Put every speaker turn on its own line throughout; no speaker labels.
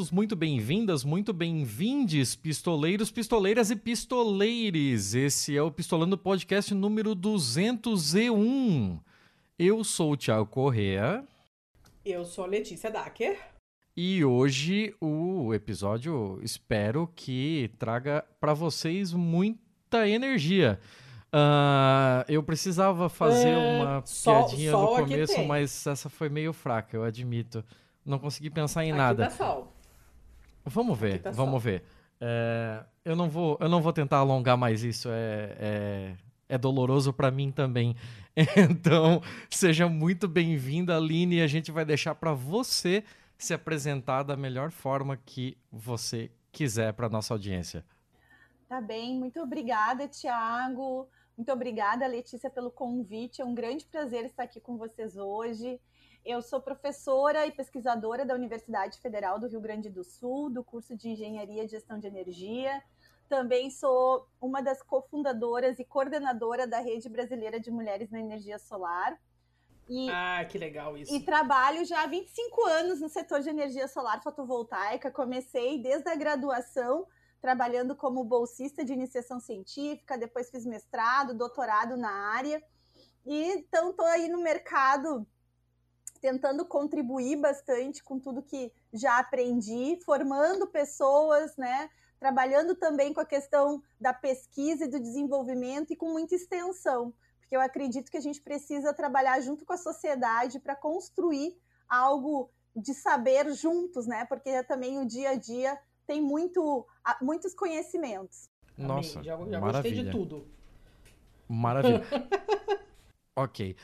bem-vindos, muito bem-vindas, muito bem-vindes, pistoleiros, pistoleiras e pistoleires. Esse é o Pistolando Podcast número 201. Eu sou o Thiago Correa.
Eu sou a Letícia Dacker.
E hoje o episódio espero que traga para vocês muita energia. Uh, eu precisava fazer é, uma sol, piadinha sol no começo, mas essa foi meio fraca, eu admito. Não consegui pensar em
aqui
nada.
Tá sol.
Vamos ver, tá vamos sol. ver. É, eu, não vou, eu não vou tentar alongar mais isso, é, é, é doloroso para mim também. Então, seja muito bem-vinda, Aline, e a gente vai deixar para você se apresentar da melhor forma que você quiser para nossa audiência.
Tá bem, muito obrigada, Tiago. Muito obrigada, Letícia, pelo convite. É um grande prazer estar aqui com vocês hoje. Eu sou professora e pesquisadora da Universidade Federal do Rio Grande do Sul, do curso de Engenharia e Gestão de Energia. Também sou uma das cofundadoras e coordenadora da Rede Brasileira de Mulheres na Energia Solar.
E, ah, que legal isso.
E trabalho já há 25 anos no setor de energia solar fotovoltaica. Comecei desde a graduação trabalhando como bolsista de iniciação científica, depois fiz mestrado, doutorado na área. E então estou aí no mercado tentando contribuir bastante com tudo que já aprendi, formando pessoas, né? Trabalhando também com a questão da pesquisa e do desenvolvimento e com muita extensão, porque eu acredito que a gente precisa trabalhar junto com a sociedade para construir algo de saber juntos, né? Porque também o dia a dia tem muito, muitos conhecimentos.
Nossa, já, já
maravilha. gostei de tudo.
Maravilha. ok.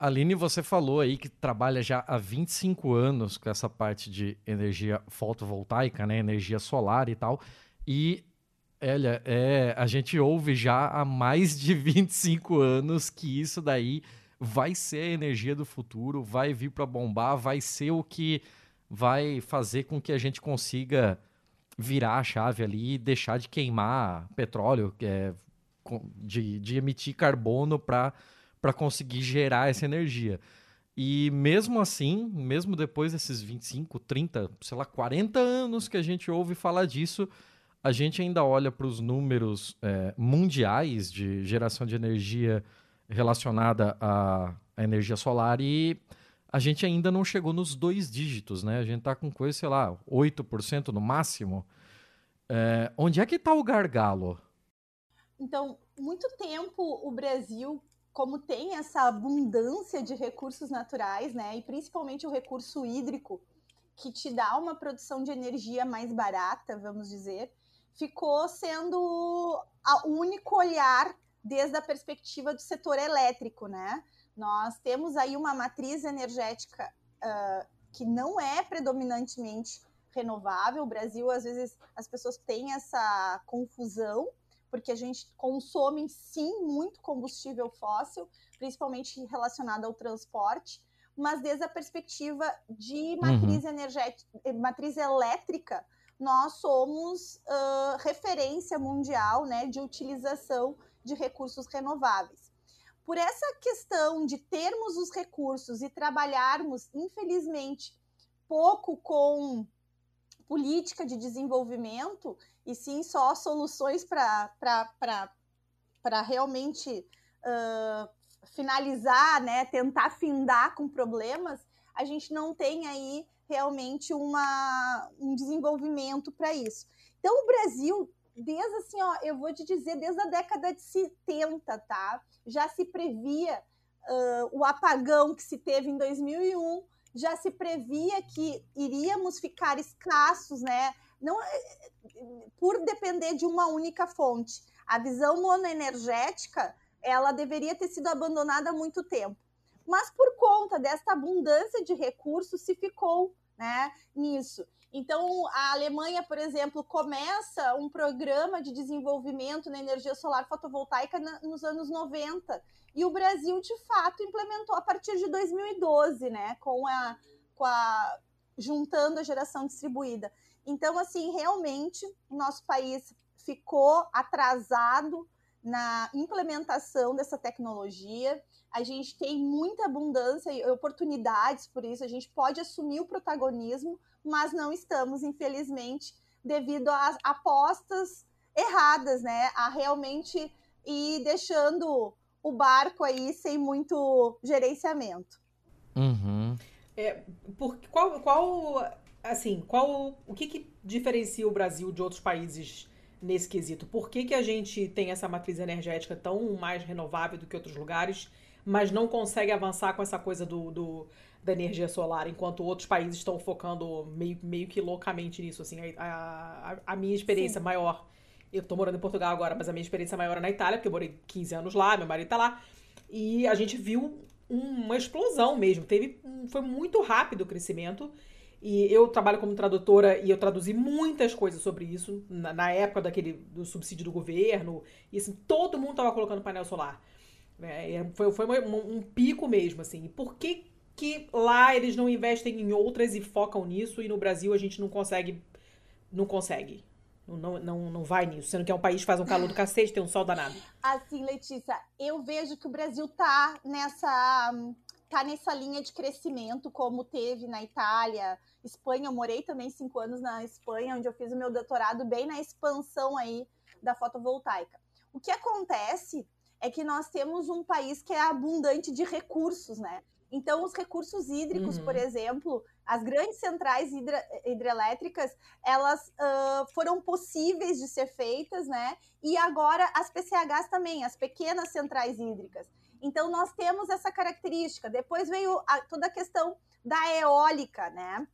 Aline, você falou aí que trabalha já há 25 anos com essa parte de energia fotovoltaica, né? Energia solar e tal. E, olha, é, a gente ouve já há mais de 25 anos que isso daí vai ser a energia do futuro, vai vir para bombar, vai ser o que vai fazer com que a gente consiga virar a chave ali e deixar de queimar petróleo, é, de, de emitir carbono para conseguir gerar essa energia. E mesmo assim, mesmo depois desses 25, 30, sei lá, 40 anos que a gente ouve falar disso, a gente ainda olha para os números é, mundiais de geração de energia relacionada à, à, energia solar e a gente ainda não chegou nos dois dígitos, né? A gente está com coisa, sei lá, 8% no máximo. É, onde é que está o gargalo?
Então, muito tempo o Brasil, como tem essa abundância de recursos naturais, né, e principalmente o recurso hídrico, que te dá uma produção de energia mais barata, vamos dizer, ficou sendo o único olhar desde a perspectiva do setor elétrico, né? Nós temos aí uma matriz energética uh, que não é predominantemente renovável. O Brasil, às vezes, as pessoas têm essa confusão, porque a gente consome, sim, muito combustível fóssil, principalmente relacionado ao transporte, mas desde a perspectiva de matriz uhum. energética, matriz elétrica, nós somos uh, referência mundial né, de utilização de recursos renováveis. Por essa questão de termos os recursos e trabalharmos, infelizmente, pouco com política de desenvolvimento, e sim só soluções para realmente uh, finalizar, né, tentar findar com problemas, a gente não tem aí realmente uma, um desenvolvimento para isso. Então, o Brasil, desde assim, ó, eu vou te dizer, desde a década de 70, tá? Já se previa uh, o apagão que se teve em 2001, já se previa que iríamos ficar escassos, né? Não é, por depender de uma única fonte. A visão monoenergética, ela deveria ter sido abandonada há muito tempo. Mas por conta desta abundância de recursos se ficou, né, nisso. Então, a Alemanha, por exemplo, começa um programa de desenvolvimento na energia solar fotovoltaica nos anos 90. E o Brasil, de fato, implementou a partir de 2012, né? Com a, com a juntando a geração distribuída. Então, assim, realmente, o nosso país ficou atrasado na implementação dessa tecnologia. A gente tem muita abundância e oportunidades por isso, a gente pode assumir o protagonismo, mas não estamos, infelizmente, devido às apostas erradas, né? A realmente ir deixando o barco aí sem muito gerenciamento.
Uhum.
É, por, qual, qual, assim, qual, o que, que diferencia o Brasil de outros países nesse quesito? Por que, que a gente tem essa matriz energética tão mais renovável do que outros lugares, mas não consegue avançar com essa coisa do, do da energia solar, enquanto outros países estão focando meio, meio que loucamente nisso, assim, a, a, a minha experiência Sim. maior, eu tô morando em Portugal agora, mas a minha experiência maior é na Itália, porque eu morei 15 anos lá, meu marido tá lá, e a gente viu uma explosão mesmo, teve, foi muito rápido o crescimento, e eu trabalho como tradutora e eu traduzi muitas coisas sobre isso na, na época daquele do subsídio do governo. E assim, todo mundo estava colocando painel solar. É, foi foi um, um, pico mesmo, assim. E por que, que lá eles não investem em outras e focam nisso e no Brasil a gente não consegue. Não consegue. Não, não, não vai nisso, sendo que é um país que faz um calor do cacete, tem um sol danado.
Assim, Letícia, eu vejo que o Brasil tá nessa tá nessa linha de crescimento, como teve na Itália, Espanha. Eu morei também cinco anos na Espanha, onde eu fiz o meu doutorado bem na expansão aí da fotovoltaica. O que acontece é que nós temos um país que é abundante de recursos, né? Então, os recursos hídricos, uhum. por exemplo, as grandes centrais hidra hidrelétricas, elas uh, foram possíveis de ser feitas, né? E agora as PCHs também, as pequenas centrais hídricas. Então, nós temos essa característica. Depois veio a, toda a questão da eólica, né?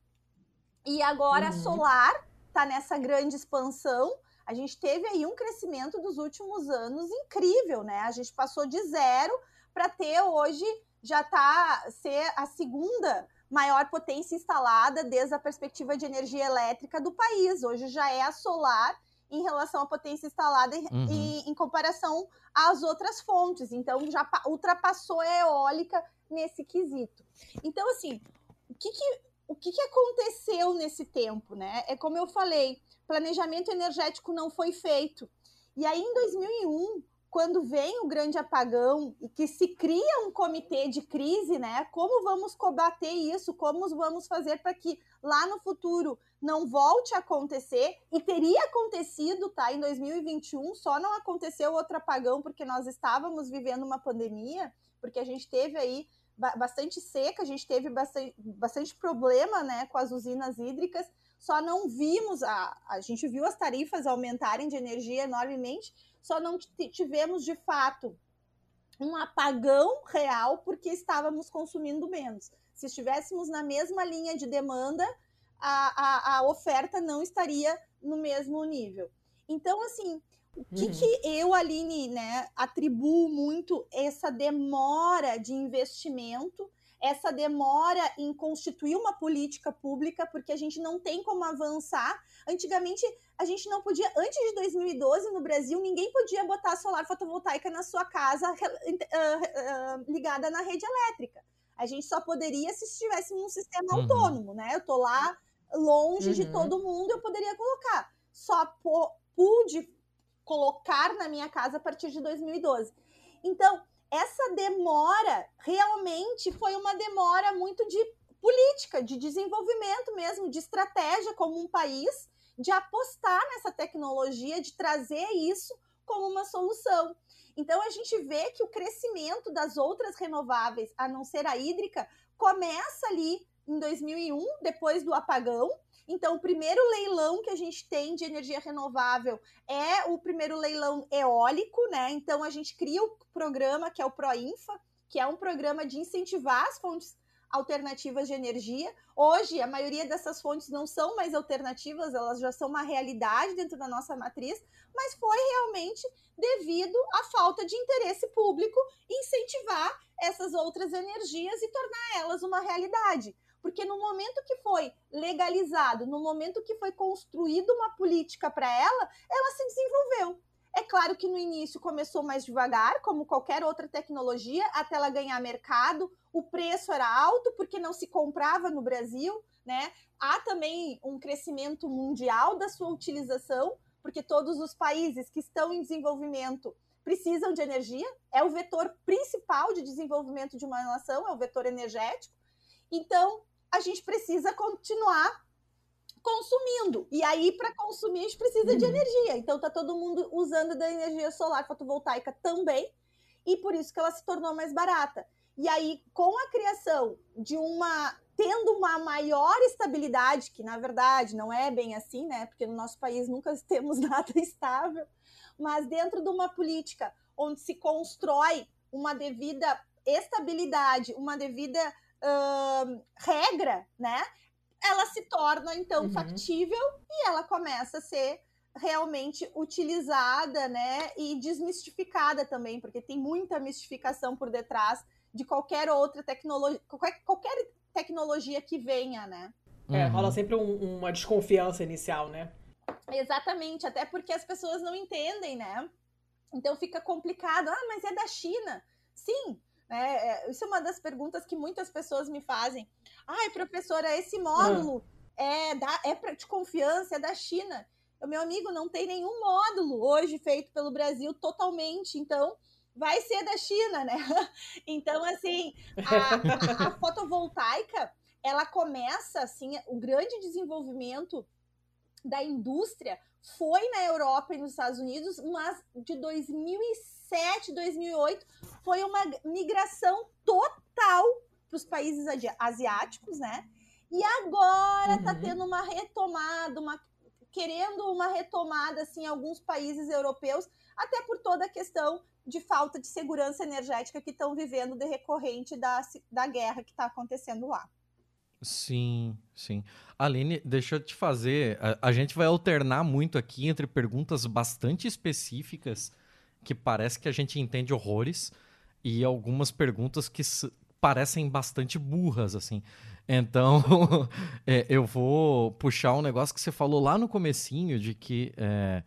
E agora uhum. a solar está nessa grande expansão. A gente teve aí um crescimento dos últimos anos incrível, né? A gente passou de zero para ter hoje já tá ser a segunda maior potência instalada desde a perspectiva de energia elétrica do país. Hoje já é a solar em relação à potência instalada uhum. em, em comparação às outras fontes. Então, já ultrapassou a eólica nesse quesito. Então, assim, o que, que, o que, que aconteceu nesse tempo, né? É como eu falei, planejamento energético não foi feito. E aí, em 2001, quando vem o grande apagão e que se cria um comitê de crise, né? Como vamos combater isso? Como vamos fazer para que lá no futuro não volte a acontecer? E teria acontecido, tá? Em 2021, só não aconteceu outro apagão porque nós estávamos vivendo uma pandemia, porque a gente teve aí bastante seca, a gente teve bastante, bastante problema, né, com as usinas hídricas. Só não vimos a a gente viu as tarifas aumentarem de energia enormemente, só não tivemos de fato um apagão real porque estávamos consumindo menos. Se estivéssemos na mesma linha de demanda, a, a, a oferta não estaria no mesmo nível. Então, assim, o que, uhum. que eu, Aline, né, atribuo muito essa demora de investimento essa demora em constituir uma política pública, porque a gente não tem como avançar. Antigamente, a gente não podia, antes de 2012, no Brasil, ninguém podia botar solar fotovoltaica na sua casa uh, uh, ligada na rede elétrica. A gente só poderia se estivesse num sistema uhum. autônomo, né? Eu tô lá longe uhum. de todo mundo, eu poderia colocar. Só pude colocar na minha casa a partir de 2012. Então, essa demora realmente foi uma demora muito de política, de desenvolvimento mesmo, de estratégia como um país, de apostar nessa tecnologia, de trazer isso como uma solução. Então a gente vê que o crescimento das outras renováveis, a não ser a hídrica, começa ali em 2001, depois do apagão, então, o primeiro leilão que a gente tem de energia renovável é o primeiro leilão eólico, né? Então, a gente cria o programa que é o ProInfa, que é um programa de incentivar as fontes alternativas de energia. Hoje, a maioria dessas fontes não são mais alternativas, elas já são uma realidade dentro da nossa matriz, mas foi realmente devido à falta de interesse público incentivar essas outras energias e tornar elas uma realidade. Porque no momento que foi legalizado, no momento que foi construída uma política para ela, ela se desenvolveu. É claro que no início começou mais devagar, como qualquer outra tecnologia, até ela ganhar mercado. O preço era alto porque não se comprava no Brasil, né? Há também um crescimento mundial da sua utilização, porque todos os países que estão em desenvolvimento precisam de energia, é o vetor principal de desenvolvimento de uma nação, é o vetor energético. Então, a gente precisa continuar consumindo. E aí, para consumir, a gente precisa uhum. de energia. Então, tá todo mundo usando da energia solar fotovoltaica também, e por isso que ela se tornou mais barata. E aí, com a criação de uma. tendo uma maior estabilidade, que na verdade não é bem assim, né? Porque no nosso país nunca temos nada estável, mas dentro de uma política onde se constrói uma devida estabilidade, uma devida uh, regra, né? Ela se torna então uhum. factível e ela começa a ser realmente utilizada, né? E desmistificada também, porque tem muita mistificação por detrás de qualquer outra tecnologia, qualquer, qualquer tecnologia que venha, né?
É, uhum. rola sempre um, uma desconfiança inicial, né?
Exatamente, até porque as pessoas não entendem, né? Então fica complicado. Ah, mas é da China. Sim, né? É, isso é uma das perguntas que muitas pessoas me fazem. Ai, professora, esse módulo ah. é, da, é de confiança, é da China. O meu amigo não tem nenhum módulo hoje feito pelo Brasil totalmente. Então, vai ser da China, né? Então, assim, a, a, a fotovoltaica, ela começa, assim, o grande desenvolvimento da indústria foi na Europa e nos Estados Unidos, mas de 2007, 2008 foi uma migração total para os países asiáticos, né? E agora está uhum. tendo uma retomada, uma querendo uma retomada assim em alguns países europeus, até por toda a questão de falta de segurança energética que estão vivendo decorrente da, da guerra que está acontecendo lá.
Sim, sim. Aline, deixa eu te fazer. A, a, gente vai alternar muito aqui entre perguntas bastante específicas, que parece que a gente entende horrores, e algumas perguntas que parecem bastante burras, assim. Então, é, eu vou puxar um negócio que você falou lá no comecinho, de que é,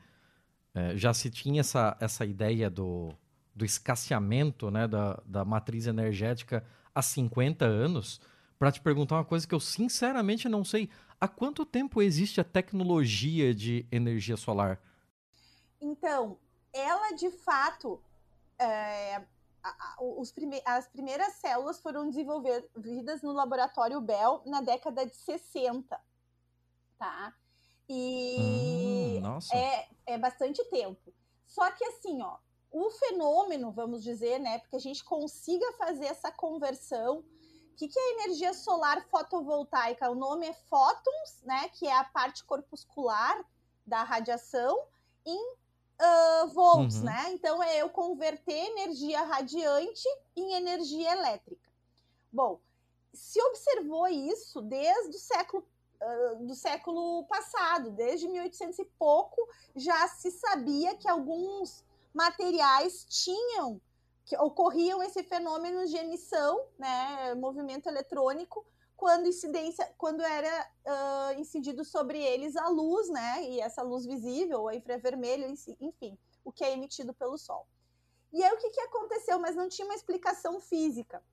é, já se tinha essa, essa ideia do, do escasseamento né, da, da matriz energética há 50 anos, para te perguntar uma coisa que eu sinceramente não sei. Há quanto tempo existe a tecnologia de energia solar?
Então, ela de fato. É, os prime as primeiras células foram desenvolvidas no laboratório Bell na década de 60. Tá? E hum, é, é bastante tempo. Só que assim, ó, o fenômeno, vamos dizer, né, porque a gente consiga fazer essa conversão. O que, que é energia solar fotovoltaica? O nome é fótons, né, que é a parte corpuscular da radiação, em uh, volts, uhum. né? Então é eu converter energia radiante em energia elétrica. Bom, se observou isso desde o século uh, do século passado, desde 1800 e pouco, já se sabia que alguns materiais tinham que ocorriam esse fenômeno de emissão, né, movimento eletrônico, quando incidência, quando era uh, incidido sobre eles a luz, né, e essa luz visível, a infravermelho, enfim, o que é emitido pelo Sol. E aí o que, que aconteceu? Mas não tinha uma explicação física.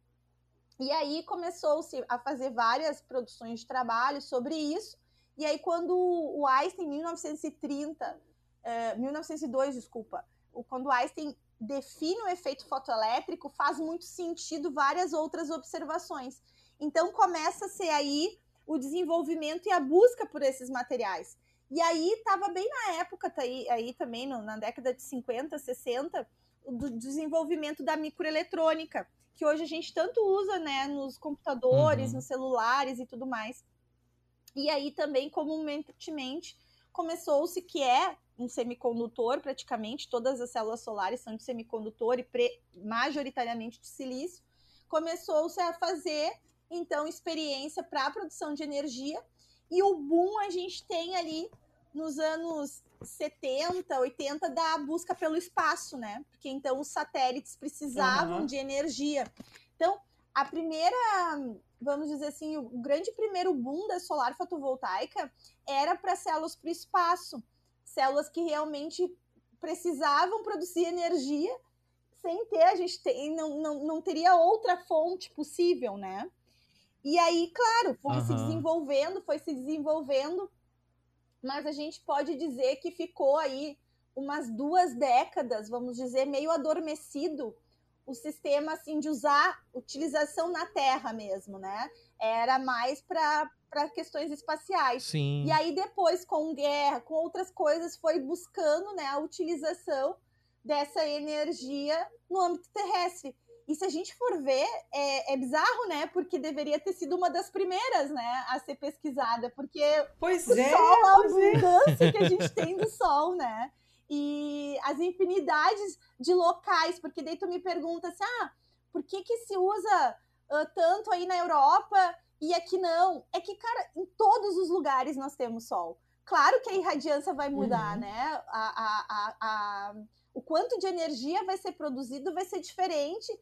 E aí começou-se a fazer várias produções de trabalho sobre isso. E aí quando o Einstein, em 1930, eh, 1902, desculpa, quando Einstein define o efeito fotoelétrico, faz muito sentido várias outras observações. Então começa a ser aí o desenvolvimento e a busca por esses materiais. E aí estava bem na época, tá aí, aí também no, na década de 50, 60, do desenvolvimento da microeletrônica, que hoje a gente tanto usa né, nos computadores, uhum. nos celulares e tudo mais. E aí também, comumente, começou-se que é um semicondutor, praticamente, todas as células solares são de semicondutor e pre, majoritariamente de silício. Começou-se a fazer, então, experiência para a produção de energia, e o boom a gente tem ali nos anos 70, 80 da busca pelo espaço, né? Porque então os satélites precisavam uhum. de energia. Então, a primeira, vamos dizer assim, o grande primeiro boom da solar fotovoltaica era para células para o espaço células que realmente precisavam produzir energia sem ter, a gente tem, não, não, não teria outra fonte possível, né? E aí, claro, foi uhum. se desenvolvendo, foi se desenvolvendo, mas a gente pode dizer que ficou aí umas duas décadas, vamos dizer, meio adormecido o sistema assim de usar utilização na Terra mesmo, né? Era mais para questões espaciais.
Sim.
E aí depois com guerra, com outras coisas, foi buscando, né, a utilização dessa energia no âmbito terrestre. E se a gente for ver, é, é, bizarro, né? Porque deveria ter sido uma das primeiras, né, a ser pesquisada, porque
pois
o
é,
Sol, a
é.
abundância é. que a gente tem do Sol, né? E as infinidades de locais, porque daí tu me pergunta assim, ah, por que que se usa uh, tanto aí na Europa e aqui não? É que, cara, em todos os lugares nós temos Sol. Claro que a irradiância vai mudar, uhum. né? A, a, a, o quanto de energia vai ser produzido vai ser diferente,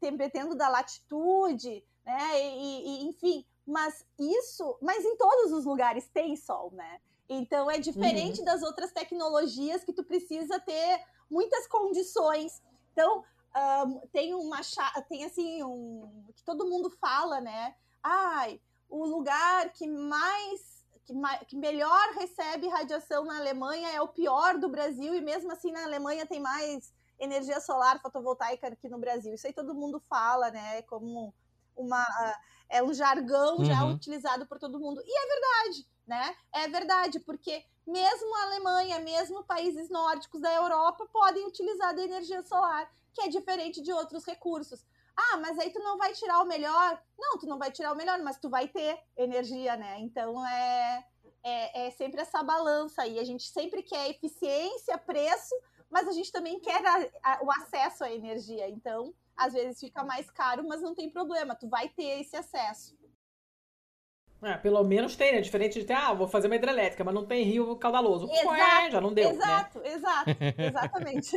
dependendo da latitude, né? E, e, enfim, mas isso, mas em todos os lugares tem sol, né? Então é diferente uhum. das outras tecnologias que tu precisa ter muitas condições. Então um, tem uma tem assim um que todo mundo fala, né? Ai, o lugar que mais que, que melhor recebe radiação na Alemanha é o pior do Brasil e mesmo assim na Alemanha tem mais energia solar fotovoltaica aqui no Brasil. Isso aí todo mundo fala, né? Como uma é um jargão uhum. já utilizado por todo mundo. E é verdade, né? É verdade, porque mesmo a Alemanha, mesmo países nórdicos da Europa podem utilizar da energia solar, que é diferente de outros recursos. Ah, mas aí tu não vai tirar o melhor? Não, tu não vai tirar o melhor, mas tu vai ter energia, né? Então é, é, é sempre essa balança aí. A gente sempre quer eficiência, preço, mas a gente também quer a, a, o acesso à energia. Então, às vezes fica mais caro, mas não tem problema, tu vai ter esse acesso.
É, pelo menos tem, né? Diferente de ter, ah, vou fazer uma hidrelétrica, mas não tem rio caudaloso. Exato, Ué, já não deu.
Né? Exato,
né?
exato, exatamente.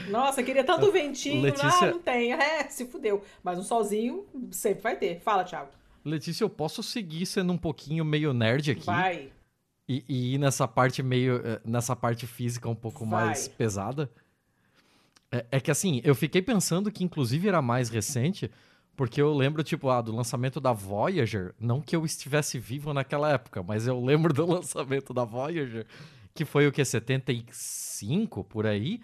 Nossa, queria tanto ventinho. Letícia... Ah, não tem. É, se fudeu. Mas um solzinho sempre vai ter. Fala, Thiago.
Letícia, eu posso seguir sendo um pouquinho meio nerd aqui?
Vai.
E, e ir nessa parte meio. Eh, nessa parte física um pouco vai. mais pesada? É, é que assim, eu fiquei pensando que inclusive era mais recente porque eu lembro, tipo, ah, do lançamento da Voyager, não que eu estivesse vivo naquela época, mas eu lembro do lançamento da Voyager, que foi o que, 75 por aí,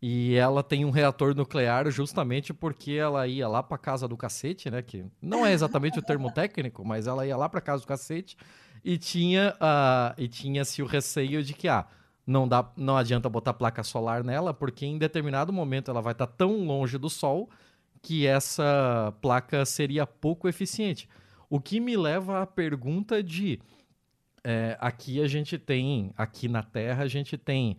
e ela tem um reator nuclear justamente porque ela ia lá pra casa do cacete, né? Que não é exatamente o termo técnico, mas ela ia lá pra casa do cacete e tinha, uh, e tinha-se o receio de que, ah, não, dá, não adianta botar placa solar nela, porque em determinado momento ela vai estar tá tão longe do Sol que essa placa seria pouco eficiente. O que me leva à pergunta de é, aqui a gente tem, aqui na Terra a gente tem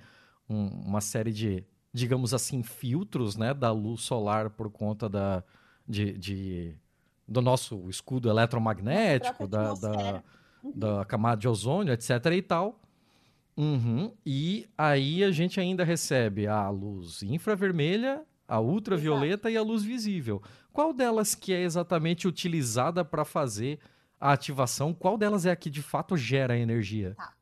um, uma série de, digamos assim, filtros né, da luz solar por conta da, de, de do nosso escudo eletromagnético, da, da, uhum. da, camada de ozônio, etc. e tal. Uhum. E aí a gente ainda recebe a luz infravermelha a ultravioleta Exato. e a luz visível. Qual delas que é exatamente utilizada para fazer a ativação? Qual delas é a que de fato gera energia?
Tá.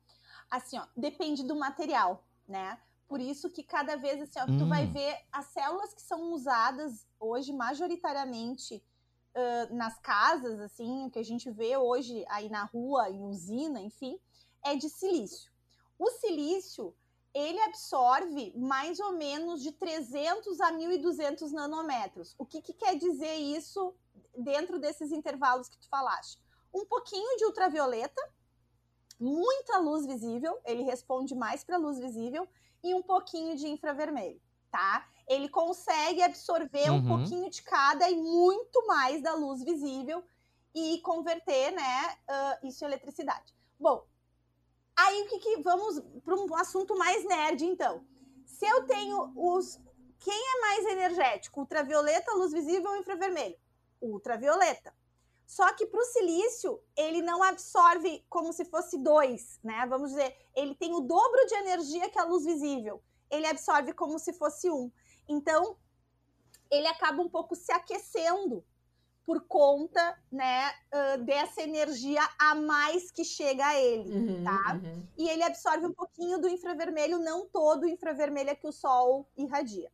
Assim, ó, depende do material, né? Por isso que cada vez assim, ó, hum. tu vai hum. ver as células que são usadas hoje majoritariamente uh, nas casas, assim, que a gente vê hoje aí na rua, em usina, enfim, é de silício. O silício, ele absorve mais ou menos de 300 a 1.200 nanômetros. O que, que quer dizer isso dentro desses intervalos que tu falaste? Um pouquinho de ultravioleta, muita luz visível, ele responde mais para luz visível, e um pouquinho de infravermelho, tá? Ele consegue absorver uhum. um pouquinho de cada e muito mais da luz visível e converter, né, uh, isso em eletricidade. Bom, Aí o que, que vamos para um assunto mais nerd, então. Se eu tenho os. Quem é mais energético? Ultravioleta, luz visível ou infravermelho? Ultravioleta. Só que para o silício, ele não absorve como se fosse dois, né? Vamos dizer, ele tem o dobro de energia que a luz visível. Ele absorve como se fosse um. Então, ele acaba um pouco se aquecendo por conta, né, uh, dessa energia a mais que chega a ele, uhum, tá? Uhum. E ele absorve um pouquinho do infravermelho, não todo o infravermelho que o Sol irradia.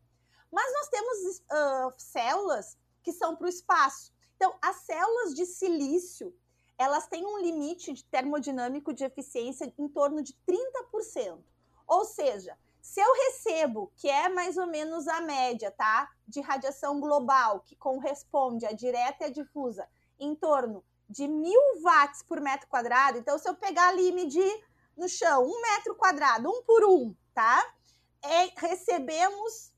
Mas nós temos uh, células que são para o espaço. Então, as células de silício, elas têm um limite de termodinâmico de eficiência em torno de 30%. Ou seja, se eu recebo, que é mais ou menos a média, tá? De radiação global, que corresponde a direta e a difusa, em torno de mil watts por metro quadrado. Então, se eu pegar ali e medir no chão, um metro quadrado, um por um, tá? É, recebemos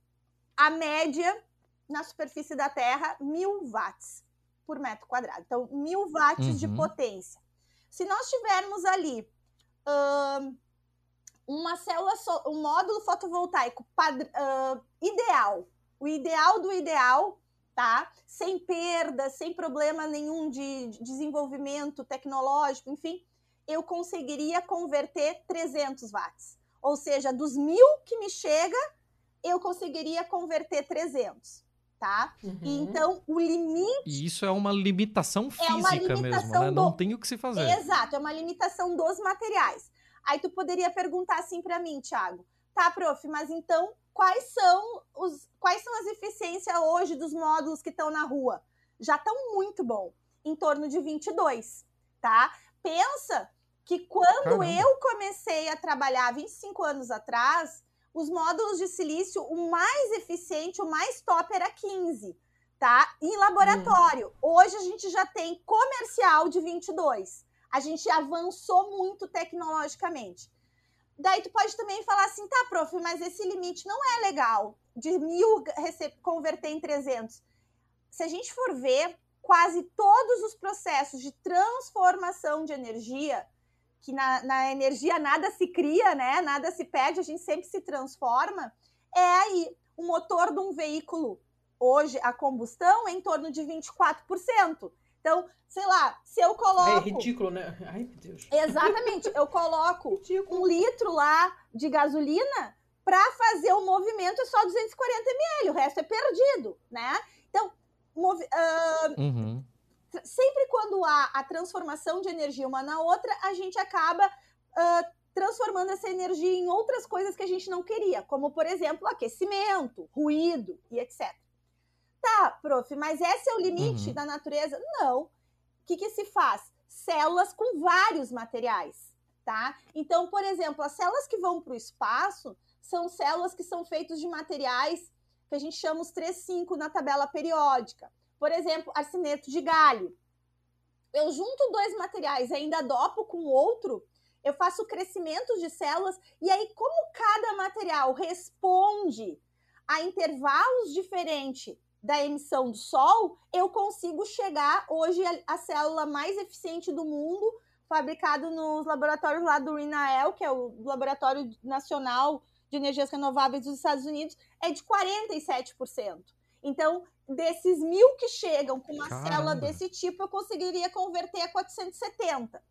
a média na superfície da Terra, mil watts por metro quadrado. Então, mil watts uhum. de potência. Se nós tivermos ali uh, uma célula, so, um módulo fotovoltaico uh, ideal, o ideal do ideal, tá? Sem perda, sem problema nenhum de, de desenvolvimento tecnológico, enfim, eu conseguiria converter 300 watts. Ou seja, dos mil que me chega, eu conseguiria converter 300 tá? Uhum. E então o limite.
E isso é uma limitação física é uma limitação mesmo, né? Do... Não tem o que se fazer.
Exato, é uma limitação dos materiais. Aí tu poderia perguntar assim para mim, Thiago. Tá, prof, mas então quais são os quais são as eficiências hoje dos módulos que estão na rua? Já estão muito bom, em torno de 22, tá? Pensa que quando Caramba. eu comecei a trabalhar 25 anos atrás, os módulos de silício, o mais eficiente, o mais top era 15, tá? Em laboratório. Hum. Hoje a gente já tem comercial de 22. A gente avançou muito tecnologicamente. Daí tu pode também falar assim, tá, prof, mas esse limite não é legal, de mil converter em 300. Se a gente for ver, quase todos os processos de transformação de energia que na, na, energia nada se cria, né? Nada se perde, a gente sempre se transforma. É aí o motor de um veículo hoje a combustão é em torno de 24%. Então, sei lá, se eu coloco. É
ridículo, né? Ai, meu Deus.
Exatamente. Eu coloco um litro lá de gasolina para fazer o movimento é só 240 ml, o resto é perdido, né? Então, movi... Uh... Uhum sempre quando há a transformação de energia uma na outra, a gente acaba uh, transformando essa energia em outras coisas que a gente não queria, como, por exemplo, aquecimento, ruído e etc. Tá, prof, mas esse é o limite uhum. da natureza? Não. O que, que se faz? Células com vários materiais, tá? Então, por exemplo, as células que vão para o espaço são células que são feitas de materiais que a gente chama os 3,5 na tabela periódica. Por exemplo, arseneto de galho. Eu junto dois materiais, ainda dopo com outro, eu faço crescimento de células, e aí, como cada material responde a intervalos diferentes da emissão do sol, eu consigo chegar hoje à célula mais eficiente do mundo, fabricado nos laboratórios lá do RINAEL, que é o Laboratório Nacional de Energias Renováveis dos Estados Unidos, é de 47%. Então, desses mil que chegam com uma Caramba. célula desse tipo, eu conseguiria converter a 470.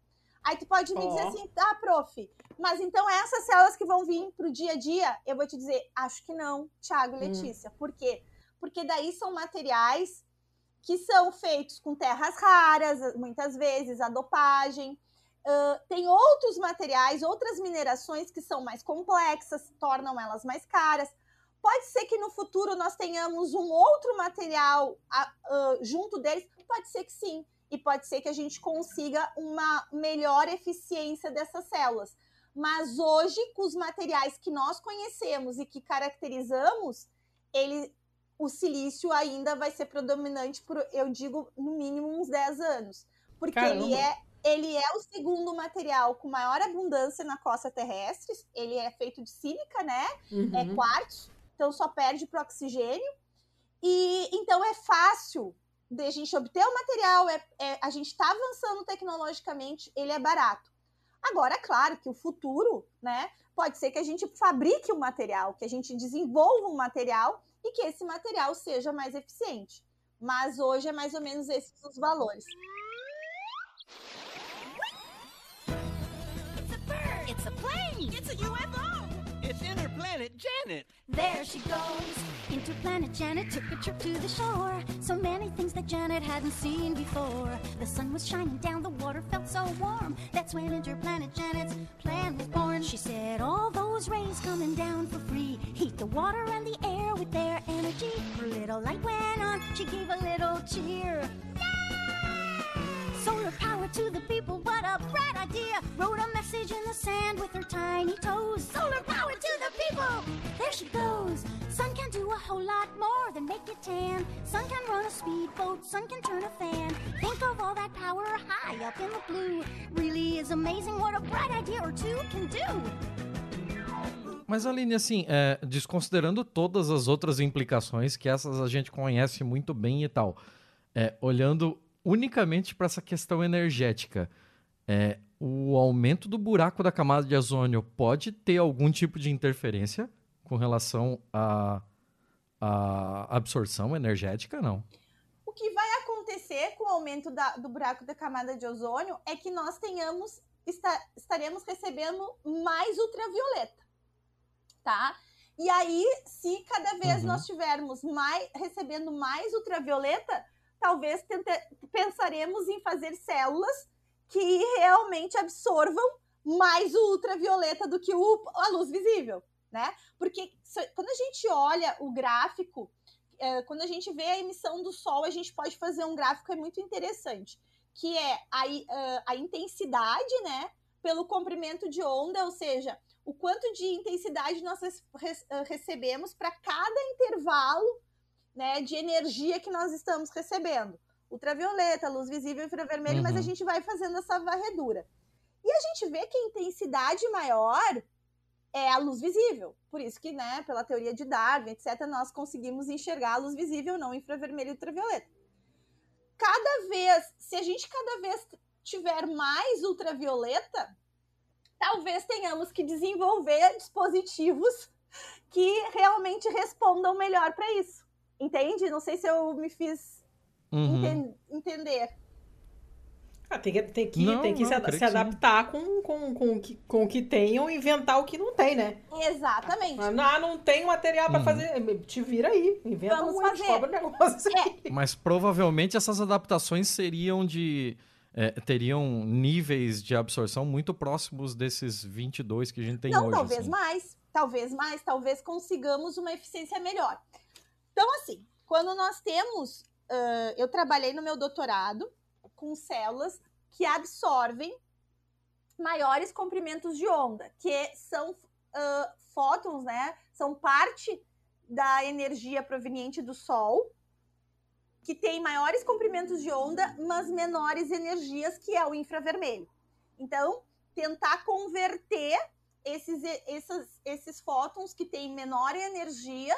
Aí tu pode me oh. dizer assim, tá, prof, mas então essas células que vão vir para o dia a dia, eu vou te dizer, acho que não, Thiago e hum. Letícia. Hum. Por quê? Porque daí são materiais que são feitos com terras raras, muitas vezes, a dopagem. Uh, tem outros materiais, outras minerações que são mais complexas, tornam elas mais caras. Pode ser que no futuro nós tenhamos um outro material uh, junto deles? Pode ser que sim. E pode ser que a gente consiga uma melhor eficiência dessas células. Mas hoje, com os materiais que nós conhecemos e que caracterizamos, ele, o silício ainda vai ser predominante por, eu digo, no mínimo uns 10 anos. Porque ele é, ele é o segundo material com maior abundância na costa terrestre. Ele é feito de sílica, né? É uhum. É quartzo então só perde para oxigênio. E então é fácil de a gente obter o material, é, é a gente está avançando tecnologicamente, ele é barato. Agora, é claro que o futuro, né, pode ser que a gente fabrique um material, que a gente desenvolva um material e que esse material seja mais eficiente. Mas hoje é mais ou menos esses os valores. It's a plane. It's a UFO. Interplanet Janet. There she goes. Interplanet Janet took a trip to the shore. So many things that Janet hadn't seen before. The sun was shining down, the water felt so warm. That's when Interplanet Janet's plan was born. She said, All those rays coming down for free heat the water and the air with their energy. Her little light went on, she gave a little cheer.
Solar power to the people, what a bright idea. Wrote a message in the sand with her tiny toes. Solar power to the people, there she goes. Sun can do a whole lot more than make it tan. Sun can run a speedboat, sun can turn a fan. Think of all that power high up in the blue. Really is amazing what a bright idea or two can do.
Mas, Aline, assim, é, desconsiderando todas as outras implicações, que essas a gente conhece muito bem e tal, é, olhando unicamente para essa questão energética, é, o aumento do buraco da camada de ozônio pode ter algum tipo de interferência com relação à, à absorção energética, não?
O que vai acontecer com o aumento da, do buraco da camada de ozônio é que nós tenhamos, está, estaremos recebendo mais ultravioleta, tá? E aí, se cada vez
Uhum.
nós tivermos mais, recebendo mais ultravioleta, talvez pensaremos em fazer células que realmente absorvam mais o ultravioleta do que o, a luz visível, né? Porque quando a gente olha o gráfico, eh, quando a gente vê a emissão do sol, a gente pode fazer um gráfico é muito interessante, que é a, ah, a intensidade, né? Pelo comprimento de onda, ou seja, o quanto de intensidade nós ah, recebemos para cada intervalo né, de energia que nós estamos recebendo. Ultravioleta, luz visível, infravermelho, mas a
Uhum.
gente vai fazendo essa varredura. E a gente vê que a intensidade maior é a luz visível. Por isso que, né, pela teoria de Darwin, etc., nós conseguimos enxergar a luz visível, não infravermelho e ultravioleta. Cada vez, se a gente cada vez tiver mais ultravioleta, talvez tenhamos que desenvolver dispositivos que realmente respondam melhor para isso. Entende? Não sei se eu me fiz
Uhum.
enten- entender.
Ah, tem que, tem que,
Não,
tem que
não,
se, ad- se adaptar com, com, com, o que, com o que tem ou inventar o que não tem, né?
Exatamente.
Ah, não, não tem material pra
Uhum.
fazer. Te vira aí. Inventa
Vamos
um,
fazer.
descobre um negócio aí.
Mas provavelmente essas adaptações seriam de. é, teriam níveis de absorção muito próximos desses 22 que a gente tem
Não,
hoje.
talvez
assim.
mais, talvez mais, talvez consigamos uma eficiência melhor. Então, assim, quando nós temos. ah, eu trabalhei no meu doutorado com células que absorvem maiores comprimentos de onda, que são ah, fótons, né? São parte da energia proveniente do Sol, que tem maiores comprimentos de onda, mas menores energias, que é o infravermelho. Então, tentar converter esses, esses, esses fótons que têm menor energia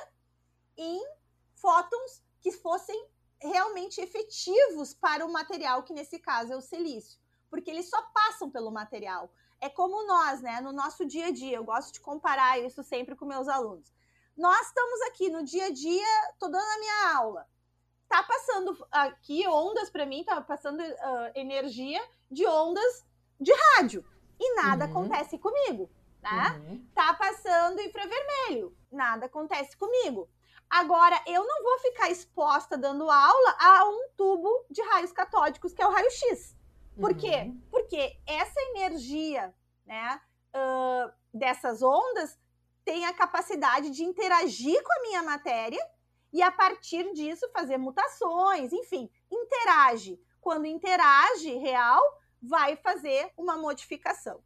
em fótons que fossem realmente efetivos para o material, que nesse caso é o silício, porque eles só passam pelo material. É como nós, né, no nosso dia a dia, eu gosto de comparar isso sempre com meus alunos. Nós estamos aqui no dia a dia, tô dando a minha aula. Tá passando aqui ondas para mim, tá passando ah, energia de ondas de rádio. E nada
Uhum.
acontece comigo, né?
Uhum.
tá passando infravermelho, nada acontece comigo. Agora, eu não vou ficar exposta dando aula a um tubo de raios catódicos, que é o raio-x. Por quê?
Uhum.
Porque essa energia, né, ah, dessas ondas tem a capacidade de interagir com a minha matéria e, a partir disso, fazer mutações, enfim, interage. Quando interage real, vai fazer uma modificação.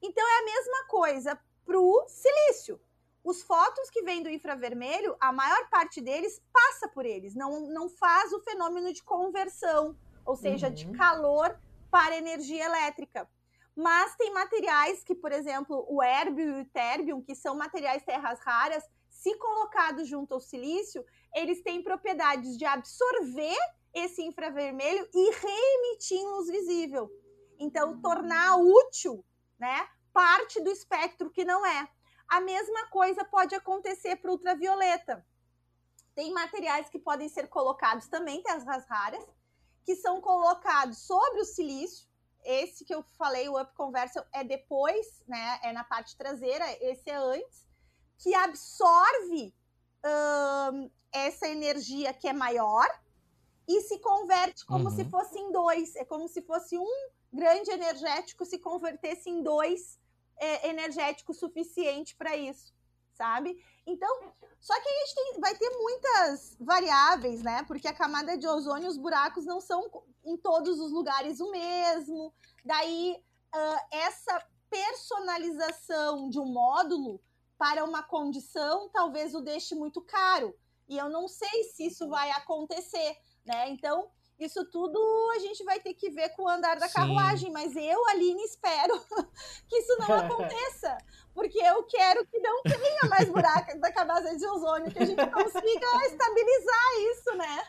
Então, é a mesma coisa para o silício. Os fótons que vêm do infravermelho, a maior parte deles passa por eles, não, não faz o fenômeno de conversão, ou seja, de
Uhum.
calor para energia elétrica. Mas tem materiais que, por exemplo, o érbio e o térbium, que são materiais terras raras, se colocados junto ao silício, eles têm propriedades de absorver esse infravermelho e reemitir em luz visível. Então, tornar útil, né, parte do espectro que não é. A mesma coisa pode acontecer para ultravioleta. Tem materiais que podem ser colocados também, terras raras, que são colocados sobre o silício. Esse que eu falei, o Up Conversion, é depois, né? É na parte traseira, esse é antes, que absorve hum, essa energia que é maior e se converte como
Uhum.
se fosse em dois. É como se fosse um grande energético se convertesse em dois é, energético suficiente para isso, sabe? Então, só que a gente tem, vai ter muitas variáveis, né? Porque a camada de ozônio, os buracos não são em todos os lugares o mesmo. Daí, uh, essa personalização de um módulo para uma condição talvez o deixe muito caro. E eu não sei se isso vai acontecer, né? Então, isso tudo a gente vai ter que ver com o andar da Sim. carruagem, mas eu, Aline, espero que isso não aconteça, porque eu quero que não tenha mais buracos da camada de ozônio, que a gente consiga estabilizar isso, né?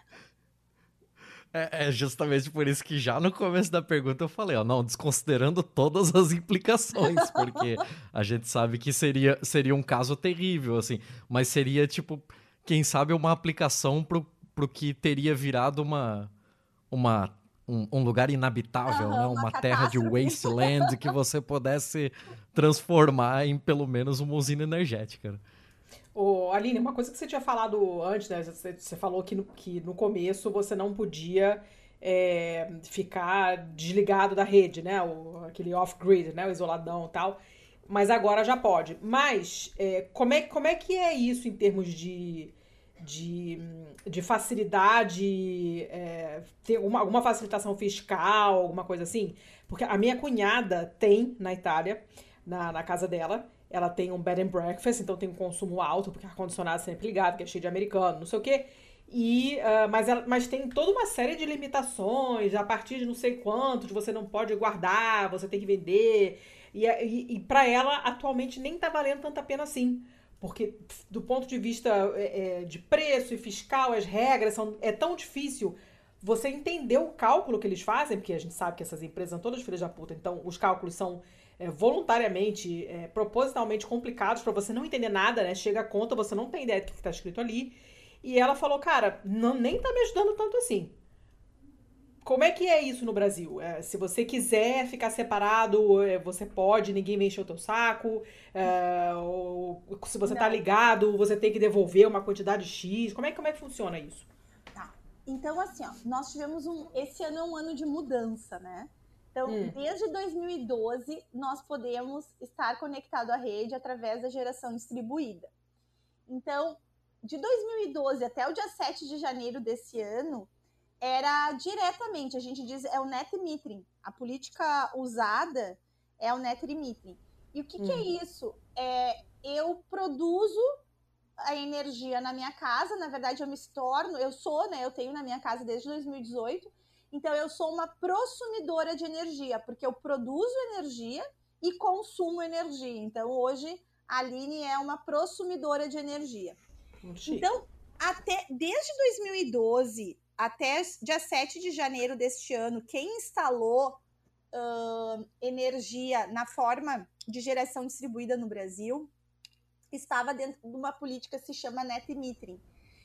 É, é, justamente por isso que já no começo da pergunta eu falei, ó, não, desconsiderando todas as implicações, porque a gente sabe que seria, seria um caso terrível, assim, mas seria, tipo, quem sabe uma aplicação pro, pro que teria virado uma, uma um, um, lugar inabitável, uhum, né? uma, uma terra de wasteland que você pudesse transformar em pelo menos uma usina energética.
Ô, Aline, uma coisa que você tinha falado antes, né? Você, você falou que no, que no começo você não podia é, ficar desligado da rede, né? O, aquele off-grid, né? O isoladão e tal. Mas agora já pode. Mas é, como, é, como é que é isso em termos de, de, de facilidade, é, ter uma, alguma facilitação fiscal, alguma coisa assim? Porque a minha cunhada tem na Itália, na, na casa dela, ela tem um bed and breakfast, então tem um consumo alto, porque ar-condicionado sempre ligado, que é cheio de americano, não sei o quê. E, uh, mas, ela, mas tem toda uma série de limitações, a partir de não sei quantos você não pode guardar, você tem que vender. E, e, e para ela, atualmente, nem tá valendo tanta pena assim. Porque, do ponto de vista é, é, de preço e fiscal, as regras são. É tão difícil você entender o cálculo que eles fazem, porque a gente sabe que essas empresas são todas filhas da puta, então os cálculos são é, voluntariamente, é, propositalmente complicados para você não entender nada, né? Chega a conta, você não tem ideia do que está escrito ali. E ela falou, cara, não, nem tá me ajudando tanto assim. Como é que é isso no Brasil? É, se você quiser ficar separado, é, você pode, ninguém vai encher o teu saco. É, ou, se você tá não. tá ligado, você tem que devolver uma quantidade X. Como é, como é que funciona isso?
Tá. Então, assim, ó, nós tivemos um. Esse ano é um ano de mudança, né? Então, hum. desde 2012, nós podemos estar conectado à rede através da geração distribuída. Então, de 2012 até o dia 7 de janeiro desse ano, era diretamente, a gente diz, é o net metering. A política usada é o net metering. E o que, hum. que é hum. isso? É, eu produzo a energia na minha casa, na verdade eu me torno, eu sou, né, eu tenho na minha casa desde 2018, então, eu sou uma prosumidora de energia, porque eu produzo energia e consumo energia. Então, hoje, a Aline é uma prosumidora de energia. Então, até desde 2012 até dia 7 de janeiro deste ano, quem instalou uh, energia na forma de geração distribuída no Brasil estava dentro de uma política que se chama net metering,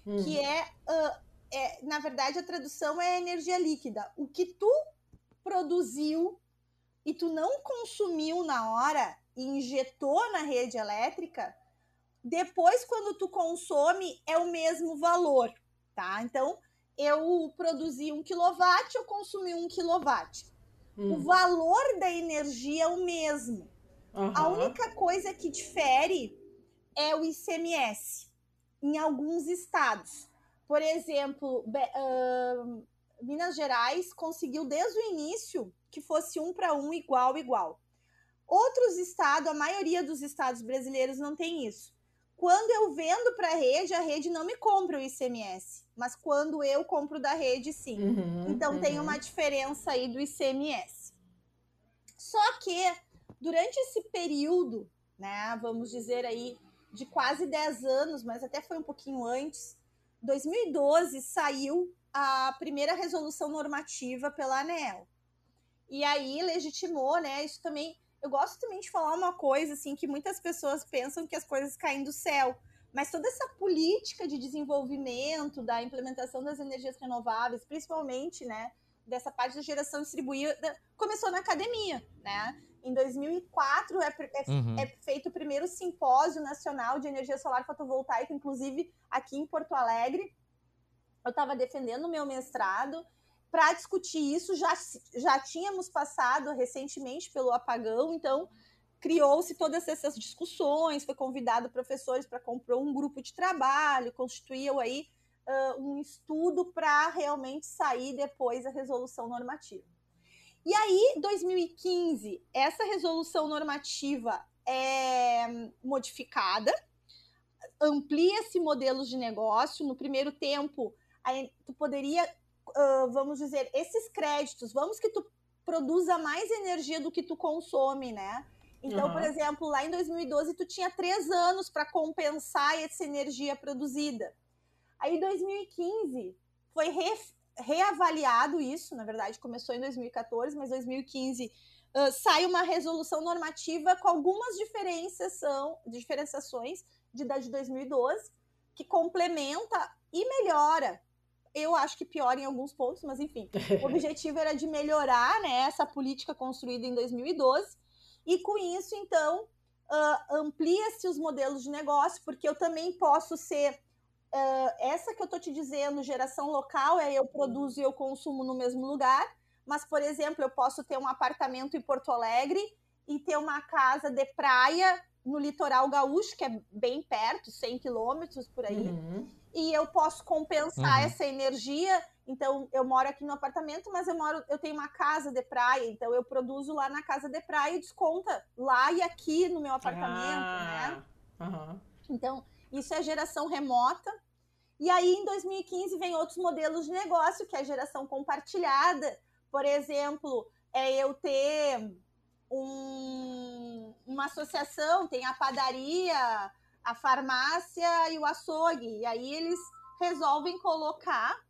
uhum. que é uh, é, na verdade, a tradução é energia líquida. O que tu produziu e tu não consumiu na hora e injetou na rede elétrica, depois, quando tu consome, é o mesmo valor, tá? Então, eu produzi um quilowatt, eu consumi um quilowatt. Hum. O valor da energia é o mesmo. Uhum. A única coisa que difere é o ICMS em alguns estados. Por exemplo, uh, Minas Gerais conseguiu desde o início que fosse um para um igual, igual. Outros estados, a maioria dos estados brasileiros não tem isso. Quando eu vendo para a rede, a rede não me compra o ICMS, mas quando eu compro da rede, sim. Uhum, então uhum. tem uma diferença aí do ICMS. Só que durante esse período, né, vamos dizer aí de quase 10 anos, mas até foi um pouquinho antes, 2012 saiu a primeira resolução normativa pela ANEEL. E aí legitimou, né? Isso também. Eu gosto também de falar uma coisa, assim, que muitas pessoas pensam que as coisas caem do céu. Mas toda essa política de desenvolvimento, da implementação das energias renováveis, principalmente, né, dessa parte da geração distribuída, começou na academia, né? Em 2004 é, é, uhum. é, feito o primeiro simpósio nacional de energia solar fotovoltaica, inclusive aqui em Porto Alegre. Eu estava defendendo o meu mestrado para discutir isso. Já, já tínhamos passado recentemente pelo apagão, então criou-se todas essas discussões, foi convidado professores para comprar um grupo de trabalho, constituiu aí uh, um estudo para realmente sair depois a resolução normativa. E aí, 2015, essa resolução normativa é modificada, amplia-se modelos de negócio. No primeiro tempo, tu poderia, uh, vamos dizer, esses créditos, vamos que tu produza mais energia do que tu consome, né? Então, uhum. por exemplo, lá em 2012, tu tinha três anos para compensar essa energia produzida. Aí, em 2015, foi re, reavaliado isso, na verdade, começou em 2014, mas 2015 uh, sai uma resolução normativa com algumas diferenciação, diferenciações de, da de 2012, que complementa e melhora. Eu acho que piora em alguns pontos, mas enfim. o objetivo era de melhorar né, essa política construída em 2012 e com isso, então, uh, amplia-se os modelos de negócio, porque eu também posso ser. Uh, essa que eu estou te dizendo, geração local, é eu produzo e eu consumo no mesmo lugar, mas, por exemplo, eu posso ter um apartamento em Porto Alegre e ter uma casa de praia no litoral gaúcho, que é bem perto, 100 quilômetros por aí, uhum. E eu posso compensar uhum. essa energia então, eu moro aqui no apartamento, mas eu moro, eu tenho uma casa de praia, então eu produzo lá na casa de praia e desconta lá e aqui no meu apartamento, ah, né? Uhum. Então, isso é geração remota. E aí, em 2015, vem outros modelos de negócio, que é a geração compartilhada. Por exemplo, é eu ter um, uma associação, tem a padaria, a farmácia e o açougue. E aí eles resolvem colocar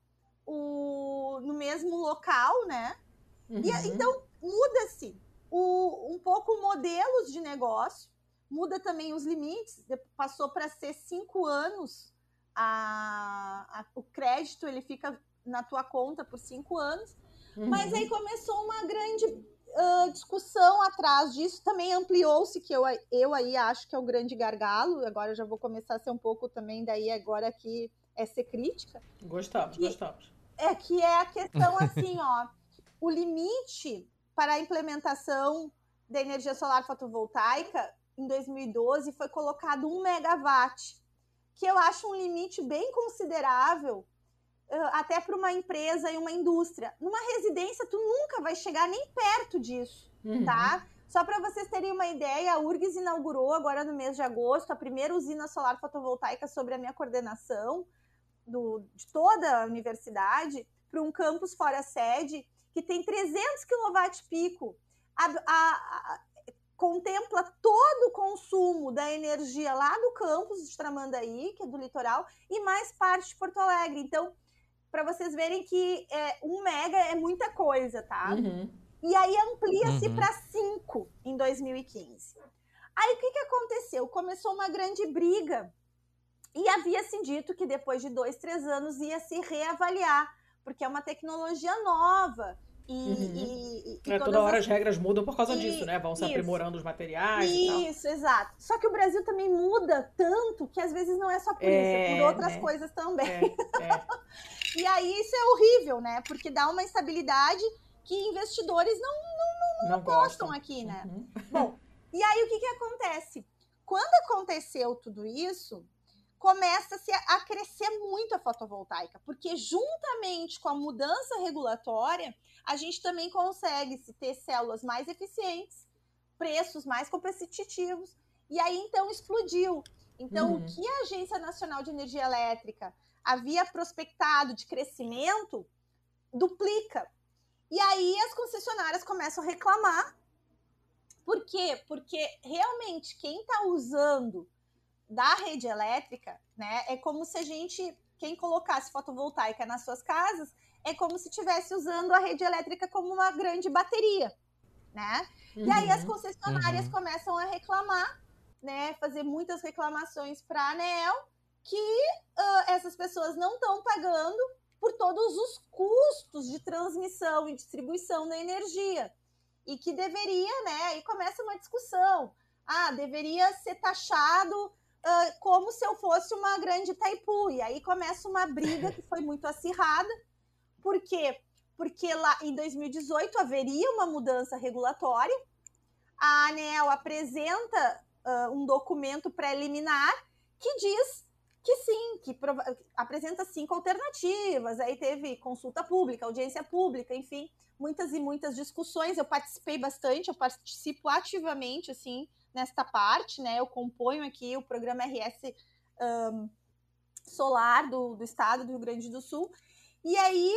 o, no mesmo local, né? Uhum. E, então, muda-se um pouco modelos de negócio, muda também os limites, passou para ser cinco anos a, a, o crédito, ele fica na tua conta por cinco anos, uhum. mas aí começou uma grande uh, discussão atrás disso, também ampliou-se, que eu, eu aí acho que é o grande gargalo, agora já vou começar a ser um pouco também, daí agora aqui é ser crítica.
Gostamos, que, gostamos
é que é a questão assim, ó, o limite para a implementação da energia solar fotovoltaica em 2012 foi colocado 1 megawatt, que eu acho um limite bem considerável até para uma empresa e uma indústria. Numa residência, tu nunca vai chegar nem perto disso, uhum. tá? Só para vocês terem uma ideia, a URGS inaugurou agora no mês de agosto a primeira usina solar fotovoltaica sobre a minha coordenação do, de toda a universidade para um campus fora sede que tem 300 kW a, a, a, contempla todo o consumo da energia lá do campus de Tramandaí, que é do litoral, e mais parte de Porto Alegre. Então, para vocês verem que é, um mega é muita coisa, tá? Uhum. E aí amplia-se uhum. para 5 em 2015. Aí o que, que aconteceu? Começou uma grande briga e havia se dito que depois de dois, três anos ia se reavaliar, porque é uma tecnologia nova. E, uhum.
e, e é, toda hora as... as... regras mudam por causa disso, né? Vão se isso. aprimorando os materiais.
Isso, exato. Só que o Brasil também muda tanto que às vezes não é só por é, isso, é por outras né? coisas também. É, é. e aí isso é horrível, né? Porque dá uma instabilidade que investidores não, não, não, não apostam aqui, né? Uhum. Bom, e aí o que, que acontece? Quando aconteceu tudo isso, começa-se a crescer muito a fotovoltaica, porque juntamente com a mudança regulatória, a gente também consegue se ter células mais eficientes, preços mais competitivos, e aí então explodiu. Então, uhum. o que a Agência Nacional de Energia Elétrica havia prospectado de crescimento duplica. E aí as concessionárias começam a reclamar. Por quê? Porque realmente quem está usando da rede elétrica, né? É como se a gente, quem colocasse fotovoltaica nas suas casas, é como se estivesse usando a rede elétrica como uma grande bateria, né? Uhum, e aí as uhum. concessionárias uhum. começam a reclamar, né? Fazer muitas reclamações para a ANEL que uh, essas pessoas não estão pagando por todos os custos de transmissão e distribuição da energia. E que deveria, né? Aí começa uma discussão. Ah, deveria ser taxado uh, como se eu fosse uma grande Taipu. E aí começa uma briga que foi muito acirrada. Por quê? Porque lá em 2018 haveria uma mudança regulatória. a ANEL apresenta uh, um documento preliminar que diz que sim, que apresenta cinco alternativas. Aí teve consulta pública, audiência pública, enfim, muitas e muitas discussões. Eu participei bastante, eu participo ativamente, assim, nesta parte, né? Eu componho aqui o programa RS um, Solar do, do estado do Rio Grande do Sul. E aí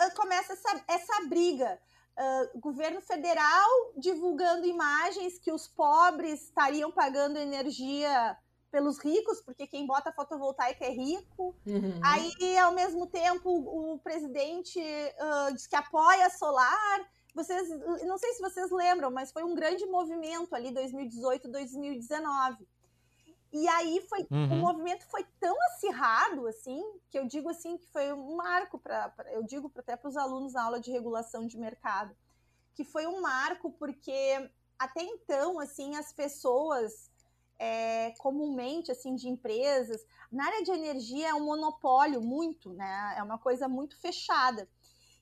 uh, começa essa, essa briga. Uh, governo federal divulgando imagens que os pobres estariam pagando energia pelos ricos, porque quem bota fotovoltaica é rico. Uhum. Aí, ao mesmo tempo, o presidente uh, diz que apoia solar. Vocês, não sei se vocês lembram, mas foi um grande movimento ali 2018, 2019. E aí foi uhum. o movimento foi tão acirrado assim que eu digo assim que foi um marco para eu digo até para os alunos na aula de regulação de mercado que foi um marco porque até então assim as pessoas é, comumente assim de empresas na área de energia é um monopólio muito né é uma coisa muito fechada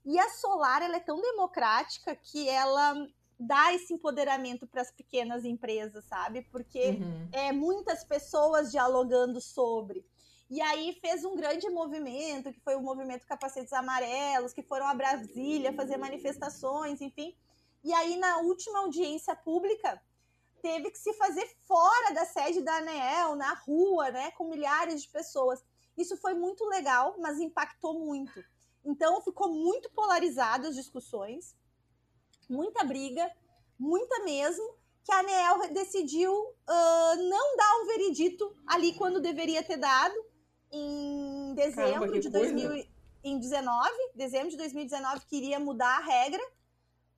e a solar ela é tão democrática que ela dá esse empoderamento para as pequenas empresas sabe porque uhum. é muitas pessoas dialogando sobre e aí fez um grande movimento que foi o movimento capacetes amarelos que foram a Brasília fazer manifestações enfim e aí na última audiência pública teve que se fazer fora da sede da ANEEL, na rua, né, com milhares de pessoas. Isso foi muito legal, mas impactou muito. Então ficou muito polarizado as discussões, muita briga, muita mesmo, que a ANEEL decidiu uh, não dar um veredito ali quando deveria ter dado, em dezembro Caramba, de 2019, dezembro de 2019 queria mudar a regra,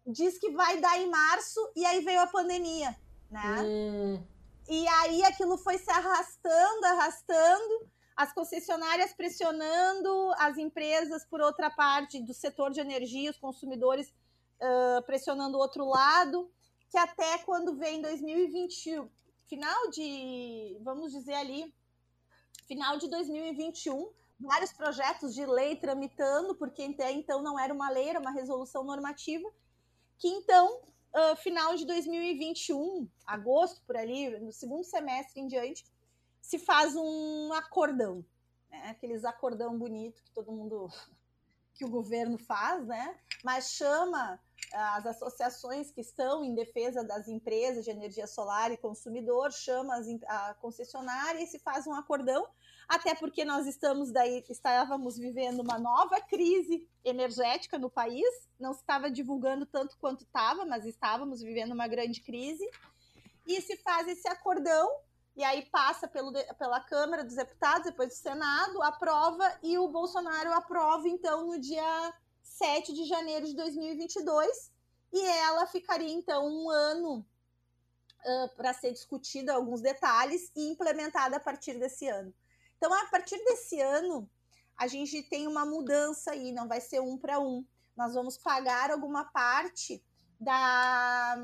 diz que vai dar em março e aí veio a pandemia né? Hum. E aí aquilo foi se arrastando, arrastando, as concessionárias pressionando, as empresas, por outra parte, do setor de energia, os consumidores uh, pressionando o outro lado, que até quando vem 2021, final de, vamos dizer ali, final de 2021, vários projetos de lei tramitando, porque até então não era uma lei, era uma resolução normativa, que então uh, final de 2021, agosto por ali, no segundo semestre em diante, se faz um acordão, né? aqueles acordão bonito que todo mundo, que o governo faz, né? Mas chama as associações que estão em defesa das empresas de energia solar e consumidor, chama as, a concessionária e se faz um acordão até porque nós estamos daí, estávamos vivendo uma nova crise energética no país, não estava divulgando tanto quanto estava, mas estávamos vivendo uma grande crise, e se faz esse acordão, e aí passa pelo, pela Câmara dos Deputados, depois do Senado, aprova, e o Bolsonaro aprova, então, no dia 7 de janeiro de 2022, e ela ficaria, então, um ano uh, para ser discutida alguns detalhes e implementada a partir desse ano. Então, a partir desse ano, a gente tem uma mudança aí, não vai ser um para um. Nós vamos pagar alguma parte da,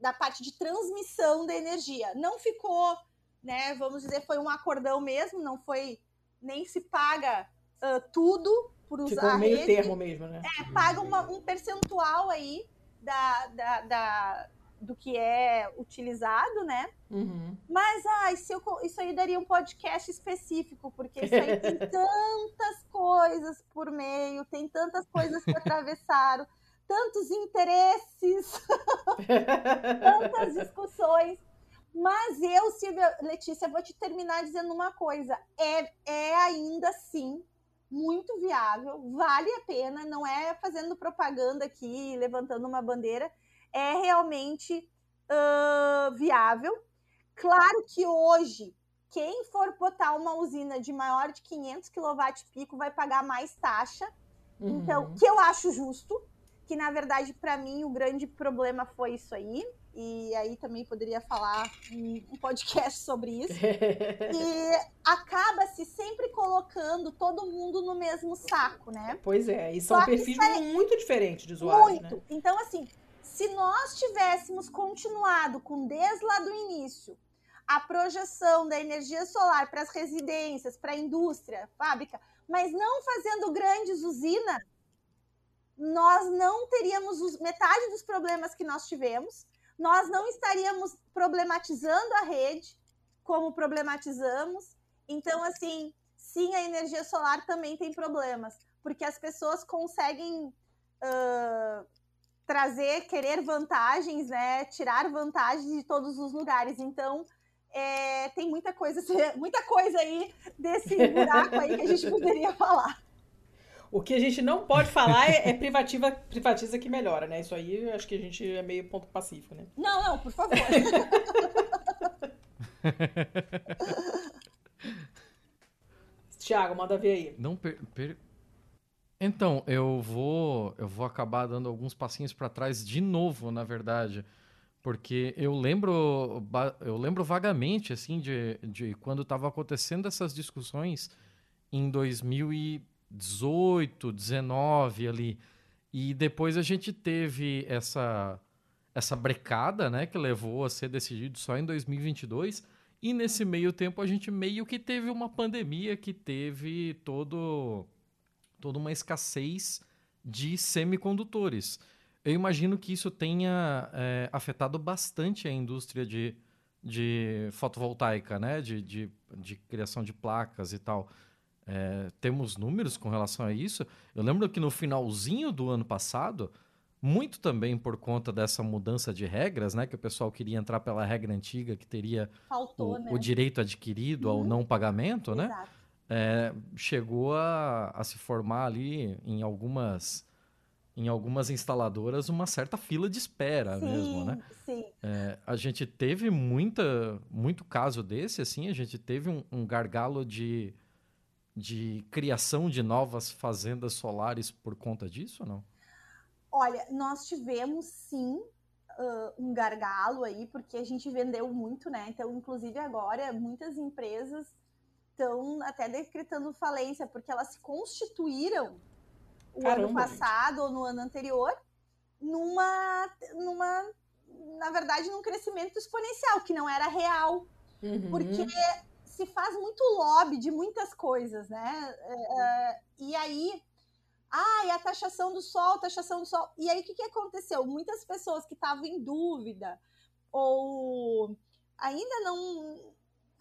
da parte de transmissão da energia. Não ficou, né? Vamos dizer, foi um acordão mesmo, não foi nem se paga uh, tudo por usar
Ficou
meio
termo mesmo, né?
É, paga uma, um percentual aí da, da, da, do que é utilizado, né? Uhum. Mas, ai, se eu, isso aí daria um podcast específico, porque isso aí tem tantas coisas por meio, tem tantas coisas que atravessaram, tantos interesses, tantas discussões. Mas eu, Silvia, Letícia, vou te terminar dizendo uma coisa: é, é ainda assim muito viável, vale a pena, não é fazendo propaganda aqui, levantando uma bandeira é realmente uh, viável. Claro que hoje, quem for botar uma usina de maior de 500 kW vai pagar mais taxa. Uhum. Então, que eu acho justo, que na verdade para mim o grande problema foi isso aí. E aí também poderia falar um, podcast sobre isso. e acaba-se sempre colocando todo mundo no mesmo saco, né?
Pois é, e são Só perfis é... muito diferentes de usuários. Muito. Né?
Então, assim, se nós tivéssemos continuado com desde lá do início a projeção da energia solar para as residências, para a indústria, fábrica, mas não fazendo grandes usinas, nós não teríamos os, metade dos problemas que nós tivemos, nós não estaríamos problematizando a rede como problematizamos. Então, assim, sim, a energia solar também tem problemas, porque as pessoas conseguem uh, trazer, querer vantagens, né? Tirar vantagens de todos os lugares. Então, é, tem muita coisa, muita coisa aí desse buraco aí que a gente poderia falar.
O que a gente não pode falar é, é privativa, privatiza que melhora, né? Isso aí acho que a gente é meio ponto pacífico, né?
Não, não, por favor.
Tiago, manda ver aí.
Não per, per... Então, eu vou eu vou acabar dando alguns passinhos para trás de novo, na verdade, porque eu lembro eu lembro vagamente assim de, de quando estava acontecendo essas discussões em 2018, 19 ali, e depois a gente teve essa essa brecada, né, que levou a ser decidido só em 2022. E nesse meio tempo a gente meio que teve uma pandemia que teve todo toda uma escassez de semicondutores. Eu imagino que isso tenha é, afetado bastante a indústria de, de fotovoltaica, né? De, de, de criação de placas e tal. É, temos números com relação a isso. Eu lembro que no finalzinho do ano passado, muito também por conta dessa mudança de regras, né? Que o pessoal queria entrar pela regra antiga que teria
Faltou,
o,
né?
o direito adquirido ao
Uhum.
não pagamento, né? É, chegou a, a se formar ali em algumas em algumas instaladoras uma certa fila de espera
sim,
mesmo, né?
Sim.
É, a gente teve muita, muito caso desse, assim, a gente teve um, um gargalo de, de criação de novas fazendas solares por conta disso, ou não?
Olha, nós tivemos sim ah, um gargalo aí, porque a gente vendeu muito, né? Então, inclusive agora, muitas empresas estão até decretando falência, porque elas se constituíram o ano
Caramba,
passado ou no ano anterior numa, numa, na verdade, num crescimento exponencial, que não era real.
Uhum.
Porque se faz muito lobby de muitas coisas, né? É, e aí, ah, e a taxação do sol, taxação do sol. E aí, o que, que aconteceu? Muitas pessoas que estavam em dúvida ou ainda não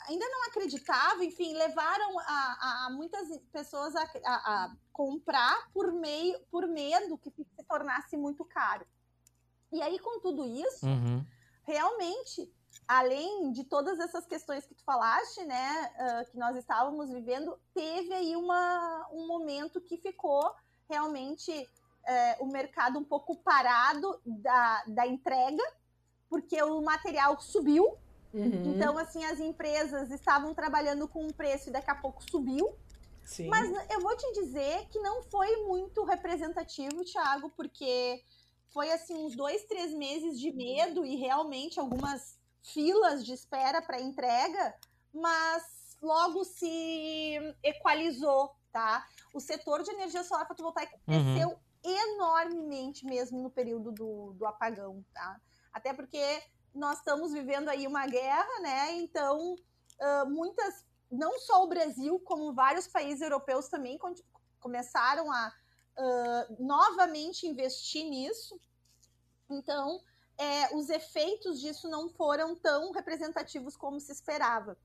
ainda não acreditavam, enfim, levaram a, a- a muitas pessoas a, a- a comprar por meio por medo que se tornasse muito caro. E aí, com tudo isso,
Uhum.
realmente, além de todas essas questões que tu falaste, né, ah, que nós estávamos vivendo, teve aí uma, um momento que ficou realmente eh, o mercado um pouco parado da, da entrega, porque o material subiu.
Uhum.
Então, assim, as empresas estavam trabalhando com um preço e daqui a pouco subiu.
Sim.
Mas eu vou te dizer que não foi muito representativo, Thiago, porque foi assim uns dois, três meses de medo e realmente algumas filas de espera para entrega, mas logo se equalizou, tá? O setor de energia solar fotovoltaica
Uhum.
cresceu enormemente mesmo no período do, do apagão, tá? Até porque nós estamos vivendo aí uma guerra, né? Então, ah, muitas não só o Brasil, como vários países europeus também começaram a ah, novamente investir nisso. Então, é, os efeitos disso não foram tão representativos como se esperava.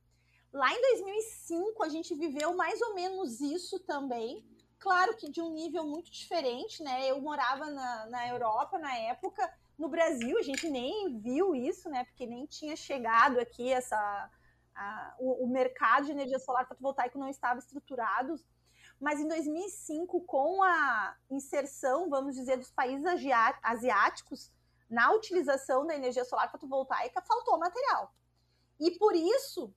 Lá em 2005, a gente viveu mais ou menos isso também. Claro que de um nível muito diferente, né? Eu morava na, na Europa na época. No Brasil, a gente nem viu isso, né? Porque nem tinha chegado aqui essa, a- o, o mercado de energia solar fotovoltaico não estava estruturado. Mas em 2005, com a inserção, vamos dizer, dos países asiáticos na utilização da energia solar fotovoltaica, faltou material. E por isso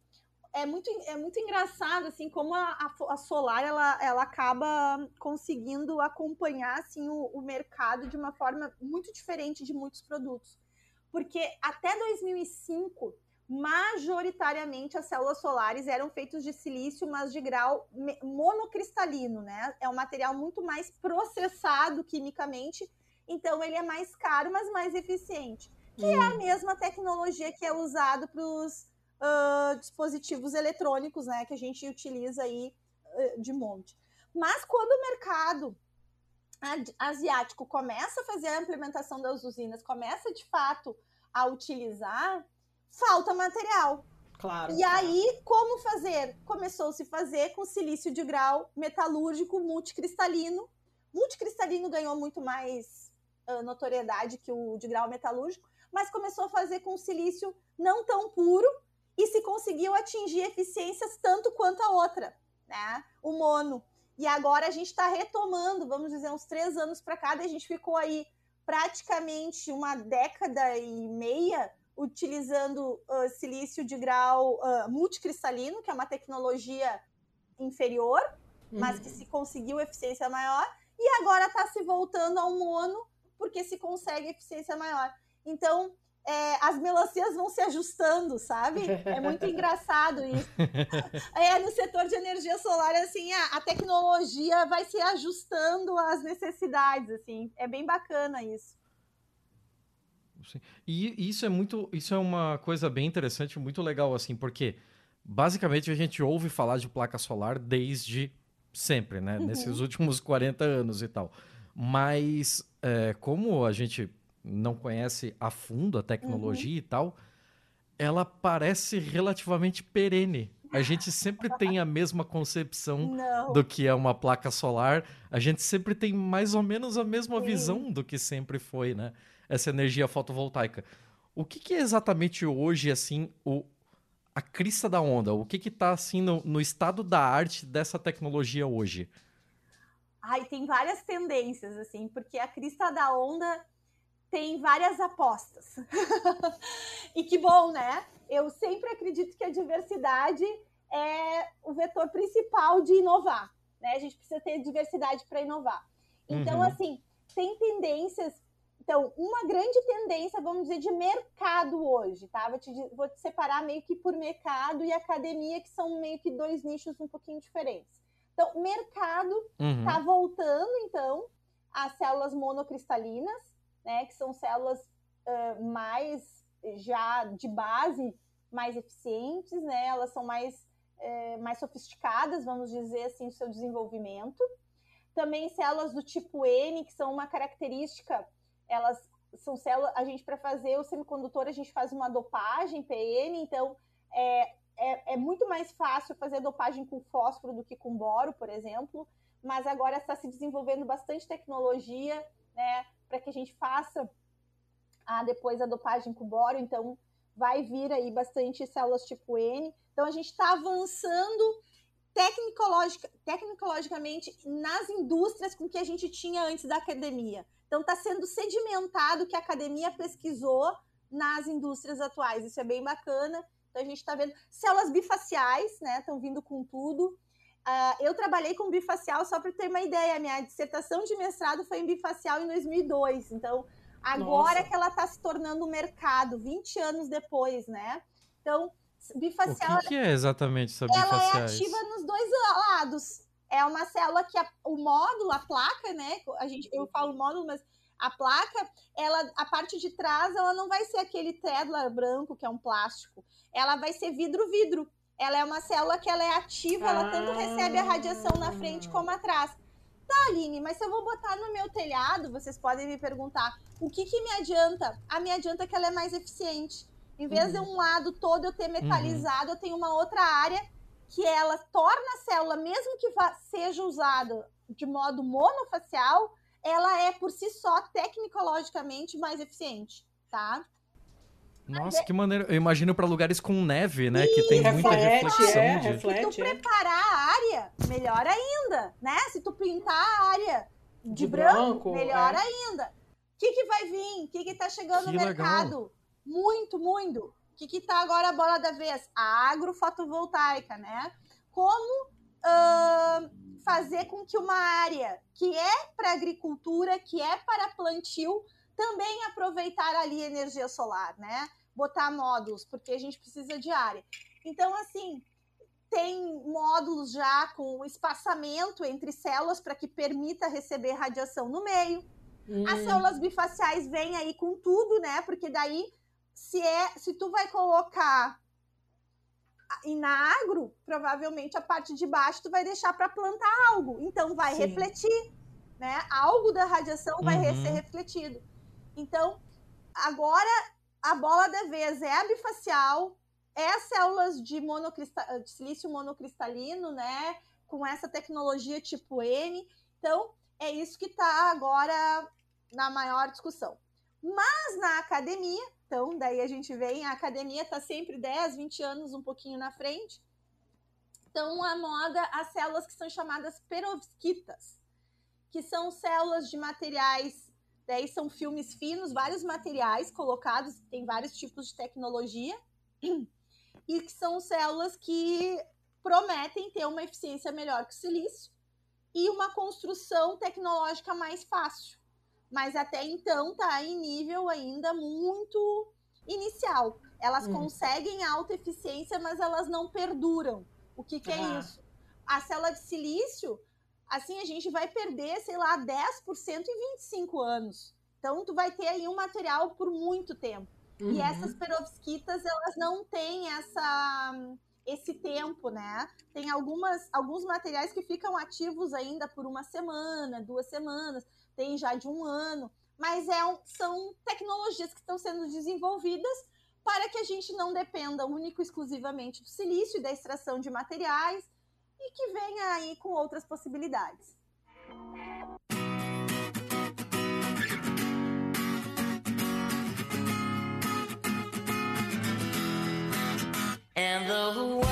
é muito, é muito engraçado assim como a, a a solar ela, ela acaba conseguindo acompanhar assim o, o mercado de uma forma muito diferente de muitos produtos. Porque até 2005 majoritariamente as células solares eram feitas de silício, mas de grau monocristalino, né? É um material muito mais processado quimicamente, então ele é mais caro, mas mais eficiente. Que é a mesma tecnologia que é usada para os dispositivos eletrônicos, né? Que a gente utiliza aí ah, de monte. Mas quando o mercado asiático começa a fazer a implementação das usinas, começa de fato a utilizar, falta material.
Claro.
E aí, como fazer? Começou a se fazer com silício de grau metalúrgico multicristalino. Multicristalino ganhou muito mais uh, notoriedade que o de grau metalúrgico, mas começou a fazer com silício não tão puro e se conseguiu atingir eficiências tanto quanto a outra, né? O mono. E agora a gente está retomando, vamos dizer, uns três anos para cá, a gente ficou aí praticamente uma década e meia utilizando uh, silício de grau uh, multicristalino, que é uma tecnologia inferior, uhum. mas que se conseguiu eficiência maior, e agora está se voltando ao mono, porque se consegue eficiência maior. Então, é, as melancias vão se ajustando, sabe? É muito engraçado isso. É, no setor de energia solar, assim, a, a, tecnologia vai se ajustando às necessidades, assim. É bem bacana isso.
Sim. E isso é muito, isso é uma coisa bem interessante, muito legal, assim, porque basicamente a gente ouve falar de placa solar desde sempre, né? Uhum. Nesses últimos 40 anos e tal. Mas é, como a gente não conhece a fundo a tecnologia uhum. e tal, ela parece relativamente perene. A gente sempre tem a mesma concepção
não.
do que é uma placa solar. A gente sempre tem mais ou menos a mesma Sim. visão do que sempre foi, né? essa energia fotovoltaica. O que, que é exatamente hoje, assim, o, a crista da onda? O que está assim, no, no estado da arte dessa tecnologia hoje?
Ai, tem várias tendências, assim, porque a crista da onda tem várias apostas. e que bom, né? Eu sempre acredito que a diversidade é o vetor principal de inovar, né? A gente precisa ter diversidade para inovar. Então, uhum. assim, tem tendências então, uma grande tendência, vamos dizer, de mercado hoje, tá? Vou te, vou te separar meio que por mercado e academia, que são meio que dois nichos um pouquinho diferentes. Então, mercado uhum. tá voltando, então, às células monocristalinas, né? Que são células uh, mais já de base, mais eficientes, né? Elas são mais, uh, mais sofisticadas, vamos dizer assim, no seu desenvolvimento. Também células do tipo N, que são uma característica elas são células. A gente, para fazer o semicondutor, a gente faz uma dopagem PN, então é, é, é, muito mais fácil fazer dopagem com fósforo do que com boro, por exemplo. Mas agora está se desenvolvendo bastante tecnologia, né, para que a gente faça a, depois a dopagem com boro. Então, vai vir aí bastante células tipo N. Então, a gente está avançando tecnologica, tecnologicamente nas indústrias com que a gente tinha antes da academia. Então, está sendo sedimentado o que a academia pesquisou nas indústrias atuais. Isso é bem bacana. Então, a gente está vendo células bifaciais, né? Estão vindo com tudo. Uh, eu trabalhei com bifacial, só para ter uma ideia, minha dissertação de mestrado foi em bifacial em 2002. Então, agora Nossa. que ela está se tornando um mercado, 20 anos depois, né? Então, bifacial.
O que, que é exatamente essa bifacial?
Ela é ativa nos dois lados é uma célula que a, o módulo, a placa, né? A gente, eu falo módulo, mas a placa, ela, a parte de trás, ela não vai ser aquele Tedlar branco, que é um plástico. Ela vai ser vidro-vidro. Ela é uma célula que ela é ativa, ela tanto recebe a radiação na frente como atrás. Tá, Aline, mas se eu vou botar no meu telhado, vocês podem me perguntar, o que que me adianta? A me adianta que ela é mais eficiente. Em vez uhum. de um lado todo eu ter metalizado, uhum. eu tenho uma outra área que ela torna a célula, mesmo que seja usada de modo monofacial, ela é por si só tecnologicamente mais eficiente, tá?
Nossa, que maneiro. Eu imagino para lugares com neve, né? que tem muita reflexão. É, de...
reflete, Se tu é. preparar a área, melhor ainda, né? Se tu pintar a área de, de branco, branco, melhor é. ainda. O que, que vai vir? O que, que tá chegando que no mercado? Legal. Muito, muito que que tá agora a bola da vez? A agrofotovoltaica, né? Como uh, fazer com que uma área que é para agricultura, que é para plantio, também aproveitar ali energia solar, né? Botar módulos, porque a gente precisa de área. Então, assim, tem módulos já com espaçamento entre células para que permita receber radiação no meio. Hum. As células bifaciais vêm aí com tudo, né? Porque daí se é, se tu vai colocar e na agro, provavelmente a parte de baixo tu vai deixar para plantar algo, então vai Sim. refletir, né? Algo da radiação vai uhum. ser refletido. Então, agora a bola da vez é a bifacial, é as células de, monocristal, de silício monocristalino, né? Com essa tecnologia tipo N. Então, é isso que está agora na maior discussão. Mas na academia, então, daí a gente vem, a academia está sempre 10, 20 anos um pouquinho na frente. Então, a moda as células que são chamadas perovskitas, que são células de materiais, daí são filmes finos, vários materiais colocados, tem vários tipos de tecnologia, e que são células que prometem ter uma eficiência melhor que o silício e uma construção tecnológica mais fácil. Mas até então está em nível ainda muito inicial. Elas hum. conseguem alta eficiência, mas elas não perduram. O que, que é ah. é isso? A célula de silício, assim, a gente vai perder, sei lá, 10% em 25 anos. Então, tu vai ter aí um material por muito tempo. Uhum. E essas perovskitas, elas não têm essa esse tempo, né? Tem algumas, alguns materiais que ficam ativos ainda por uma semana, duas semanas, tem já de um ano, mas é um, são tecnologias que estão sendo desenvolvidas para que a gente não dependa único exclusivamente do silício e da extração de materiais e que venha aí com outras possibilidades. And the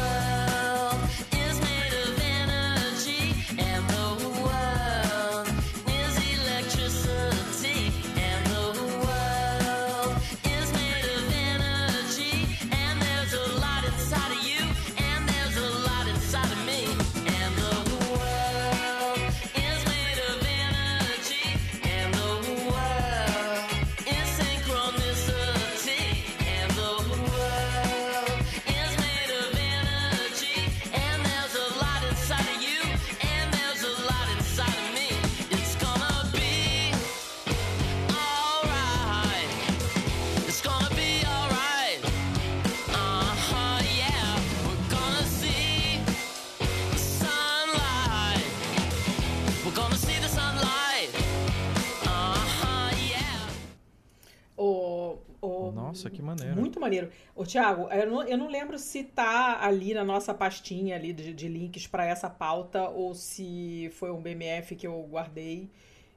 Nossa, que maneiro.
Muito maneiro. Ô, Thiago, eu não, eu não lembro se tá ali na nossa pastinha ali de, de links para essa pauta ou se foi um BMF que eu guardei.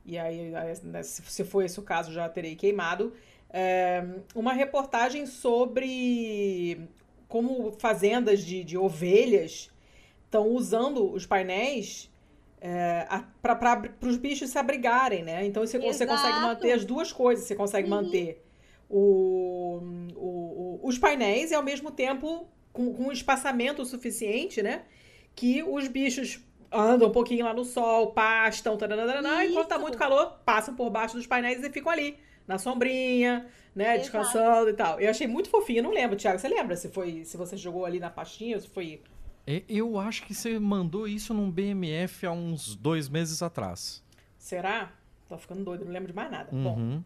E aí, né, se for esse o caso, já terei queimado. É, uma reportagem sobre como fazendas de, de ovelhas estão usando os painéis é, para os bichos se abrigarem, né? Então você, você consegue manter as duas coisas. Você consegue uhum. manter o, o, o, os painéis e ao mesmo tempo com, com um espaçamento suficiente, né? Que os bichos andam um pouquinho lá no sol, pastam, taranana, e quando tá muito calor, passam por baixo dos painéis e ficam ali, na sombrinha, né, Exato. descansando e tal. Eu achei muito fofinho, não lembro, Thiago, você lembra se foi se você jogou ali na pastinha, se foi...
Eu acho que você mandou isso num BMF há uns dois meses atrás.
Será? Tô ficando doido, não lembro de mais nada. Uhum. Bom,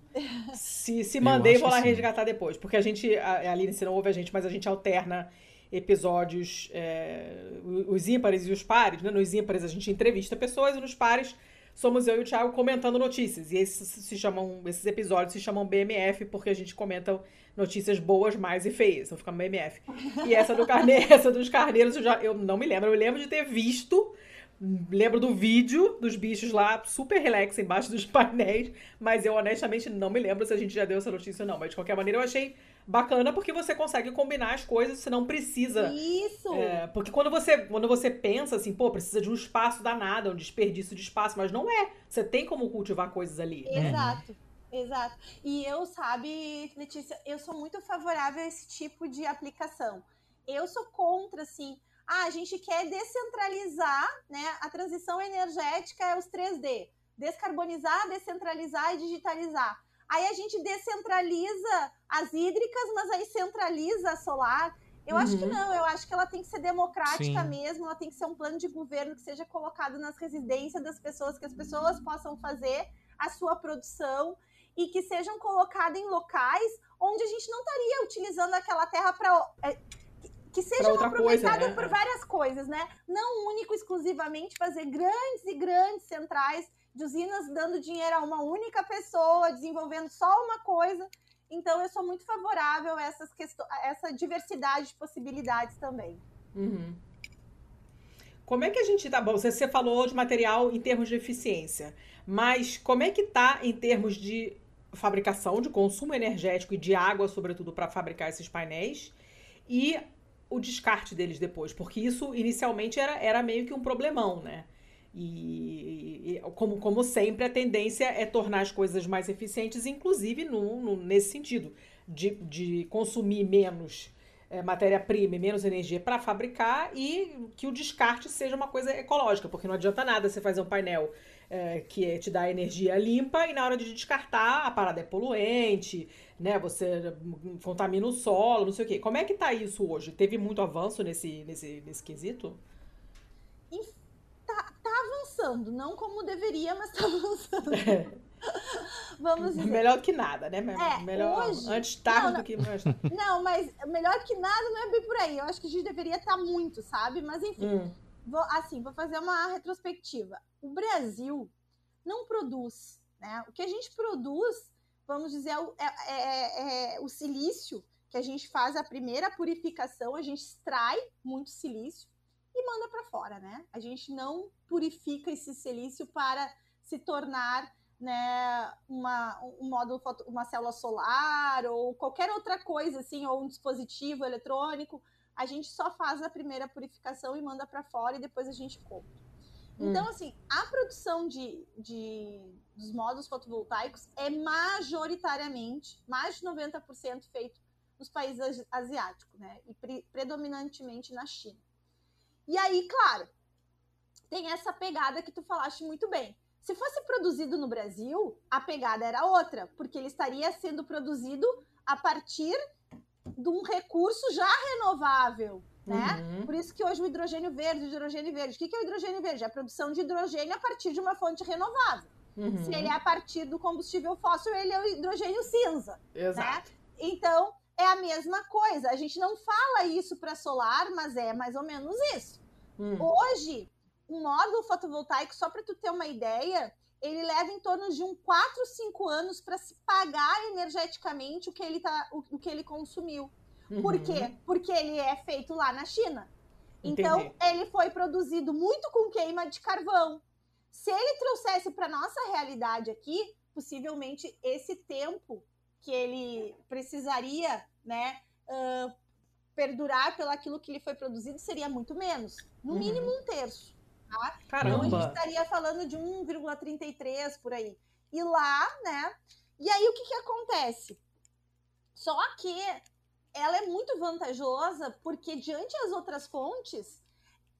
se, se mandei, vou lá resgatar depois. Porque a gente, a, a Aline, você não ouve a gente, mas a gente alterna episódios, é, os ímpares e os pares. Né? Nos ímpares a gente entrevista pessoas e nos pares somos eu e o Thiago comentando notícias. E esses, se chamam, esses episódios se chamam BMF porque a gente comenta notícias boas, mais e feias. Então fica BMF. E essa do carne, essa dos carneiros eu, já, eu não me lembro. Eu me lembro de ter visto Lembro do vídeo dos bichos lá, super relax embaixo dos painéis, mas eu honestamente não me lembro se a gente já deu essa notícia ou não. Mas de qualquer maneira eu achei bacana porque você consegue combinar as coisas, você não precisa.
Isso!
É, porque quando você, quando você pensa assim, pô, precisa de um espaço danado, um desperdício de espaço, mas não é. Você tem como cultivar coisas ali.
Né? Exato. Exato. E eu, sabe, Letícia, eu sou muito favorável a esse tipo de aplicação. Eu sou contra, assim, ah, a gente quer descentralizar, né? A transição energética é os 3D: descarbonizar, descentralizar e digitalizar. Aí a gente descentraliza as hídricas, mas aí centraliza a solar. Eu uhum. acho que uhum. não, eu acho que ela tem que ser democrática Sim. mesmo, ela tem que ser um plano de governo que seja colocado nas residências das pessoas, que as pessoas possam fazer a sua produção e que sejam colocadas em locais onde a gente não estaria utilizando aquela terra para que seja aproveitado né? por várias coisas, né? Não único, exclusivamente fazer grandes e grandes centrais de usinas dando dinheiro a uma única pessoa, desenvolvendo só uma coisa. Então, eu sou muito favorável a, essas a essa diversidade de possibilidades também.
Uhum. Como é que a gente tá bom? Você, você falou de material em termos de eficiência, mas como é que tá em termos de fabricação, de consumo energético e de água, sobretudo, para fabricar esses painéis e o descarte deles depois? Porque isso inicialmente era, era meio que um problemão, né? E, e como, como sempre, a tendência é tornar as coisas mais eficientes, inclusive no, no nesse sentido, de, de consumir menos é, matéria-prima e menos energia para fabricar e que o descarte seja uma coisa ecológica, porque não adianta nada você fazer um painel é, que te dá energia limpa e na hora de descartar a parada é poluente, né? Você contamina o solo, não sei o quê. Como é que tá isso hoje? Teve muito avanço nesse, nesse, nesse quesito?
Tá, tá avançando, não como deveria, mas tá avançando. É. Vamos dizer.
Melhor que nada, né? É, melhor hoje... antes tarde não, não, do que mais.
Não, mas melhor que nada não é bem por aí. Eu acho que a gente deveria estar tá muito, sabe? Mas enfim, hum. vou, assim, vou fazer uma retrospectiva. O Brasil não produz, né? O que a gente produz, vamos dizer, é, é, é, é o silício que a gente faz a primeira purificação, a gente extrai muito silício e manda para fora, né? A gente não purifica esse silício para se tornar né, uma, um módulo, uma célula solar ou qualquer outra coisa assim, ou um dispositivo eletrônico, a gente só faz a primeira purificação e manda para fora e depois a gente compra. Hum. Então, assim, a produção de, de, dos módulos fotovoltaicos é majoritariamente, mais de 90% feito nos países asiáticos, né? E pre, predominantemente na China. E aí, claro, tem essa pegada que tu falaste muito bem. Se fosse produzido no Brasil, a pegada era outra, porque ele estaria sendo produzido a partir de um recurso já renovável, né? Uhum. Por isso que hoje o hidrogênio verde, o hidrogênio verde. O que é o hidrogênio verde? É a produção de hidrogênio a partir de uma fonte renovável. Uhum. Se ele é a partir do combustível fóssil, ele é o hidrogênio cinza. Né? Exato. Né? Então, é a mesma coisa. A gente não fala isso para solar, mas é mais ou menos isso. Uhum. Hoje, um módulo fotovoltaico, só para tu ter uma ideia, ele leva em torno de um 4, 5 anos para se pagar energeticamente o que ele, tá, o, o que ele consumiu. Uhum. Por quê? Porque ele é feito lá na China. Então, Entendi. ele foi produzido muito com queima de carvão. Se ele trouxesse para nossa realidade aqui, possivelmente esse tempo que ele precisaria, né, uh, perdurar pelo aquilo que ele foi produzido seria muito menos, no uhum. mínimo um terço. Tá? Caramba. Então a gente estaria falando de 1,33 por aí. E lá, né? E aí o que, que acontece? Só que ela é muito vantajosa porque diante das outras fontes,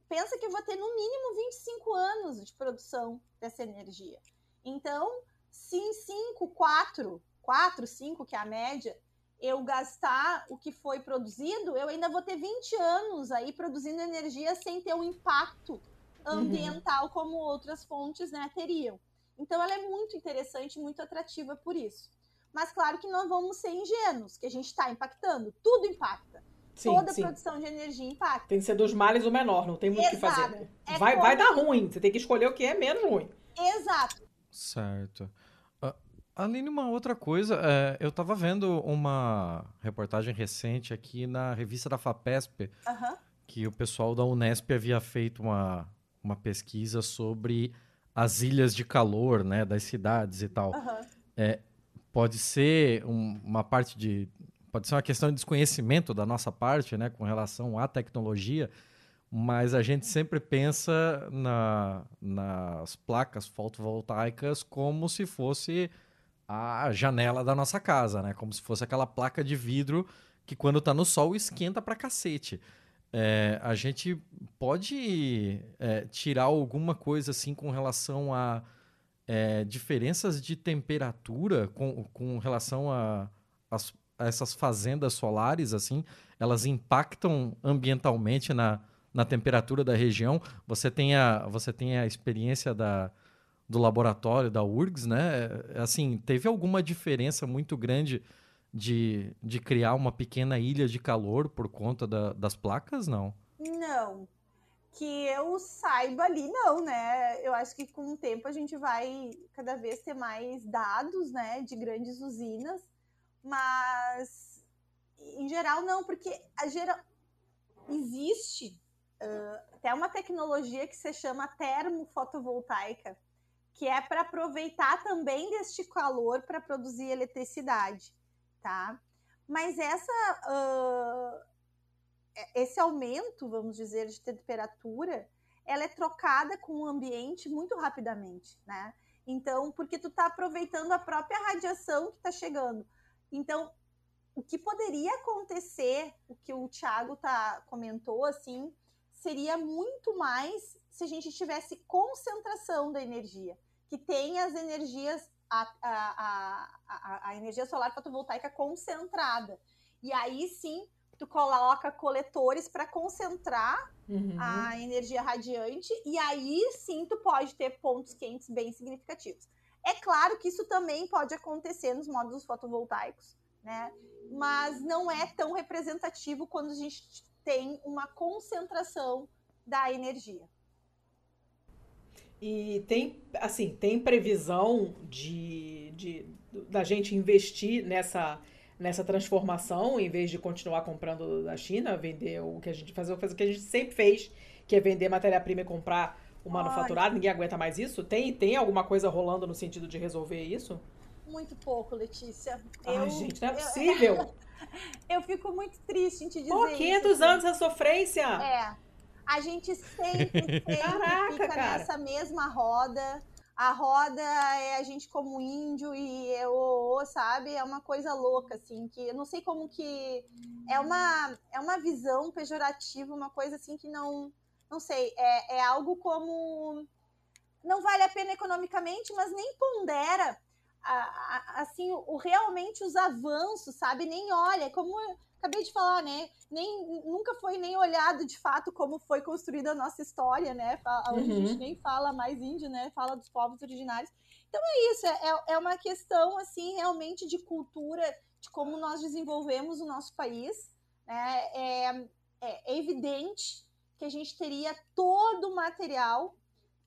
pensa que eu vou ter no mínimo 25 anos de produção dessa energia. Então, se em 5, 4, 4, 5, que é a média, eu gastar o que foi produzido, eu ainda vou ter 20 anos aí produzindo energia sem ter um impacto ambiental uhum. como outras fontes né, teriam. Então ela é muito interessante, muito atrativa por isso. Mas claro que não vamos ser ingênuos, que a gente está impactando, tudo impacta. Sim, Toda sim. produção de energia impacta.
Tem que ser dos males o menor, não tem muito o que fazer. É vai, como... vai dar ruim, você tem que escolher o que é menos ruim.
Exato.
Certo. Uh, Aline, uma outra coisa, é, eu estava vendo uma reportagem recente aqui na revista da FAPESP, uh -huh. que o pessoal da Unesp havia feito uma, uma pesquisa sobre as ilhas de calor, né, das cidades e tal. Uhum. É, pode ser um, uma parte de, pode ser uma questão de desconhecimento da nossa parte, né, com relação à tecnologia, mas a gente sempre pensa na, nas placas fotovoltaicas como se fosse a janela da nossa casa, né, como se fosse aquela placa de vidro que quando está no sol esquenta pra cacete. É, a gente pode é, tirar alguma coisa assim com relação a é, diferenças de temperatura com, com relação a, a, a, essas fazendas solares assim elas impactam ambientalmente na, na temperatura da região você tem a, você tem a experiência da, do laboratório da URGS né assim teve alguma diferença muito grande de, de criar uma pequena ilha de calor por conta da, das placas, não?
Não. Que eu saiba ali, não, né? Eu acho que com o tempo a gente vai cada vez ter mais dados, né, de grandes usinas, mas em geral não, porque a geral existe uh, até uma tecnologia que se chama termofotovoltaica, que é para aproveitar também deste calor para produzir eletricidade, tá? Mas essa uh, esse aumento, vamos dizer, de temperatura, ela é trocada com o ambiente muito rapidamente, né? Então, porque tu está aproveitando a própria radiação que está chegando. Então, o que poderia acontecer, o que o Thiago tá, comentou, assim, seria muito mais se a gente tivesse concentração da energia, que tem as energias, a, a, a, a energia solar fotovoltaica concentrada. E aí sim tu coloca coletores para concentrar uhum. a energia radiante e aí sim tu pode ter pontos quentes bem significativos. É claro que isso também pode acontecer nos módulos fotovoltaicos, né? Mas não é tão representativo quando a gente tem uma concentração da energia.
E tem, assim, tem previsão de, de da gente investir nessa nessa transformação, em vez de continuar comprando da China, vender o que a gente fazer, fazer o que a gente sempre fez, que é vender matéria-prima e comprar o manufaturado, ninguém aguenta mais isso? Tem, tem alguma coisa rolando no sentido de resolver isso?
Muito pouco, Letícia.
Ai, eu, gente, não é possível.
Eu, eu, fico muito triste em te dizer.
Pô, 500 isso, anos essa sofrência.
É. A gente sempre, sempre Caraca, fica cara. nessa mesma roda a roda é a gente como índio e eu, é sabe? É uma coisa louca, assim, que eu não sei como que. É uma, é uma visão pejorativa, uma coisa assim que não. Não sei, é, é algo como. Não vale a pena economicamente, mas nem pondera assim, o, realmente os avanços, sabe? Nem olha, como acabei de falar, né? Nem, nunca foi nem olhado de fato como foi construída a nossa história, né? A, uhum. a gente nem fala mais índio, né? Fala dos povos originários. Então é isso, é, é uma questão, assim, realmente de cultura, de como nós desenvolvemos o nosso país. Né? É, é, é evidente que a gente teria todo o material,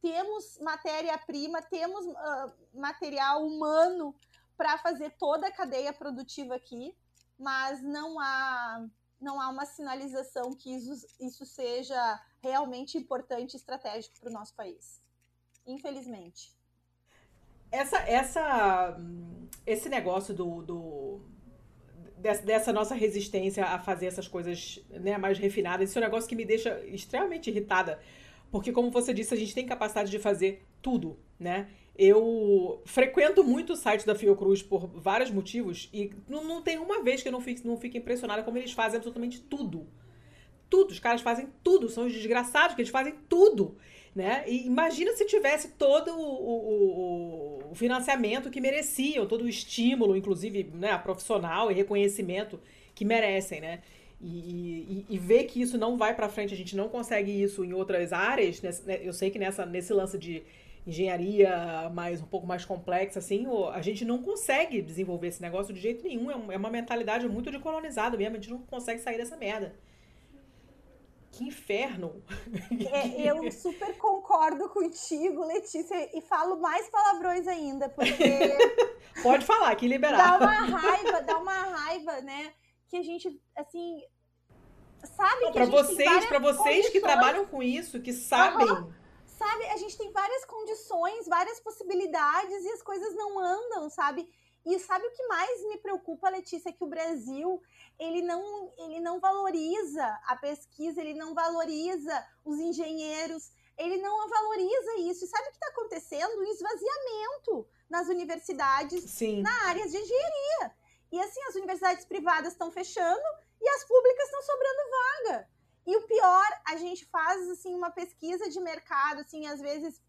temos matéria-prima, temos uh, material humano para fazer toda a cadeia produtiva aqui mas não há não há uma sinalização que isso, isso seja realmente importante e estratégico para o nosso país. Infelizmente.
Essa, essa, esse negócio do, do dessa nossa resistência a fazer essas coisas né, mais refinadas, isso é um negócio que me deixa extremamente irritada. Porque, como você disse, a gente tem capacidade de fazer tudo, né? Eu frequento muito o site da Fiocruz por vários motivos e não, não tem uma vez que eu não fique, não fique impressionada como eles fazem absolutamente tudo. Tudo, os caras fazem tudo, são os desgraçados que eles fazem tudo. Né? E imagina se tivesse todo o, o, o, financiamento que mereciam, todo o estímulo, inclusive né, profissional e reconhecimento que merecem, né? E, e, e ver que isso não vai para frente, a gente não consegue isso em outras áreas. Né? Eu sei que nessa, nesse lance de engenharia mais um pouco mais complexa, assim, a gente não consegue desenvolver esse negócio de jeito nenhum. É, é uma mentalidade muito de colonizado mesmo, a gente não consegue sair dessa merda. Que inferno!
É, eu super concordo contigo, Letícia, e falo mais palavrões ainda, porque.
Pode falar, que liberar.
Dá uma raiva, dá uma raiva, né? Que a gente, assim. Sabe que
para vocês, para vocês condições... que trabalham com isso, que sabem. Uhum
sabe? A gente tem várias condições, várias possibilidades e as coisas não andam, sabe? E sabe o que mais me preocupa, Letícia, é que o Brasil, ele não, ele não valoriza a pesquisa, ele não valoriza os engenheiros, ele não valoriza isso. E sabe o que está acontecendo? Um esvaziamento nas universidades,
Sim.
na área de engenharia. E assim, as universidades privadas estão fechando e as públicas estão sobrando vaga. E o pior, a gente faz assim uma pesquisa de mercado, assim, às vezes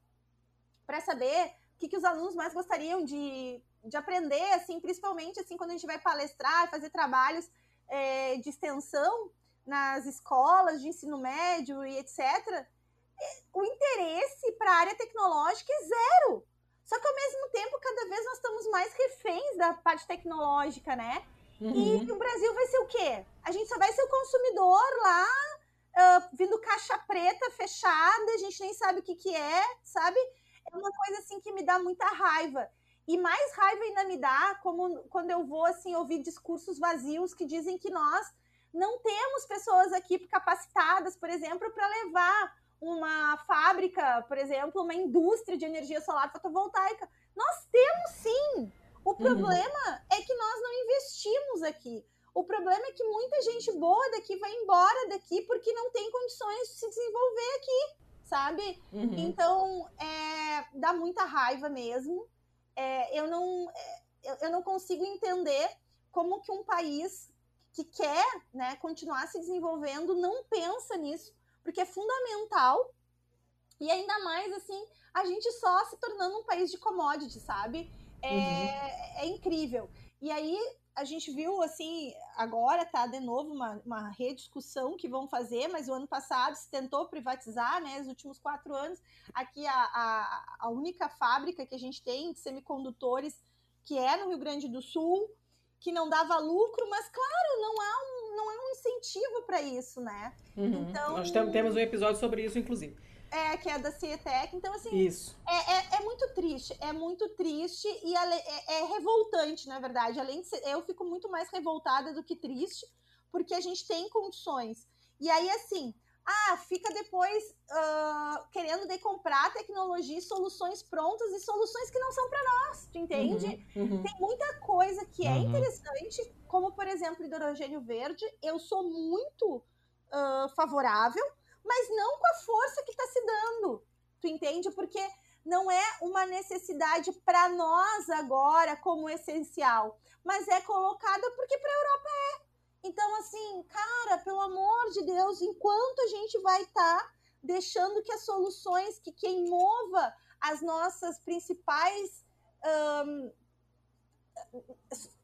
para saber o que, que os alunos mais gostariam de, de aprender, assim, principalmente assim quando a gente vai palestrar, fazer trabalhos é, de extensão nas escolas de ensino médio e etc. O interesse para a área tecnológica é zero. Só que ao mesmo tempo, cada vez nós estamos mais reféns da parte tecnológica, né? Uhum. E o Brasil vai ser o quê? A gente só vai ser o consumidor lá uh, vindo caixa preta, fechada, a gente nem sabe o que, que é, sabe? É uma coisa assim que me dá muita raiva. E mais raiva ainda me dá como quando eu vou assim ouvir discursos vazios que dizem que nós não temos pessoas aqui capacitadas, por exemplo, para levar uma fábrica, por exemplo, uma indústria de energia solar fotovoltaica. Nós temos sim. O uhum. problema uhum. é que nós não investimos aqui. O problema é que muita gente boa daqui vai embora daqui porque não tem condições de se desenvolver aqui, sabe? Uhum. Então, é, dá muita raiva mesmo. É, eu, não, é, eu não consigo entender como que um país que quer né, continuar se desenvolvendo não pensa nisso, porque é fundamental. E ainda mais assim, a gente só se tornando um país de commodity, sabe? É, uhum. é incrível. E aí a gente viu assim, agora tá de novo uma, uma rediscussão que vão fazer, mas o ano passado se tentou privatizar, né? Os últimos quatro anos, aqui a, a, a única fábrica que a gente tem de semicondutores, que é no Rio Grande do Sul, que não dava lucro, mas claro, não há um, não há um incentivo para isso, né?
Uhum. Então, Nós temos um episódio sobre isso, inclusive.
É, que é da Cietec. Então, assim,
Isso.
É, é, é, muito triste. É muito triste e é, é, revoltante, na verdade. Além de ser, eu fico muito mais revoltada do que triste, porque a gente tem condições. E aí, assim, ah, fica depois uh, querendo de comprar tecnologia e soluções prontas e soluções que não são para nós, tu entende? Uhum, uhum. Tem muita coisa que é uhum. interessante, como por exemplo hidrogênio verde. Eu sou muito uh, favorável, mas não com a força que está se dando. Tu entende? Porque não é uma necessidade para nós agora como essencial, mas é colocada porque para a Europa é. Então, assim, cara, pelo amor de Deus, enquanto a gente vai estar tá deixando que as soluções, que quem mova as nossas principais um,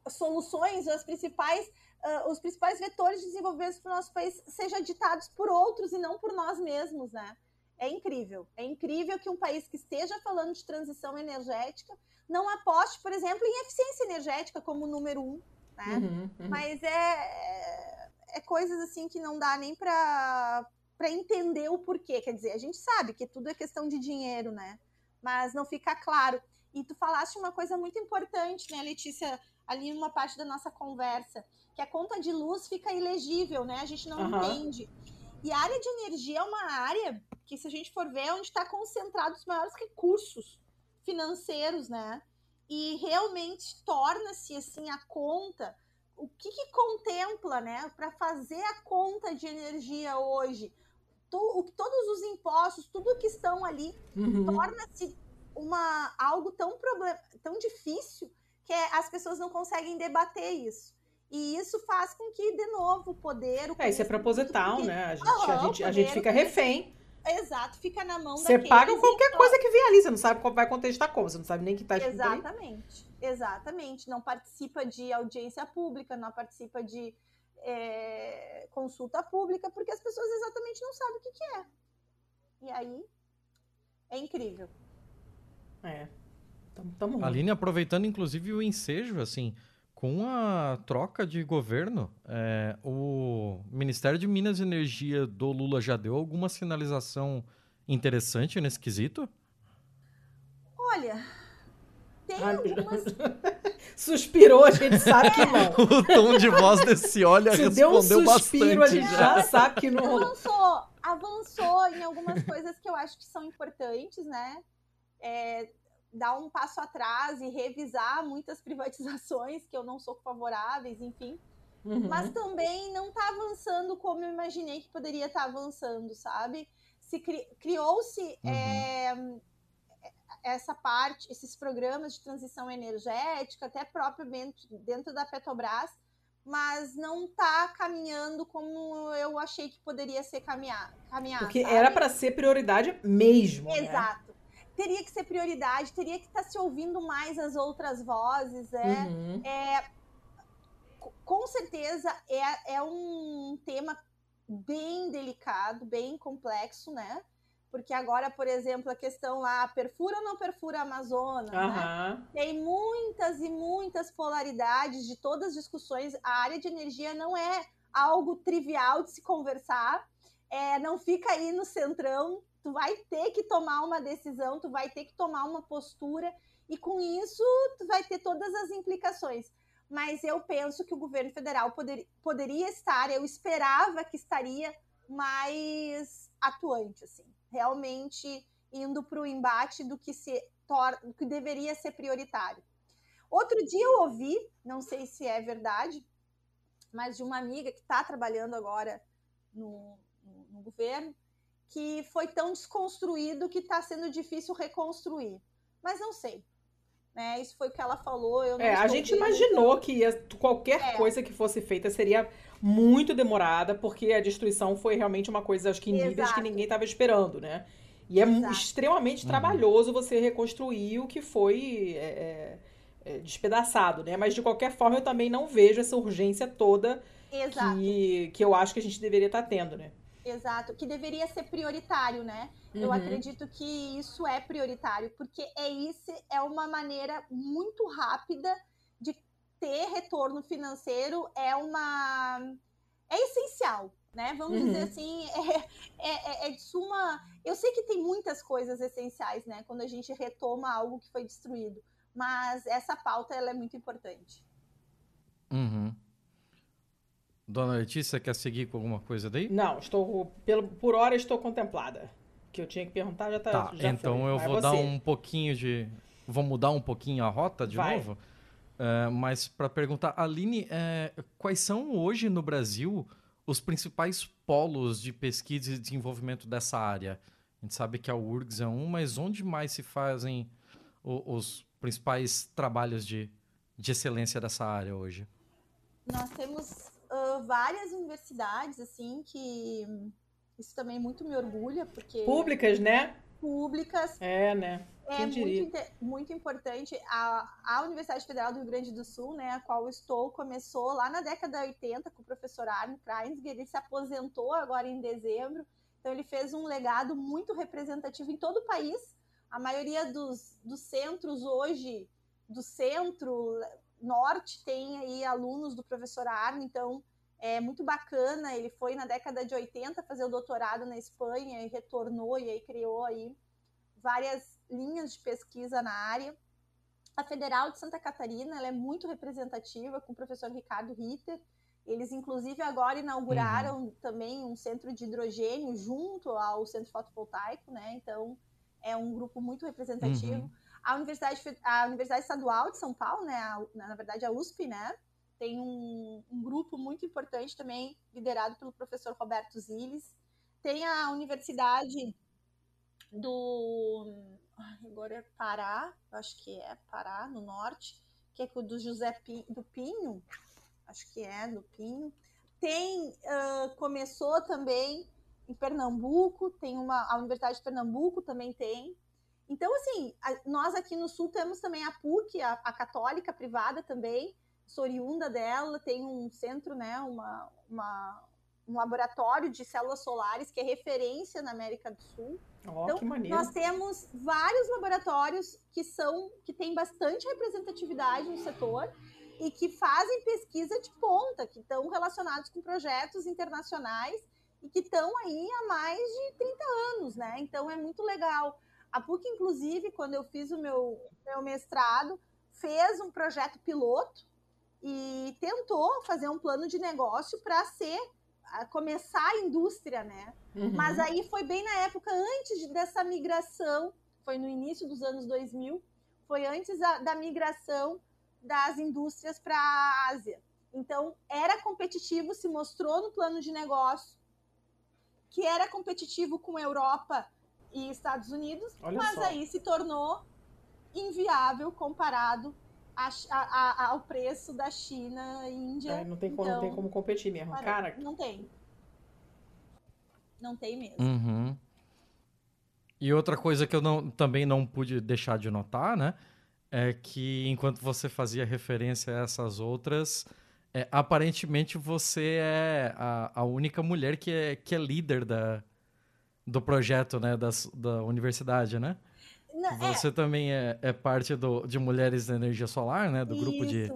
soluções, as principais uh, os principais vetores de desenvolvimento para o nosso país sejam ditados por outros e não por nós mesmos, né? É incrível. É incrível que um país que esteja falando de transição energética não aposte, por exemplo, em eficiência energética como número um, né? Uhum, uhum. Mas é, é, é coisas assim que não dá nem para para entender o porquê. Quer dizer, a gente sabe que tudo é questão de dinheiro, né? Mas não fica claro. E tu falaste uma coisa muito importante, né, Letícia, ali numa parte da nossa conversa, que a conta de luz fica ilegível, né? A gente não uhum. entende. E a área de energia é uma área que, se a gente for ver, é onde está concentrado os maiores recursos financeiros, né? E realmente torna-se assim a conta. O que, que contempla, né? Para fazer a conta de energia hoje, to, todos os impostos, tudo que estão ali, uhum. torna-se uma algo tão problem, tão difícil que as pessoas não conseguem debater isso. E isso faz com que, de novo, o poder. O
é, isso é proposital, porque... né? A gente, a, gente, a gente fica refém.
Exato, fica na mão
Você paga qualquer então... coisa que vier ali, você não sabe qual vai contestar como, você não sabe nem que tá
Exatamente, exatamente. Não participa de audiência pública, não participa de é, consulta pública, porque as pessoas exatamente não sabem o que, que é. E aí é incrível.
É. Tamo, tamo
Aline, aproveitando inclusive o ensejo, assim, com a troca de governo, é, o Ministério de Minas e Energia do Lula já deu alguma sinalização interessante nesse quesito?
Olha, tem algumas.
Suspirou, a gente sabe que não.
o tom de voz desse olha Se respondeu deu um suspiro, bastante.
A gente já, já sabe que não.
Avançou, avançou em algumas coisas que eu acho que são importantes, né? É, dar um passo atrás e revisar muitas privatizações que eu não sou favoráveis, enfim. Uhum. Mas também não está avançando como eu imaginei que poderia estar tá avançando, sabe? Se cri criou-se uhum. é, essa parte, esses programas de transição energética, até propriamente dentro da Petrobras, mas não está caminhando como eu achei que poderia ser caminhar. caminhar
Porque sabe? era para ser prioridade mesmo.
Né? Exato. Né? Teria que ser prioridade, teria que estar tá se ouvindo mais as outras vozes. É, uhum. é com certeza é, é um tema bem delicado, bem complexo, né? Porque agora, por exemplo, a questão lá, perfura ou não perfura a Amazônia, uhum. né? Tem muitas e muitas polaridades de todas as discussões. A área de energia não é algo trivial de se conversar, é, não fica aí no centrão tu vai ter que tomar uma decisão, tu vai ter que tomar uma postura, e com isso tu vai ter todas as implicações. Mas eu penso que o governo federal poder, poderia estar, eu esperava que estaria mais atuante, assim, realmente indo para o embate do que se do que deveria ser prioritário. Outro dia eu ouvi, não sei se é verdade, mas de uma amiga que está trabalhando agora no, no, no governo, que foi tão desconstruído que está sendo difícil reconstruir. Mas não sei. Né? Isso foi o que ela falou. Eu
é, a gente imaginou que ia, qualquer é. coisa que fosse feita seria muito demorada, porque a destruição foi realmente uma coisa, acho que em níveis que ninguém estava esperando, né? E é Exato. extremamente uhum. trabalhoso você reconstruir o que foi é, é, é, despedaçado, né? Mas de qualquer forma, eu também não vejo essa urgência toda que, que eu acho que a gente deveria estar tá tendo, né?
Exato, que deveria ser prioritário, né? Uhum. Eu acredito que isso é prioritário, porque é isso, é uma maneira muito rápida de ter retorno financeiro, é uma é essencial, né? Vamos uhum. dizer assim, é, é, é, de suma. Eu sei que tem muitas coisas essenciais, né? Quando a gente retoma algo que foi destruído, mas essa pauta ela é muito importante.
Uhum. Dona Letícia, quer seguir com alguma coisa daí?
Não, estou pelo, por hora estou contemplada. Que eu tinha que perguntar já está.
Tá,
já
então foi. eu Vai vou você. dar um pouquinho de. Vou mudar um pouquinho a rota de Vai. novo. Uh, mas para perguntar, Aline, uh, quais são hoje no Brasil os principais polos de pesquisa e desenvolvimento dessa área? A gente sabe que a URGS é um, mas onde mais se fazem o, os principais trabalhos de, de excelência dessa área hoje?
Nós temos uh, várias universidades, assim, que isso também muito me orgulha, porque...
Públicas, né?
Públicas.
É, né?
Quem é muito, muito importante. A, a Universidade Federal do Rio Grande do Sul, né, a qual estou, começou lá na década de 80 com o professor Arne Kreinsger, ele se aposentou agora em dezembro, então ele fez um legado muito representativo em todo o país. A maioria dos, dos centros hoje, do centro, norte tem aí alunos do professor Arno, então é muito bacana. Ele foi na década de 80 fazer o doutorado na Espanha e retornou e aí criou aí várias linhas de pesquisa na área. A Federal de Santa Catarina ela é muito representativa com o professor Ricardo Ritter. Eles, inclusive, agora inauguraram uhum. também um centro de hidrogênio junto ao centro fotovoltaico, né? Então, é um grupo muito representativo. Uhum. A Universidade, a Universidade Estadual de São Paulo, né, a, na verdade a USP, né, tem um, um, grupo muito importante também, liderado pelo professor Roberto Ziles. Tem a Universidade do. Agora é Pará, acho que é Pará, no norte, que é do José Pinho, do Pinho, acho que é, do Pinho. Tem, uh, começou também em Pernambuco, tem uma, a Universidade de Pernambuco também tem, então, assim, a, nós aqui no Sul temos também a PUC, a, a católica privada também, sou oriunda dela, tem um centro, né, uma, uma, um laboratório de células solares que é referência na América do Sul.
Oh, então,
nós temos vários laboratórios que são que têm bastante representatividade no setor e que fazem pesquisa de ponta, que estão relacionados com projetos internacionais e que estão aí há mais de 30 anos, né? Então é muito legal. A PUC, inclusive, quando eu fiz o meu, meu mestrado, fez um projeto piloto e tentou fazer um plano de negócio para ser começar a indústria, né? Uhum. Mas aí foi bem na época antes dessa migração, foi no início dos anos 2000, foi antes a, da migração das indústrias para a Ásia. Então, era competitivo, se mostrou no plano de negócio que era competitivo com a Europa e Estados Unidos, Olha mas só. aí se tornou inviável comparado a, a, a, ao preço da China e Índia.
É, não, tem como, então, não tem então, como competir mesmo. Cara,
não tem. Não tem mesmo.
Uhum. E outra coisa que eu não, também não pude deixar de notar, né? É que enquanto você fazia referência a essas outras, é, aparentemente você é a, a única mulher que é, que é líder da, do projeto, né, das, da universidade, né? Não, Você é... também é, é parte do, de Mulheres da Energia Solar, né? Do Isso. grupo de,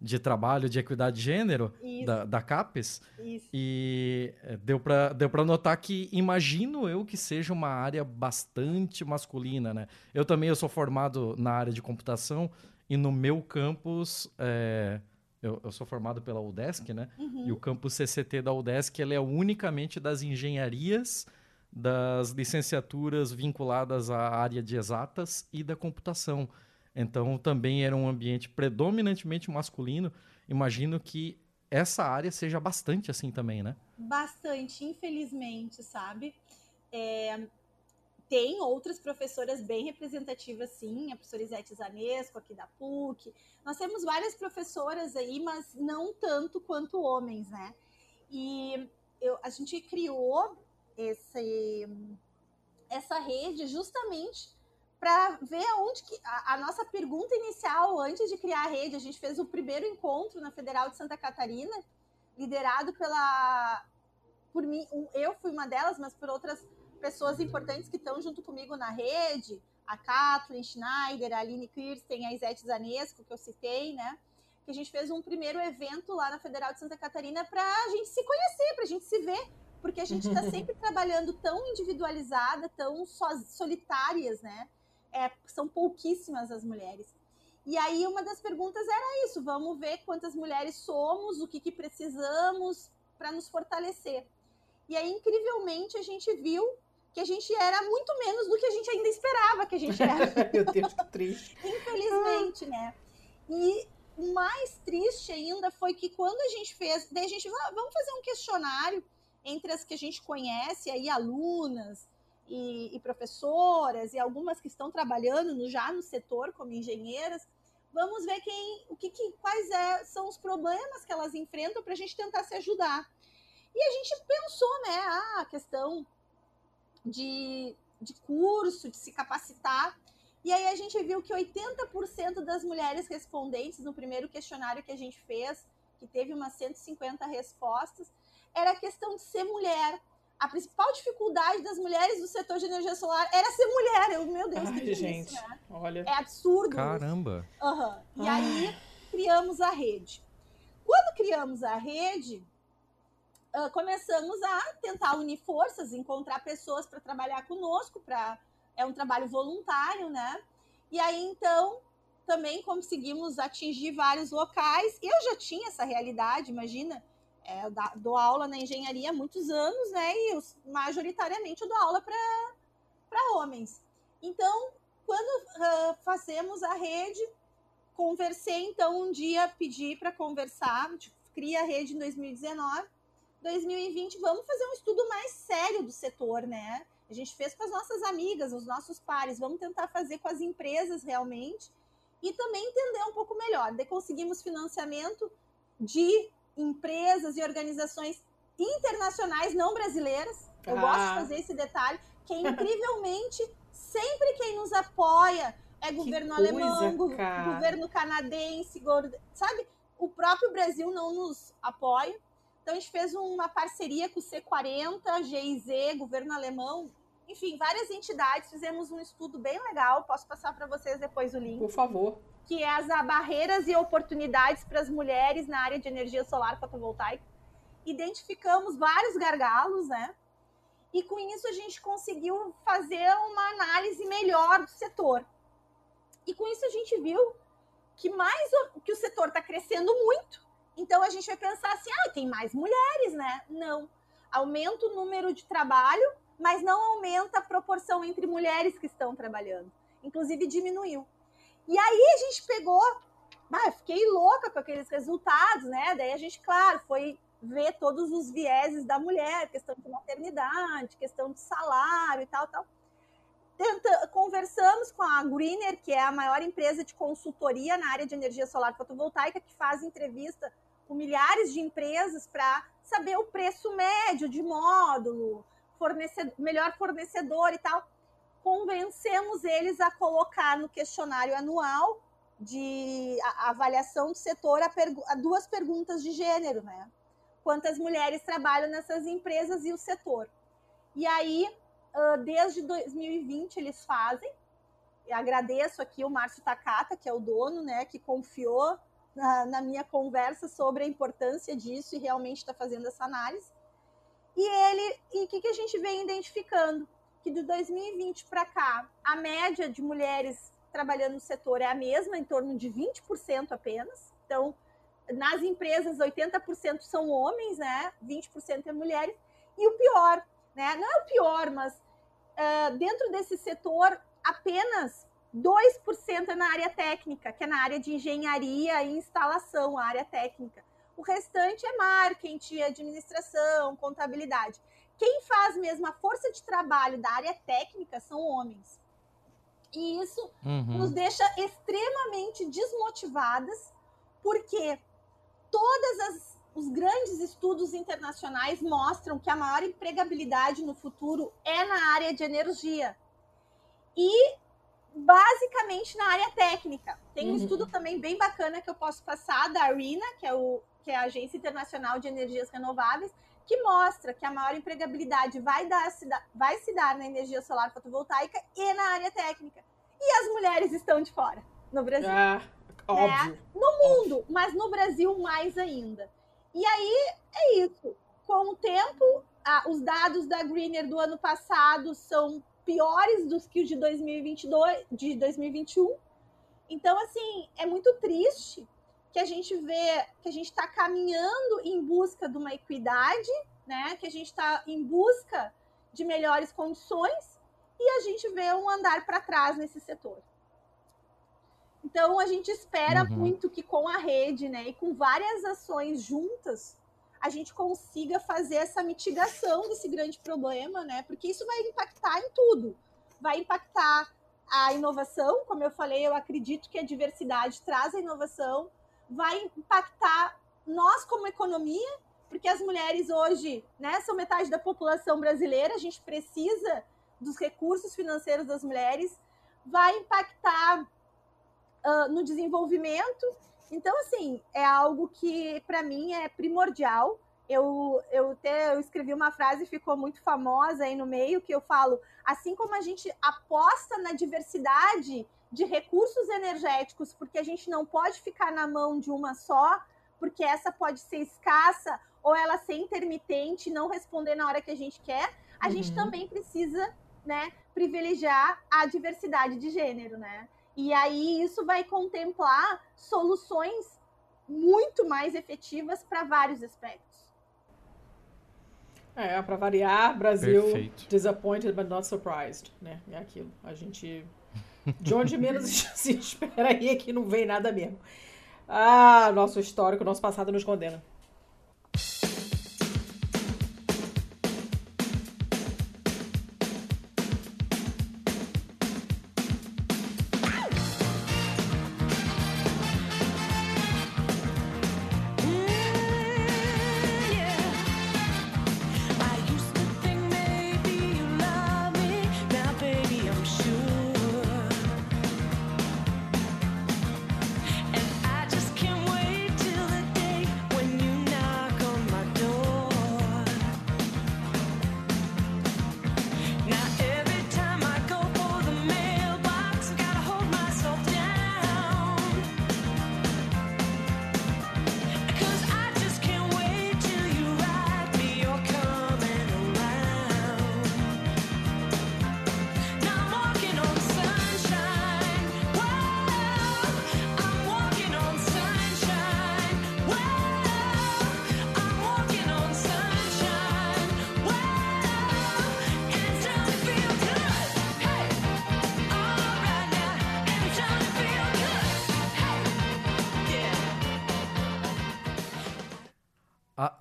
de trabalho de equidade de gênero
Isso.
da, da CAPES.
Isso.
E é, deu para deu pra notar que imagino eu que seja uma área bastante masculina, né? Eu também eu sou formado na área de computação e no meu campus, é, eu, eu sou formado pela UDESC, né?
Uhum.
E o campus CCT da UDESC ele é unicamente das engenharias, das licenciaturas vinculadas à área de exatas e da computação. Então também era um ambiente predominantemente masculino. Imagino que essa área seja bastante assim também, né?
Bastante, infelizmente, sabe? É, tem outras professoras bem representativas, sim, a professora Isete Zanesco, aqui da PUC. Nós temos várias professoras aí, mas não tanto quanto homens, né? E eu, a gente criou esse, essa rede justamente para ver aonde que a, a, nossa pergunta inicial antes de criar a rede, a gente fez o primeiro encontro na Federal de Santa Catarina, liderado pela por mim, eu fui uma delas, mas por outras pessoas importantes que estão junto comigo na rede, a Kathleen Schneider, a Aline Kirsten, a Isete Zanesco, que eu citei, né? Que a gente fez um primeiro evento lá na Federal de Santa Catarina para a gente se conhecer, para a gente se ver, porque a gente está sempre trabalhando tão individualizada, tão so solitárias, né? É, são pouquíssimas as mulheres. E aí uma das perguntas era isso: vamos ver quantas mulheres somos, o que, que precisamos para nos fortalecer. E aí, incrivelmente, a gente viu que a gente era muito menos do que a gente ainda esperava que a gente era.
Meu Deus, que triste.
Infelizmente, né? E o mais triste ainda foi que quando a gente fez, daí a gente vamos fazer um questionário entre as que a gente conhece aí alunas e, e professoras e algumas que estão trabalhando no, já no setor como engenheiras, vamos ver quem, o que, que quais é, são os problemas que elas enfrentam para a gente tentar se ajudar. E a gente pensou, né, a questão de, de curso, de se capacitar. E aí a gente viu que 80% das mulheres respondentes no primeiro questionário que a gente fez, que teve umas 150 respostas, era a questão de ser mulher. A principal dificuldade das mulheres do setor de energia solar era ser mulher. Eu, meu Deus,
Ai,
que
gente,
isso, né?
olha.
É absurdo.
Caramba!
Uhum. E
Ai.
aí criamos a rede. Quando criamos a rede, uh, começamos a tentar unir forças, encontrar pessoas para trabalhar conosco, para é um trabalho voluntário, né? E aí então também conseguimos atingir vários locais. Eu já tinha essa realidade, imagina, é, eu dou aula na engenharia há muitos anos, né? E eu, majoritariamente eu dou aula para homens. Então, quando ah, fazemos a rede, conversei então um dia, pedi para conversar, gente cria a rede em 2019. 2020, vamos fazer um estudo mais sério do setor, né? A gente fez com as nossas amigas, os nossos pares, vamos tentar fazer com as empresas realmente e também entender um pouco melhor. Daí conseguimos financiamento de empresas e organizações internacionais não brasileiras. Eu
Ah.
gosto de fazer esse detalhe, que é incrivelmente sempre quem nos apoia é governo
coisa,
alemão,
cara.
governo canadense, sabe? O próprio Brasil não nos apoia. Então a gente fez uma parceria com o C40, GIZ, governo alemão, enfim, várias entidades. Fizemos um estudo bem legal. Posso passar para vocês depois o link
Por favor.
Que é as barreiras e oportunidades para as mulheres na área de energia solar fotovoltaica. Identificamos vários gargalos, né? E com isso a gente conseguiu fazer uma análise melhor do setor. E com isso a gente viu que mais o, que o setor está crescendo muito. Então a gente vai pensar assim, ah, tem mais mulheres, né? Não. Aumenta o número de trabalho, mas não aumenta a proporção entre mulheres que estão trabalhando. Inclusive diminuiu. E aí a gente pegou, ah, fiquei louca com aqueles resultados, né? Daí a gente, claro, foi ver todos os vieses da mulher, questão de maternidade, questão de salário e tal, tal. Tenta, conversamos com a Greener, que é a maior empresa de consultoria na área de energia solar fotovoltaica, que faz entrevista com milhares de empresas para saber o preço médio de módulo, fornecedor, melhor fornecedor e tal convencemos eles a colocar no questionário anual de avaliação do setor a, a duas perguntas de gênero, né? Quantas mulheres trabalham nessas empresas e o setor. E aí, desde 2020, eles fazem. Eu agradeço aqui o Márcio Takata, que é o dono, né, que confiou na, na minha conversa sobre a importância disso e realmente está fazendo essa análise. E ele, e o que, que a gente vem identificando? Que de 2020 para cá, a média de mulheres trabalhando no setor é a mesma, em torno de 20% apenas. Então, nas empresas, 80% são homens, né? 20% é mulheres. E o pior, né? Não é o pior, mas uh, dentro desse setor, apenas 2% é na área técnica, que é na área de engenharia e instalação, a área técnica. O restante é marketing, administração, contabilidade. Quem faz mesmo a força de trabalho da área técnica são homens. E isso uhum. nos deixa extremamente desmotivadas, porque todas as os grandes estudos internacionais mostram que a maior empregabilidade no futuro é na área de energia. E basicamente na área técnica. Tem um uhum. estudo também bem bacana que eu posso passar da ARENA, que é, o, que é a Agência Internacional de Energias Renováveis, que mostra que a maior empregabilidade vai, dar, vai se dar na energia solar fotovoltaica e na área técnica. E as mulheres estão de fora no Brasil. Ah,
óbvio.
É, no mundo, óbvio. mas no Brasil mais ainda. E aí é isso. Com o tempo, ah, os dados da Greener do ano passado são piores dos que os de 2022, de 2021. Então, assim, é muito triste que a gente vê que a gente está caminhando em busca de uma equidade, né? Que a gente está em busca de melhores condições e a gente vê um andar para trás nesse setor. Então a gente espera uhum. muito que com a rede, né, e com várias ações juntas, a gente consiga fazer essa mitigação desse grande problema, né? Porque isso vai impactar em tudo. Vai impactar a inovação, como eu falei, eu acredito que a diversidade traz a inovação, vai impactar nós como economia, porque as mulheres hoje, né, são metade da população brasileira, a gente precisa dos recursos financeiros das mulheres, vai impactar uh, no desenvolvimento. Então, assim, é algo que para mim é primordial. Eu, eu até eu escrevi uma frase ficou muito famosa aí no meio que eu falo, assim como a gente aposta na diversidade de recursos energéticos, porque a gente não pode ficar na mão de uma só, porque essa pode ser escassa ou ela ser intermitente, não responder na hora que a gente quer, a uhum. gente também precisa, né, privilegiar a diversidade de gênero, né? E aí isso vai contemplar soluções muito mais efetivas para vários aspectos.
É, para variar, Brasil Perfeito. disappointed but not surprised, né? É aquilo. A gente de onde menos se espera aí é que não vem nada mesmo. Ah, nosso histórico, nosso passado nos condena.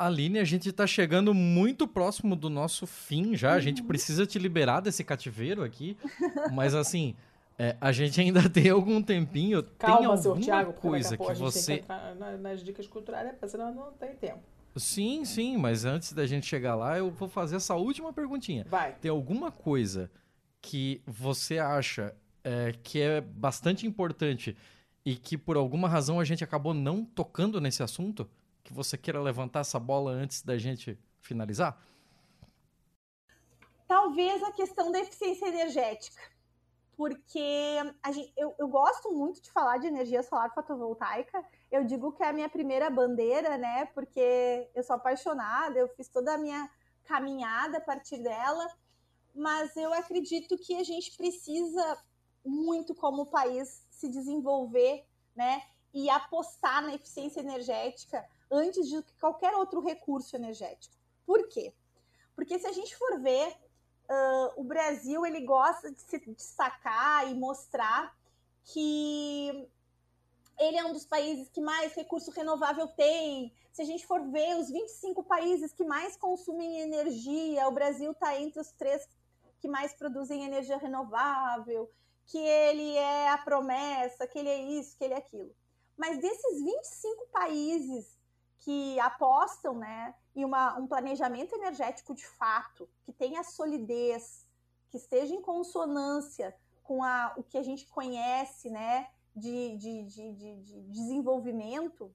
Aline, a gente está chegando muito próximo do nosso fim já. A gente uhum. precisa te liberar desse cativeiro aqui. Mas assim, é, a gente ainda tem algum tempinho. Calma, tem alguma Thiago, coisa que, que você.
nas dicas culturais, né? senão não tem tempo.
Sim, sim, mas antes da gente chegar lá, eu vou fazer essa última perguntinha.
Vai.
Tem alguma coisa que você acha é, que é bastante importante e que por alguma razão a gente acabou não tocando nesse assunto? Que você queira levantar essa bola antes da gente finalizar?
Talvez a questão da eficiência energética. porque gente, eu, eu, gosto muito de falar de energia solar fotovoltaica. Eu digo que é a minha primeira bandeira, né? Porque eu sou apaixonada, eu fiz toda a minha caminhada a partir dela, mas eu acredito que a gente precisa muito, como país, se desenvolver, né? E apostar na eficiência energética antes de qualquer outro recurso energético. Por quê? Porque se a gente for ver uh, o Brasil ele gosta de se destacar e mostrar que ele é um dos países que mais recurso renovável tem. Se a gente for ver os 25 países que mais consumem energia, o Brasil está entre os três que mais produzem energia renovável, que ele é a promessa, que ele é isso, que ele é aquilo. Mas desses 25 países que apostam né, em uma, um planejamento energético de fato, que tenha solidez, que esteja em consonância com a, o que a gente conhece né, de, de, de, de, desenvolvimento,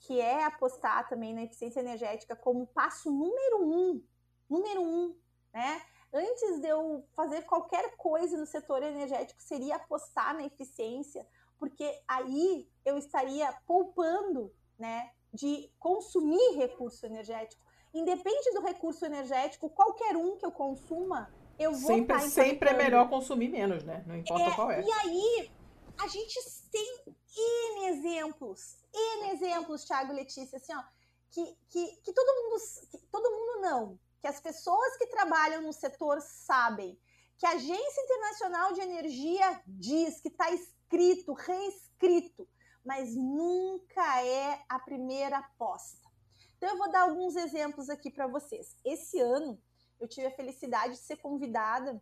que é apostar também na eficiência energética como passo número um, número um, né? Antes de eu fazer qualquer coisa no setor energético, seria apostar na eficiência, porque aí eu estaria poupando, né, de consumir recurso energético. Independe do recurso energético, qualquer um que eu consuma, eu vou
sempre, estar Sempre é melhor consumir menos, né? Não importa
é,
qual é.
E aí, a gente tem N exemplos, N exemplos, Thiago e Letícia, assim, ó, que, que, que todo mundo, que todo mundo não, que as pessoas que trabalham no setor sabem, que a Agência Internacional de Energia diz que está escrito, reescrito, mas nunca é a primeira aposta. Então, eu vou dar alguns exemplos aqui para vocês. Esse ano, eu tive a felicidade de ser convidada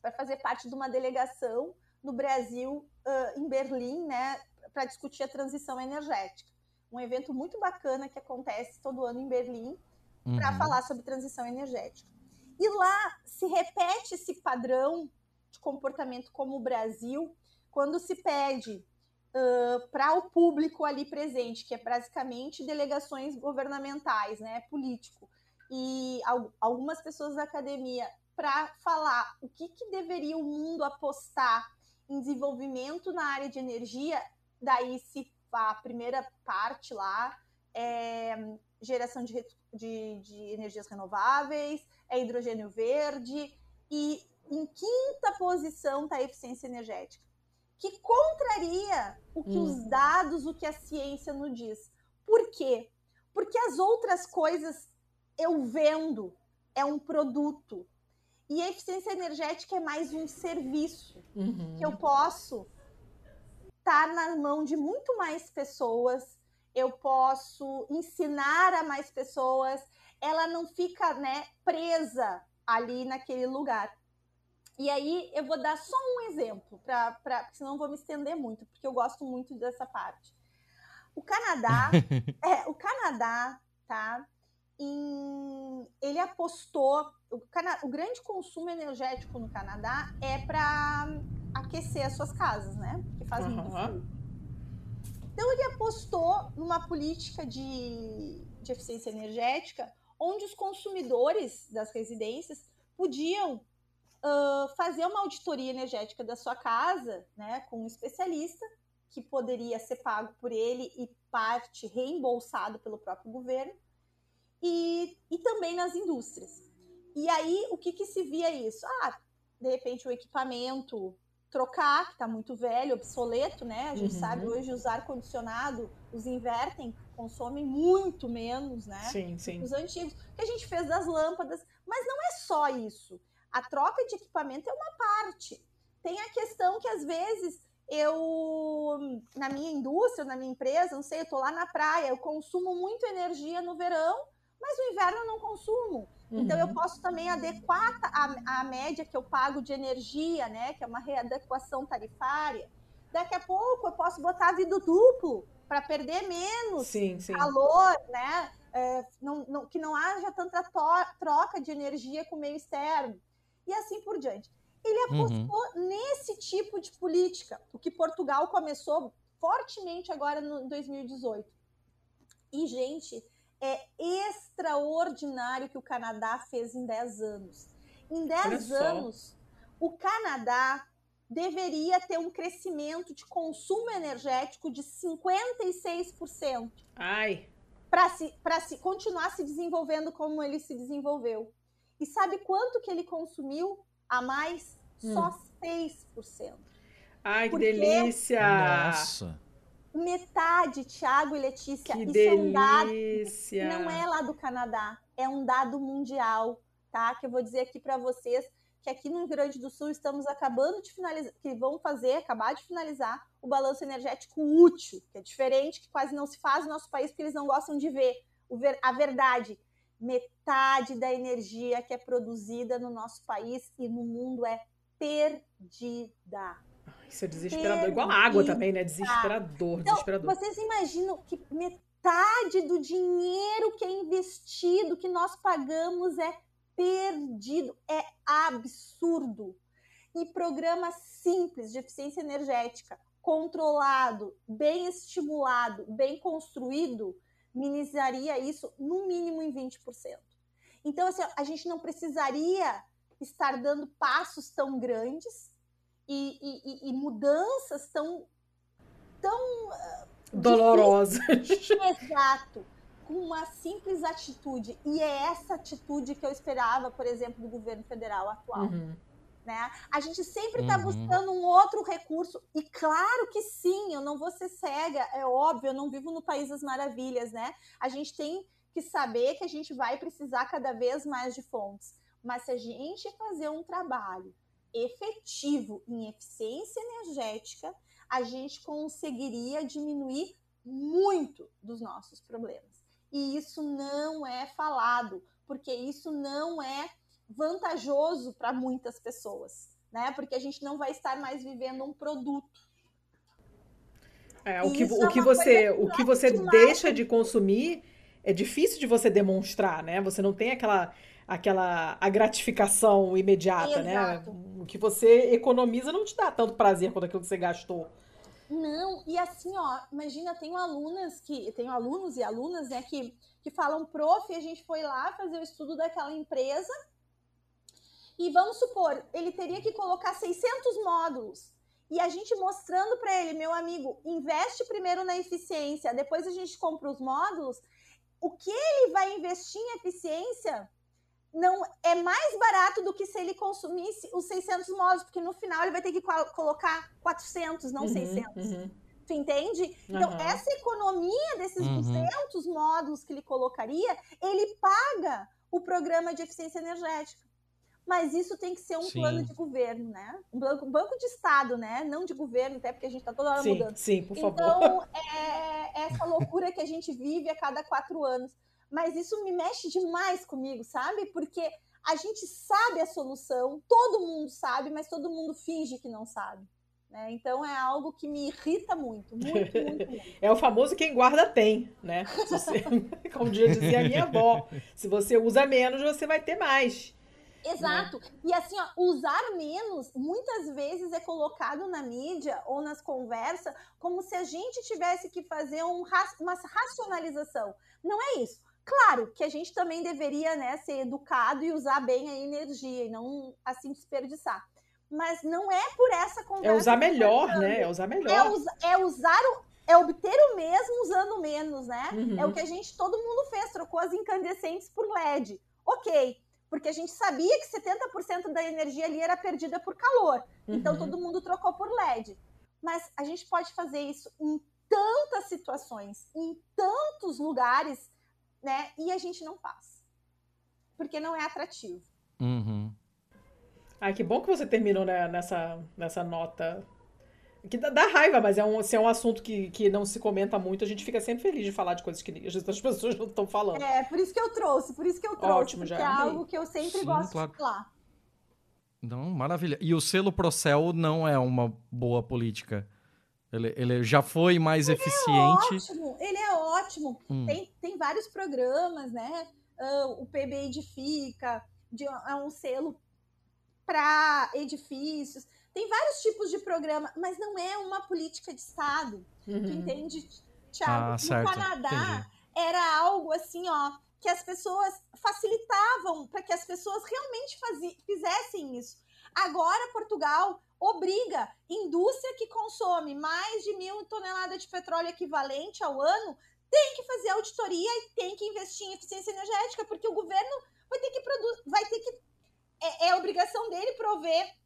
para fazer parte de uma delegação no Brasil, uh, em Berlim, né, para discutir a transição energética. Um evento muito bacana que acontece todo ano em Berlim uhum. para falar sobre transição energética. E lá se repete esse padrão de comportamento como o Brasil, quando se pede para o público ali presente, que é basicamente delegações governamentais, né, político, e al algumas pessoas da academia, para falar o que, que deveria o mundo apostar em desenvolvimento na área de energia, daí se a primeira parte lá é geração de, de, de energias renováveis, é hidrogênio verde, e em quinta posição está a eficiência energética que contraria o que hum. os dados, o que a ciência nos diz. Por quê? Porque as outras coisas eu vendo, é um produto. E a eficiência energética é mais um serviço uhum. que eu posso estar tá na mão de muito mais pessoas, eu posso ensinar a mais pessoas, ela não fica né, presa ali naquele lugar. E aí eu vou dar só um exemplo, pra, pra, senão eu vou me estender muito, porque eu gosto muito dessa parte. O Canadá, é, o Canadá, tá? Em, ele apostou. O, Cana, o grande consumo energético no Canadá é para aquecer as suas casas, né? Porque faz uhum. muito frio. Então ele apostou numa política de, de eficiência energética onde os consumidores das residências podiam uh, fazer uma auditoria energética da sua casa, né, com um especialista que poderia ser pago por ele e parte reembolsado pelo próprio governo, e, e também nas indústrias. E aí, o que, que se via isso? Ah, de repente o equipamento trocar, que está muito velho, obsoleto, né? A gente uhum. sabe hoje os ar-condicionado, os invertem, consomem muito menos, né?
Sim, sim.
Os antigos. que a gente fez das lâmpadas. Mas não é só isso. A troca de equipamento é uma parte. Tem a questão que às vezes eu, na minha indústria, na minha empresa, não sei, eu estou lá na praia, eu consumo muito energia no verão, mas no inverno eu não consumo. Uhum. Então eu uhum. posso também adequar a, a média que eu pago de energia, né? Que é uma readequação tarifária. Daqui a pouco eu posso botar vidro duplo para perder menos
sim, sim.
calor, né? É, não, não, que não haja tanta troca de energia com o meio externo e assim por diante. Ele uhum. apostou uhum. nesse tipo de política, o que Portugal começou fortemente agora no 2018. E, gente, é extraordinário o que o Canadá fez em 10 anos. Em 10 anos, o Canadá deveria ter um crescimento de consumo energético de 56%.
Ai.
Para se, se continuar se desenvolvendo como ele se desenvolveu. E sabe quanto que ele consumiu a mais? Hum. Só 6%.
Ai, que delícia!
Nossa!
Metade, Tiago e Letícia,
que
isso
delícia.
é um dado. Não é lá do Canadá, é um dado mundial, tá? Que eu vou dizer aqui para vocês que aqui no Rio Grande do Sul estamos acabando de finalizar, que vão fazer, acabar de finalizar o balanço energético útil, que é diferente, que quase não se faz no nosso país, porque eles não gostam de ver a verdade. Metade da energia que é produzida no nosso país e no mundo é perdida.
Isso é desesperador. Perdida. Igual a água também, né? Desesperador,
então,
desesperador.
Vocês imaginam que metade do dinheiro que é investido, que nós pagamos, é perdido. É absurdo. E programa simples de eficiência energética, controlado, bem estimulado, bem construído, minimizaria isso no mínimo em 20%. Então, assim, a gente não precisaria estar dando passos tão grandes e, e, e mudanças tão, tão uh,
dolorosas.
Exato com uma simples atitude. E é essa atitude que eu esperava, por exemplo, do governo federal atual. Uhum. Né? A gente sempre está uhum. buscando um outro recurso, e claro que sim, eu não vou ser cega, é óbvio, eu não vivo no País das Maravilhas, né? A gente tem que saber que a gente vai precisar cada vez mais de fontes. Mas se a gente fazer um trabalho efetivo em eficiência energética, a gente conseguiria diminuir muito dos nossos problemas e isso não é falado, porque isso não é vantajoso para muitas pessoas, né? Porque a gente não vai estar mais vivendo um produto.
É, o que, o é que você, o que você deixa de consumir é difícil de você demonstrar, né? Você não tem aquela aquela a gratificação imediata, né? Exato. né? O que você economiza não te dá tanto prazer quanto aquilo que você gastou.
Não, e assim, ó, imagina, tenho alunas que, tenho alunos e alunas, né, que, que falam, prof, a gente foi lá fazer o estudo daquela empresa e vamos supor, ele teria que colocar 600 módulos. E a gente mostrando para ele, meu amigo, investe primeiro na eficiência, depois a gente compra os módulos. O que ele vai investir em eficiência não é mais barato do que se ele consumisse os 600 módulos, porque no final ele vai ter que colocar 400, não uhum, 600. Uhum. Tu entende? Então, uhum. essa economia desses uhum. 200 módulos que ele colocaria, ele paga o programa de eficiência energética. Mas isso tem que ser um sim. plano de governo, né? Um banco, um banco de Estado, né? Não de governo, até porque a gente está toda hora
sim,
mudando.
Sim, por favor.
Então, é essa loucura que a gente vive a cada quatro anos mas isso me mexe demais comigo, sabe? Porque a gente sabe a solução, todo mundo sabe, mas todo mundo finge que não sabe. Né? Então é algo que me irrita muito, muito, muito, muito.
É o famoso quem guarda tem, né? Você, como dizia a minha avó, se você usa menos, você vai ter mais.
Exato. Né? E assim, ó, usar menos muitas vezes é colocado na mídia ou nas conversas como se a gente tivesse que fazer um, uma racionalização. Não é isso. Claro que a gente também deveria né, ser educado e usar bem a energia e não assim desperdiçar. Mas não é por essa conversa.
É usar melhor, né? É usar melhor.
É, us é usar o, é obter o mesmo usando menos, né? Uhum. É o que a gente, todo mundo fez, trocou as incandescentes por LED. Ok, porque a gente sabia que 70% da energia ali era perdida por calor. Então, uhum. Então todo mundo trocou por LED. Mas a gente pode fazer isso em tantas situações, em tantos lugares né? E a gente não faz. Porque não é atrativo.
Uhum.
Ai, que bom que você terminou né, nessa, nessa nota. Que dá, dá, raiva, mas é um, se é um assunto que, que não se comenta muito, a gente fica sempre feliz de falar de coisas que as pessoas não estão falando.
É, por isso que eu trouxe, por isso que eu trouxe. Ótimo, já. É algo que eu sempre Sim, gosto claro. de falar.
Não, maravilha. E o selo Procel não é uma boa política. Ele, ele já foi mais ele é eficiente.
É ótimo, ele é ótimo. Hum. Tem, tem vários programas, né? Uh, o PB Edifica, de, é um selo para edifícios. Tem vários tipos de programa, mas não é uma política de Estado. Uhum. Tu entende, Thiago? Ah,
certo.
No Canadá
Entendi.
era algo assim, ó, que as pessoas facilitavam para que as pessoas realmente fizessem isso. Agora, Portugal obriga indústria que consome mais de mil toneladas de petróleo equivalente ao ano tem que fazer auditoria e tem que investir em eficiência energética, porque o governo vai ter que produzir, vai ter que. É, é obrigação dele prover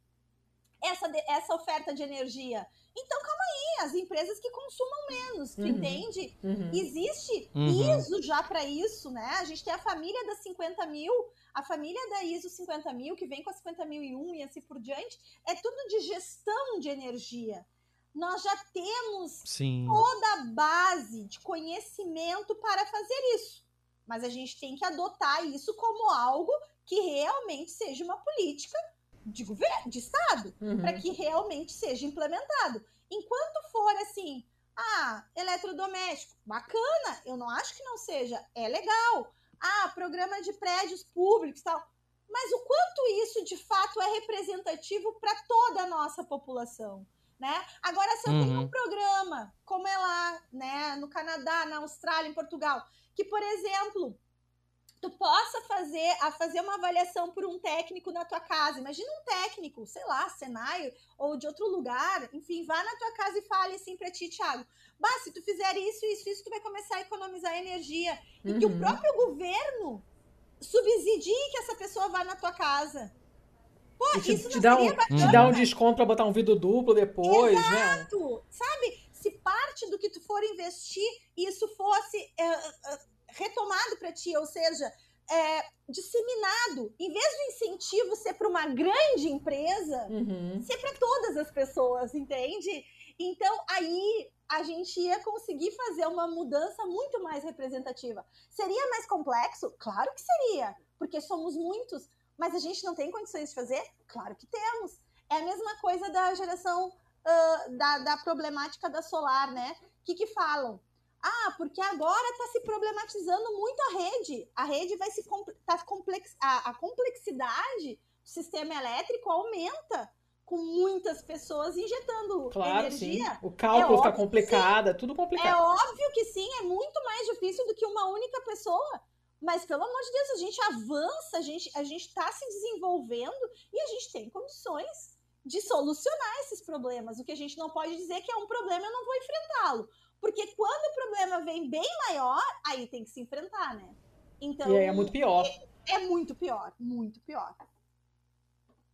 essa, essa oferta de energia. Então, calma aí, as empresas que consumam menos,
Uhum.
entende?
Uhum.
Existe
Uhum.
ISO já para isso, né? A gente tem a família das 50 mil, a família da ISO 50 mil, que vem com a 50.001 e assim por diante, é tudo de gestão de energia. Nós já temos
Sim.
toda a base de conhecimento para fazer isso. Mas a gente tem que adotar isso como algo que realmente seja uma política de governo, de Estado,
Uhum.
para que realmente seja implementado. Enquanto for assim, ah, eletrodoméstico, bacana, eu não acho que não seja, é legal. Ah, programa de prédios públicos tal. Mas o quanto isso de fato é representativo para toda a nossa população? Né? Agora, se eu tenho um
Uhum.
programa, como é lá, né, no Canadá, na Austrália, em Portugal, que, por exemplo, tu possa fazer, a fazer uma avaliação por um técnico na tua casa. Imagina um técnico, sei lá, Senai ou de outro lugar, enfim, vá na tua casa e fale assim para ti, Thiago. Bah, se tu fizer isso, isso, isso, tu vai começar a economizar energia. E que o
Uhum.
próprio governo subsidie que essa pessoa vá na tua casa. Pô,
te,
isso
te
não
dá
seria
um,
bacana?
te dá um desconto pra botar um vidro duplo depois, né?
Exato, sabe? Se parte do que tu for investir, isso fosse é, é, retomado para ti, ou seja, é, disseminado, em vez do incentivo ser para uma grande empresa,
Uhum.
ser para todas as pessoas, entende? Então aí a gente ia conseguir fazer uma mudança muito mais representativa. Seria mais complexo? Claro que seria, porque somos muitos, mas a gente não tem condições de fazer? Claro que temos. É a mesma coisa da geração ah, da, da problemática da solar, né? O que, que falam? Ah, porque agora está se problematizando muito a rede. A rede vai se tá complex, a, a complexidade do sistema elétrico aumenta com muitas pessoas injetando
Claro, sim.
energia.
O cálculo
É
fica
óbvio,
complicado, é tudo
É
complicado.
óbvio que sim, é muito mais difícil do que uma única pessoa. Mas, pelo amor de Deus, a gente avança, a gente a está se desenvolvendo e a gente tem condições de solucionar esses problemas. O que a gente não pode dizer é que é um problema, eu não vou enfrentá-lo. Porque quando o problema vem bem maior, aí tem que se enfrentar, né? Então,
E aí é muito pior.
é muito pior, muito pior.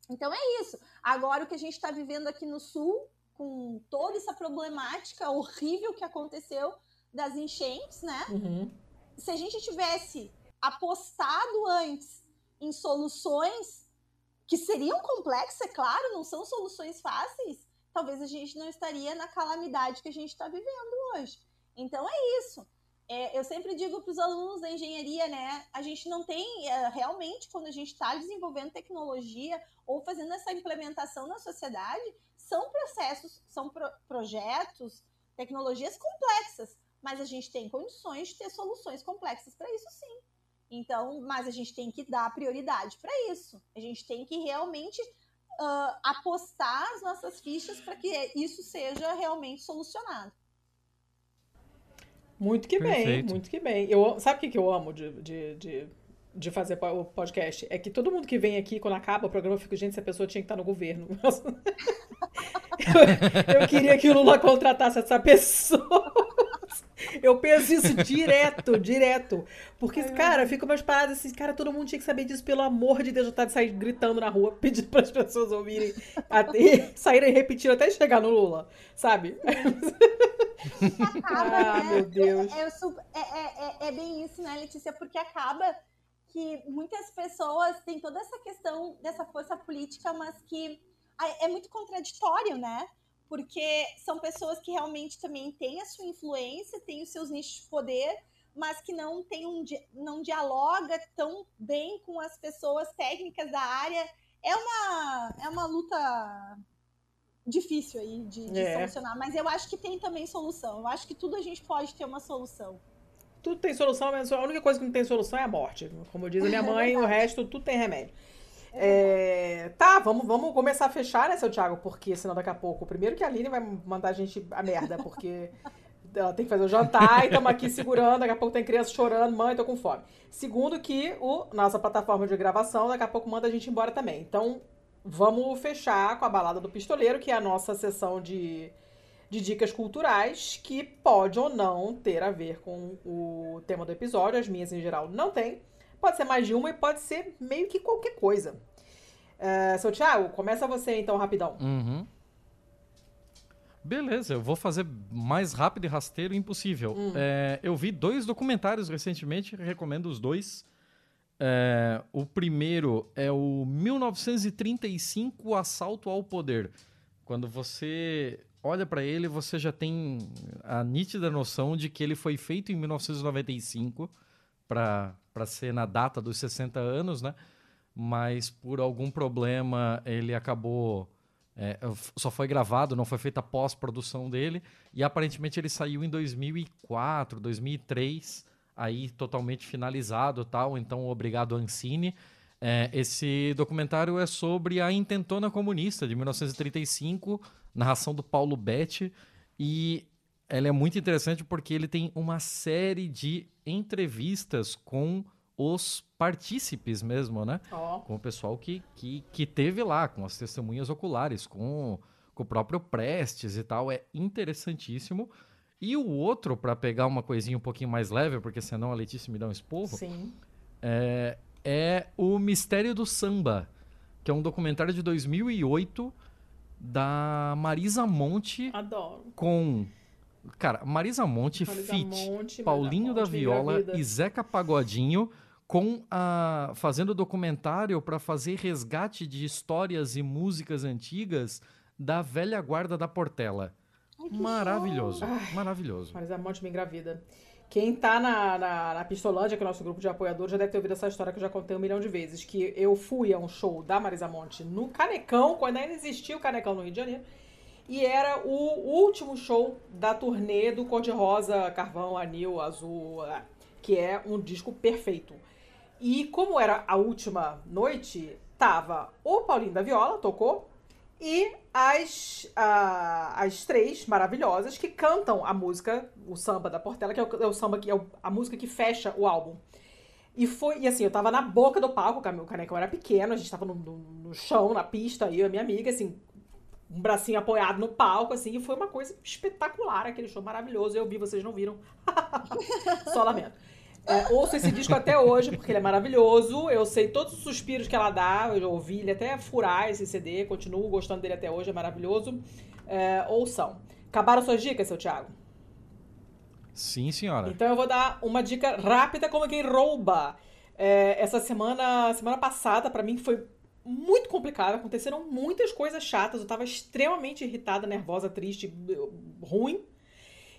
Então é isso. Agora o que a gente está vivendo aqui no sul, com toda essa problemática horrível que aconteceu das enchentes, né?
Uhum.
Se a gente tivesse apostado antes em soluções que seriam complexas, é claro, não são soluções fáceis, talvez a gente não estaria na calamidade que a gente está vivendo hoje. Então é isso. É, eu sempre digo para os alunos da engenharia, né? A gente não tem é, realmente quando a gente está desenvolvendo tecnologia ou fazendo essa implementação na sociedade, são processos, são pro- projetos, tecnologias complexas, mas a gente tem condições de ter soluções complexas para isso sim. Então, mas a gente tem que dar prioridade para isso. A gente tem que realmente ah, apostar as nossas fichas para que isso seja realmente solucionado.
Muito que bem,
Perfeito.
muito que bem. Eu, sabe o que, que eu amo de, de, de, de fazer o podcast? É que todo mundo que vem aqui, quando acaba o programa, eu fico, gente, essa pessoa tinha que estar no governo. eu, eu queria que o Lula contratasse essa pessoa. Eu penso isso direto, direto. Porque, cara, fica umas paradas assim, cara, todo mundo tinha que saber disso, pelo amor de Deus, eu de sair gritando na rua, pedindo para as pessoas ouvirem, até, saírem repetindo até chegar no Lula, sabe?
Acaba,
Ah,
né?
meu Deus.
É, su- é, é, é- é bem isso, né, Letícia? Porque acaba que muitas pessoas têm toda essa questão dessa força política, mas que é muito contraditório, né? Porque são pessoas que realmente também têm a sua influência, têm os seus nichos de poder, mas que não tem um não dialoga tão bem com as pessoas técnicas da área. É uma, é uma luta difícil aí de, de
É.
solucionar, mas eu acho que tem também solução. Eu acho que tudo a gente pode ter uma solução.
Tudo tem solução, mas a única coisa que não tem solução é a morte. Como diz a minha mãe, o resto tudo tem remédio. É, tá, vamos, vamos começar a fechar, né, seu Thiago? Porque senão daqui a pouco, primeiro que a Aline vai mandar a gente a merda, porque ela tem que fazer o jantar e estamos aqui segurando, daqui a pouco tem criança chorando, mãe, tô com fome. Segundo que o nossa plataforma de gravação daqui a pouco manda a gente embora também. Então, vamos fechar com a balada do pistoleiro, que é a nossa sessão de, de dicas culturais, que pode ou não ter a ver com o tema do episódio. As minhas, em geral, não tem. Pode ser mais de uma e pode ser meio que qualquer coisa. Uh, seu Thiago, começa você então, rapidão.
Uhum. Beleza, eu vou fazer mais rápido e rasteiro impossível.
Hum.
É, eu vi dois documentários recentemente, recomendo os dois. É, o primeiro é o 1935 Assalto ao Poder. Quando você olha para ele, você já tem a nítida noção de que ele foi feito em 1995 para ser na data dos 60 anos, né? Mas por algum problema ele acabou é, só foi gravado, não foi feita a pós-produção dele, e aparentemente ele saiu em 2004, 2003, aí totalmente finalizado tal, então obrigado Ancine. É, esse documentário é sobre a intentona comunista de 1935, narração do Paulo Betti, e ela é muito interessante porque ele tem uma série de entrevistas com os partícipes mesmo, né?
Ó.
Com o pessoal que, que, que teve lá, com as testemunhas oculares, com, com o próprio Prestes e tal. É interessantíssimo. E o outro, para pegar uma coisinha um pouquinho mais leve, porque senão a Letícia me dá um esporro,
Sim.
é, é O Mistério do Samba, que é um documentário de 2008 da Marisa Monte
Adoro.
com... Cara, Marisa Monte,
Marisa
Fit,
Monte,
Paulinho da
Monte, me
Viola e Zeca Pagodinho com a fazendo documentário para fazer resgate de histórias e músicas antigas da velha guarda da Portela. Maravilhoso, maravilhoso.
Marisa Monte me engravida. Quem tá na, na, na Pistolândia, que é o nosso grupo de apoiadores, já deve ter ouvido essa história que eu já contei um milhão de vezes. Que eu fui a um show da Marisa Monte no Canecão, quando ainda existia o Canecão no Rio de Janeiro. E era o último show da turnê do Cor-de-Rosa, Carvão, Anil, Azul, ah, que é um disco perfeito. E como era a última noite, tava o Paulinho da Viola, tocou, e as, ah, as três maravilhosas que cantam a música, o samba da Portela, que é o, é o samba que é o- a música que fecha o álbum. E foi, e assim, eu tava na boca do palco, o canecão era pequeno, a gente tava no, no- no chão, na pista, eu e a minha amiga, assim, um bracinho apoiado no palco, assim, e foi uma coisa espetacular, aquele show maravilhoso. Eu vi, vocês não viram. Só lamento. É, ouço esse disco até hoje, porque ele é maravilhoso. Eu sei todos os suspiros que ela dá. Eu ouvi ele até furar esse CD. Continuo gostando dele até hoje, é maravilhoso. É, ouçam. Acabaram suas dicas, seu Thiago?
Sim, senhora.
Então eu vou dar uma dica rápida como quem rouba. É, essa semana, semana passada, pra mim foi muito complicada. Aconteceram muitas coisas chatas. Eu tava extremamente irritada, nervosa, triste, ruim.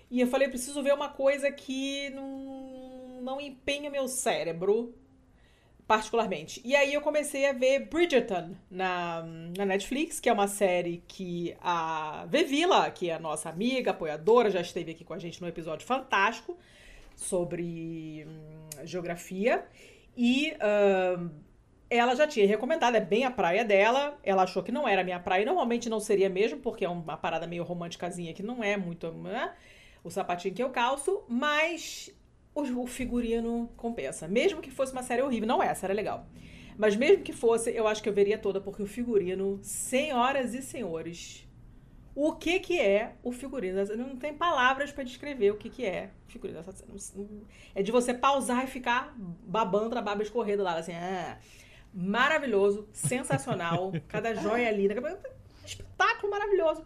E eu falei, preciso ver uma coisa que não, não empenha meu cérebro particularmente. E aí eu comecei a ver Bridgerton na, na Netflix, que é uma série que a Vevila, que é a nossa amiga, apoiadora, já esteve aqui com a gente num episódio fantástico sobre hum, geografia. E ahn, ela já tinha recomendado, é bem a praia dela. Ela achou que não era a minha praia. Normalmente não seria mesmo, porque é uma parada meio românticazinha que não é muito né, o sapatinho que eu calço, mas o, o figurino compensa. Mesmo que fosse uma série horrível, não é, essa era legal. Mas mesmo que fosse, eu acho que eu veria toda, porque o figurino, senhoras e senhores, o que que é o figurino? Não tem palavras pra descrever o que que é o figurino. É de você pausar e ficar babando a baba escorrer do lado, assim, ah, maravilhoso, sensacional, cada joia linda, espetáculo maravilhoso.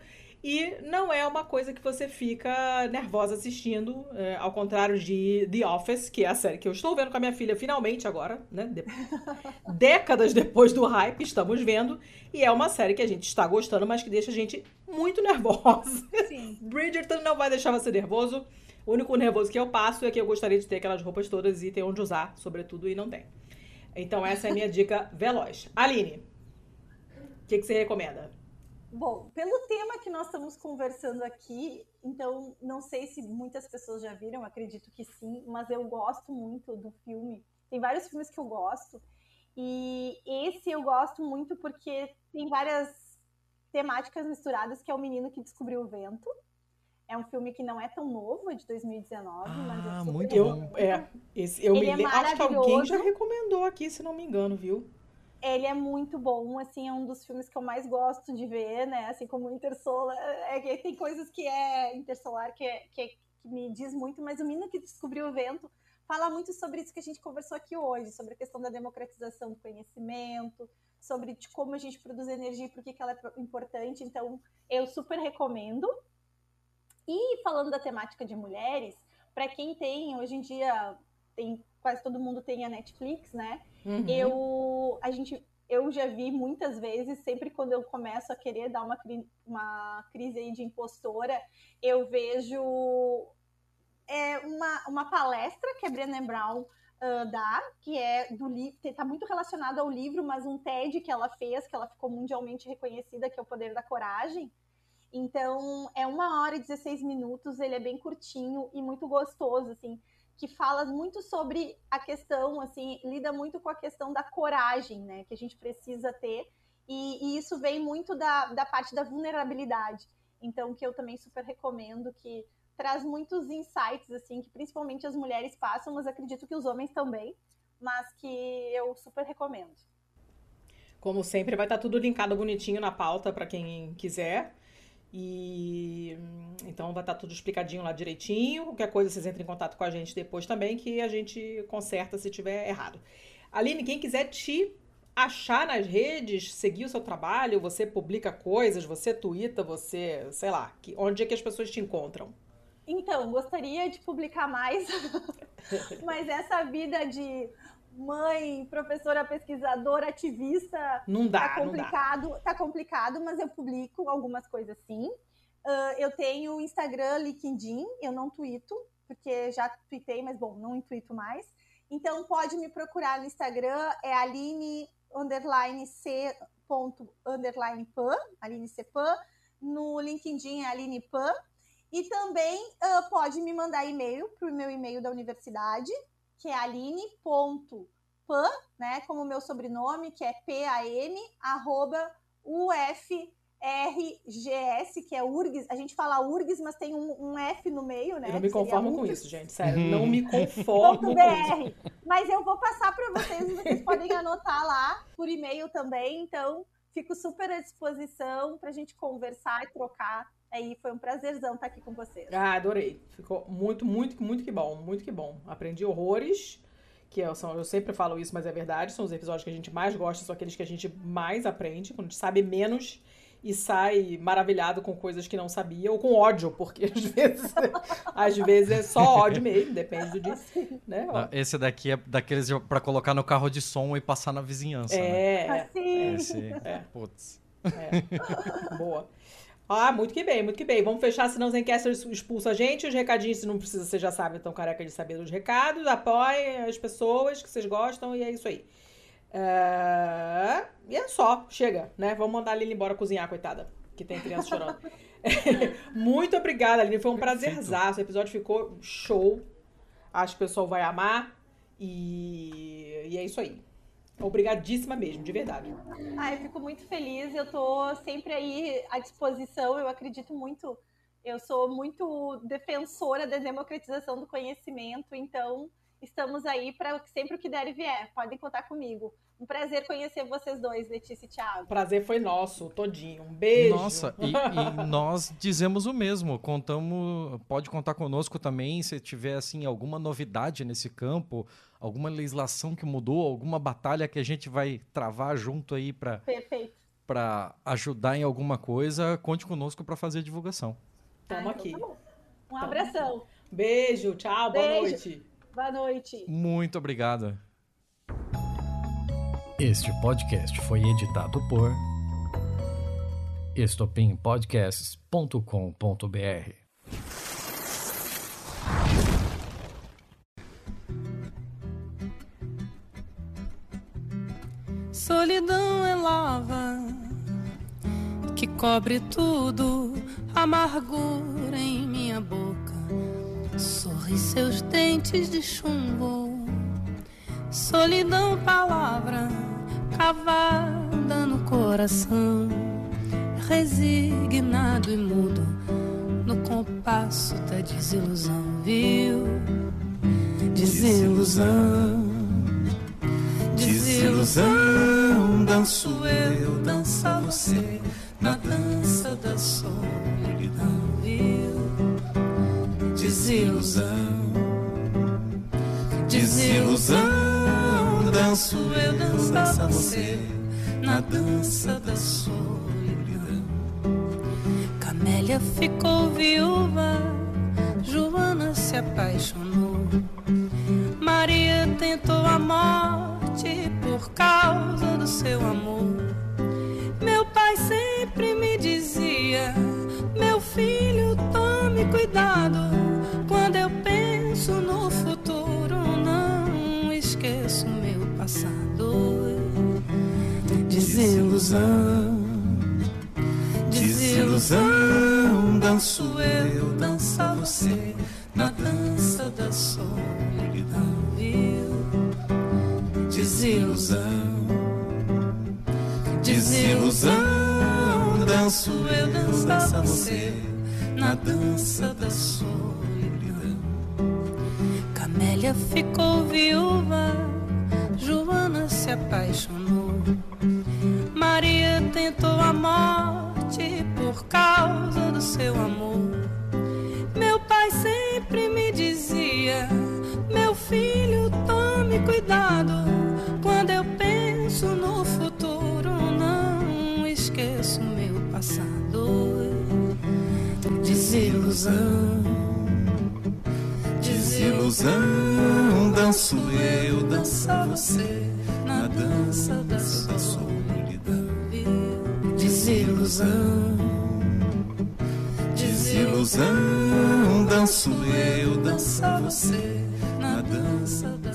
E não é uma coisa que você fica nervosa assistindo, é, ao contrário de The Office, que é a série que eu estou vendo com a minha filha finalmente agora, né? De- Décadas depois do hype, estamos vendo. E é uma série que a gente está gostando, mas que deixa a gente muito nervosa.
Sim.
Bridgerton não vai deixar você nervoso. O único nervoso que eu passo é que eu gostaria de ter aquelas roupas todas e ter onde usar, sobretudo, e não tem. Então essa é a minha dica veloz. Aline, o que, que você recomenda?
Bom, pelo tema que nós estamos conversando aqui, então não sei se muitas pessoas já viram, acredito que sim, mas eu gosto muito do filme. Tem vários filmes que eu gosto, e esse eu gosto muito porque tem várias temáticas misturadas, que é o menino que descobriu o vento. É um filme que não é tão novo, é de 2019, mas
Ah,
eu super
muito
Eu,
bom.
recomendo.
é, esse, eu
Ele
me
é.
Acho que alguém já recomendou aqui, se não me engano, viu?
ele é muito bom, assim, é um dos filmes que eu mais gosto de ver, né? Assim como Intersolar, é tem coisas que é Intersolar que, é, que, é, que me diz muito, mas o Menino que Descobriu o Vento fala muito sobre isso que a gente conversou aqui hoje, sobre a questão da democratização do conhecimento, sobre de como a gente produz energia e por que, que ela é importante. Então, eu super recomendo. E falando da temática de mulheres, para quem tem, hoje em dia, tem, quase todo mundo tem a Netflix, né?
Uhum.
Eu, a gente, eu já vi muitas vezes, sempre quando eu começo a querer dar uma, uma crise aí de impostora, eu vejo é, uma, uma palestra que a Brené Brown uh, dá, que é do livro, está muito relacionado ao livro, mas um TED que ela fez, que ela ficou mundialmente reconhecida, que é o Poder da Coragem. Então, é uma hora e 16 minutos, ele é bem curtinho e muito gostoso, assim, que fala muito sobre a questão, assim, lida muito com a questão da coragem, né, que a gente precisa ter, e, e isso vem muito da, da parte da vulnerabilidade. Então, que eu também super recomendo, que traz muitos insights, assim, que principalmente as mulheres passam, mas acredito que os homens também, mas que eu super recomendo.
Como sempre, vai estar tudo linkado bonitinho na pauta para quem quiser. E então vai estar tudo explicadinho lá direitinho. Qualquer coisa vocês entrem em contato com a gente depois também, que a gente conserta se tiver errado. Aline, quem quiser te achar nas redes, seguir o seu trabalho, você publica coisas, você twitta, você, sei lá, que, onde é que as pessoas te encontram?
Então, gostaria de publicar mais, mas essa vida de mãe, professora, pesquisadora, ativista.
Não dá,
tá complicado,
não dá.
tá complicado, mas eu publico algumas coisas sim. Uh, eu tenho Instagram, LinkedIn, eu não tuito, porque já tuitei, mas bom, não intuito mais. Então pode me procurar no Instagram, é Aline underline C ponto underline Pan, Aline. No LinkedIn é Aline Pan. E também uh, pode me mandar e-mail para o meu e-mail da universidade, que é aline.pan, né, como meu sobrenome, que é P-A-N, arroba UFRGS, que é URGS. A gente fala URGS, mas tem um, um F no meio, né?
Eu não me conformo com isso, gente, sério. Não me conformo com isso.
BR. Mas eu vou passar para vocês, vocês podem anotar lá por e-mail também, então fico super à disposição para a gente conversar e trocar Aí foi um prazerzão estar aqui com vocês.
Ah, adorei. Ficou muito, muito, muito que bom. Muito que bom. Aprendi horrores. Que eu, são, eu sempre falo isso, mas é verdade. São os episódios que a gente mais gosta, são aqueles que a gente mais aprende. Quando a gente sabe menos e sai maravilhado com coisas que não sabia, ou com ódio, porque às vezes, às vezes é só ódio mesmo, depende do dia. Né?
Ah, Esse daqui é daqueles para colocar no carro de som e passar na vizinhança. né?
É,
Assim.
Esse,
É.
putz.
é. Boa. Ah, muito que bem, muito que bem. Vamos fechar, senão os Encaster expulsa a gente. Os recadinhos, se não precisa, você já sabe, então careca de saber dos recados. Apoie as pessoas que vocês gostam e é isso aí. É, E é só, chega, né? Vamos mandar a Lili embora cozinhar, coitada, que tem criança chorando. muito obrigada, Lili. Foi um prazerzaço. O episódio ficou show. Acho que o pessoal vai amar. E, e é isso aí. Obrigadíssima mesmo, de verdade.
Eu fico muito feliz, eu tô sempre aí à disposição, eu acredito muito, eu sou muito defensora da democratização do conhecimento, então estamos aí para sempre o que der e vier, podem contar comigo. Um prazer conhecer vocês dois, Letícia e Thiago.
Prazer foi nosso, todinho. Um beijo.
Nossa, e, e nós dizemos o mesmo. Contamos, pode contar conosco também se tiver assim alguma novidade nesse campo, alguma legislação que mudou, alguma batalha que a gente vai travar junto aí para para ajudar em alguma coisa. Conte conosco para fazer a divulgação.
Tamo
Ah,
aqui.
então tá bom. Um abração.
Beijo, tchau, boa
Beijo.
noite.
Boa noite.
Muito obrigado. Este podcast foi editado por estopimpodcasts.com.br.
Solidão é lava que cobre tudo, amargura em minha boca. Sorri seus dentes de chumbo. Solidão, palavra cavada no coração, resignado e mudo no compasso da desilusão, viu? Desilusão. Desilusão
danço eu, dança você, na dança da solidão, viu? Desilusão, desilusão, danço eu, dança você, na dança da solidão.
Camélia ficou viúva, Joana se apaixonou. Maria tentou a morte por causa do seu amor. Meu pai sempre me dizia: Meu filho, tome cuidado. Quando eu penso no futuro, não esqueço meu passado.
Desilusão, desilusão, danço eu, dança você, na dança da solidão? Desilusão, desilusão, danço eu, dança você, na dança da solidão.
Camélia ficou viúva, Joana se apaixonou. Maria tentou a morte por causa do seu amor. Meu pai sempre me dizia: Meu filho, tome cuidado.
Desilusão, desilusão, danço eu, dança você, na dança da solidão. Desilusão, desilusão, danço eu, dança você, na dança da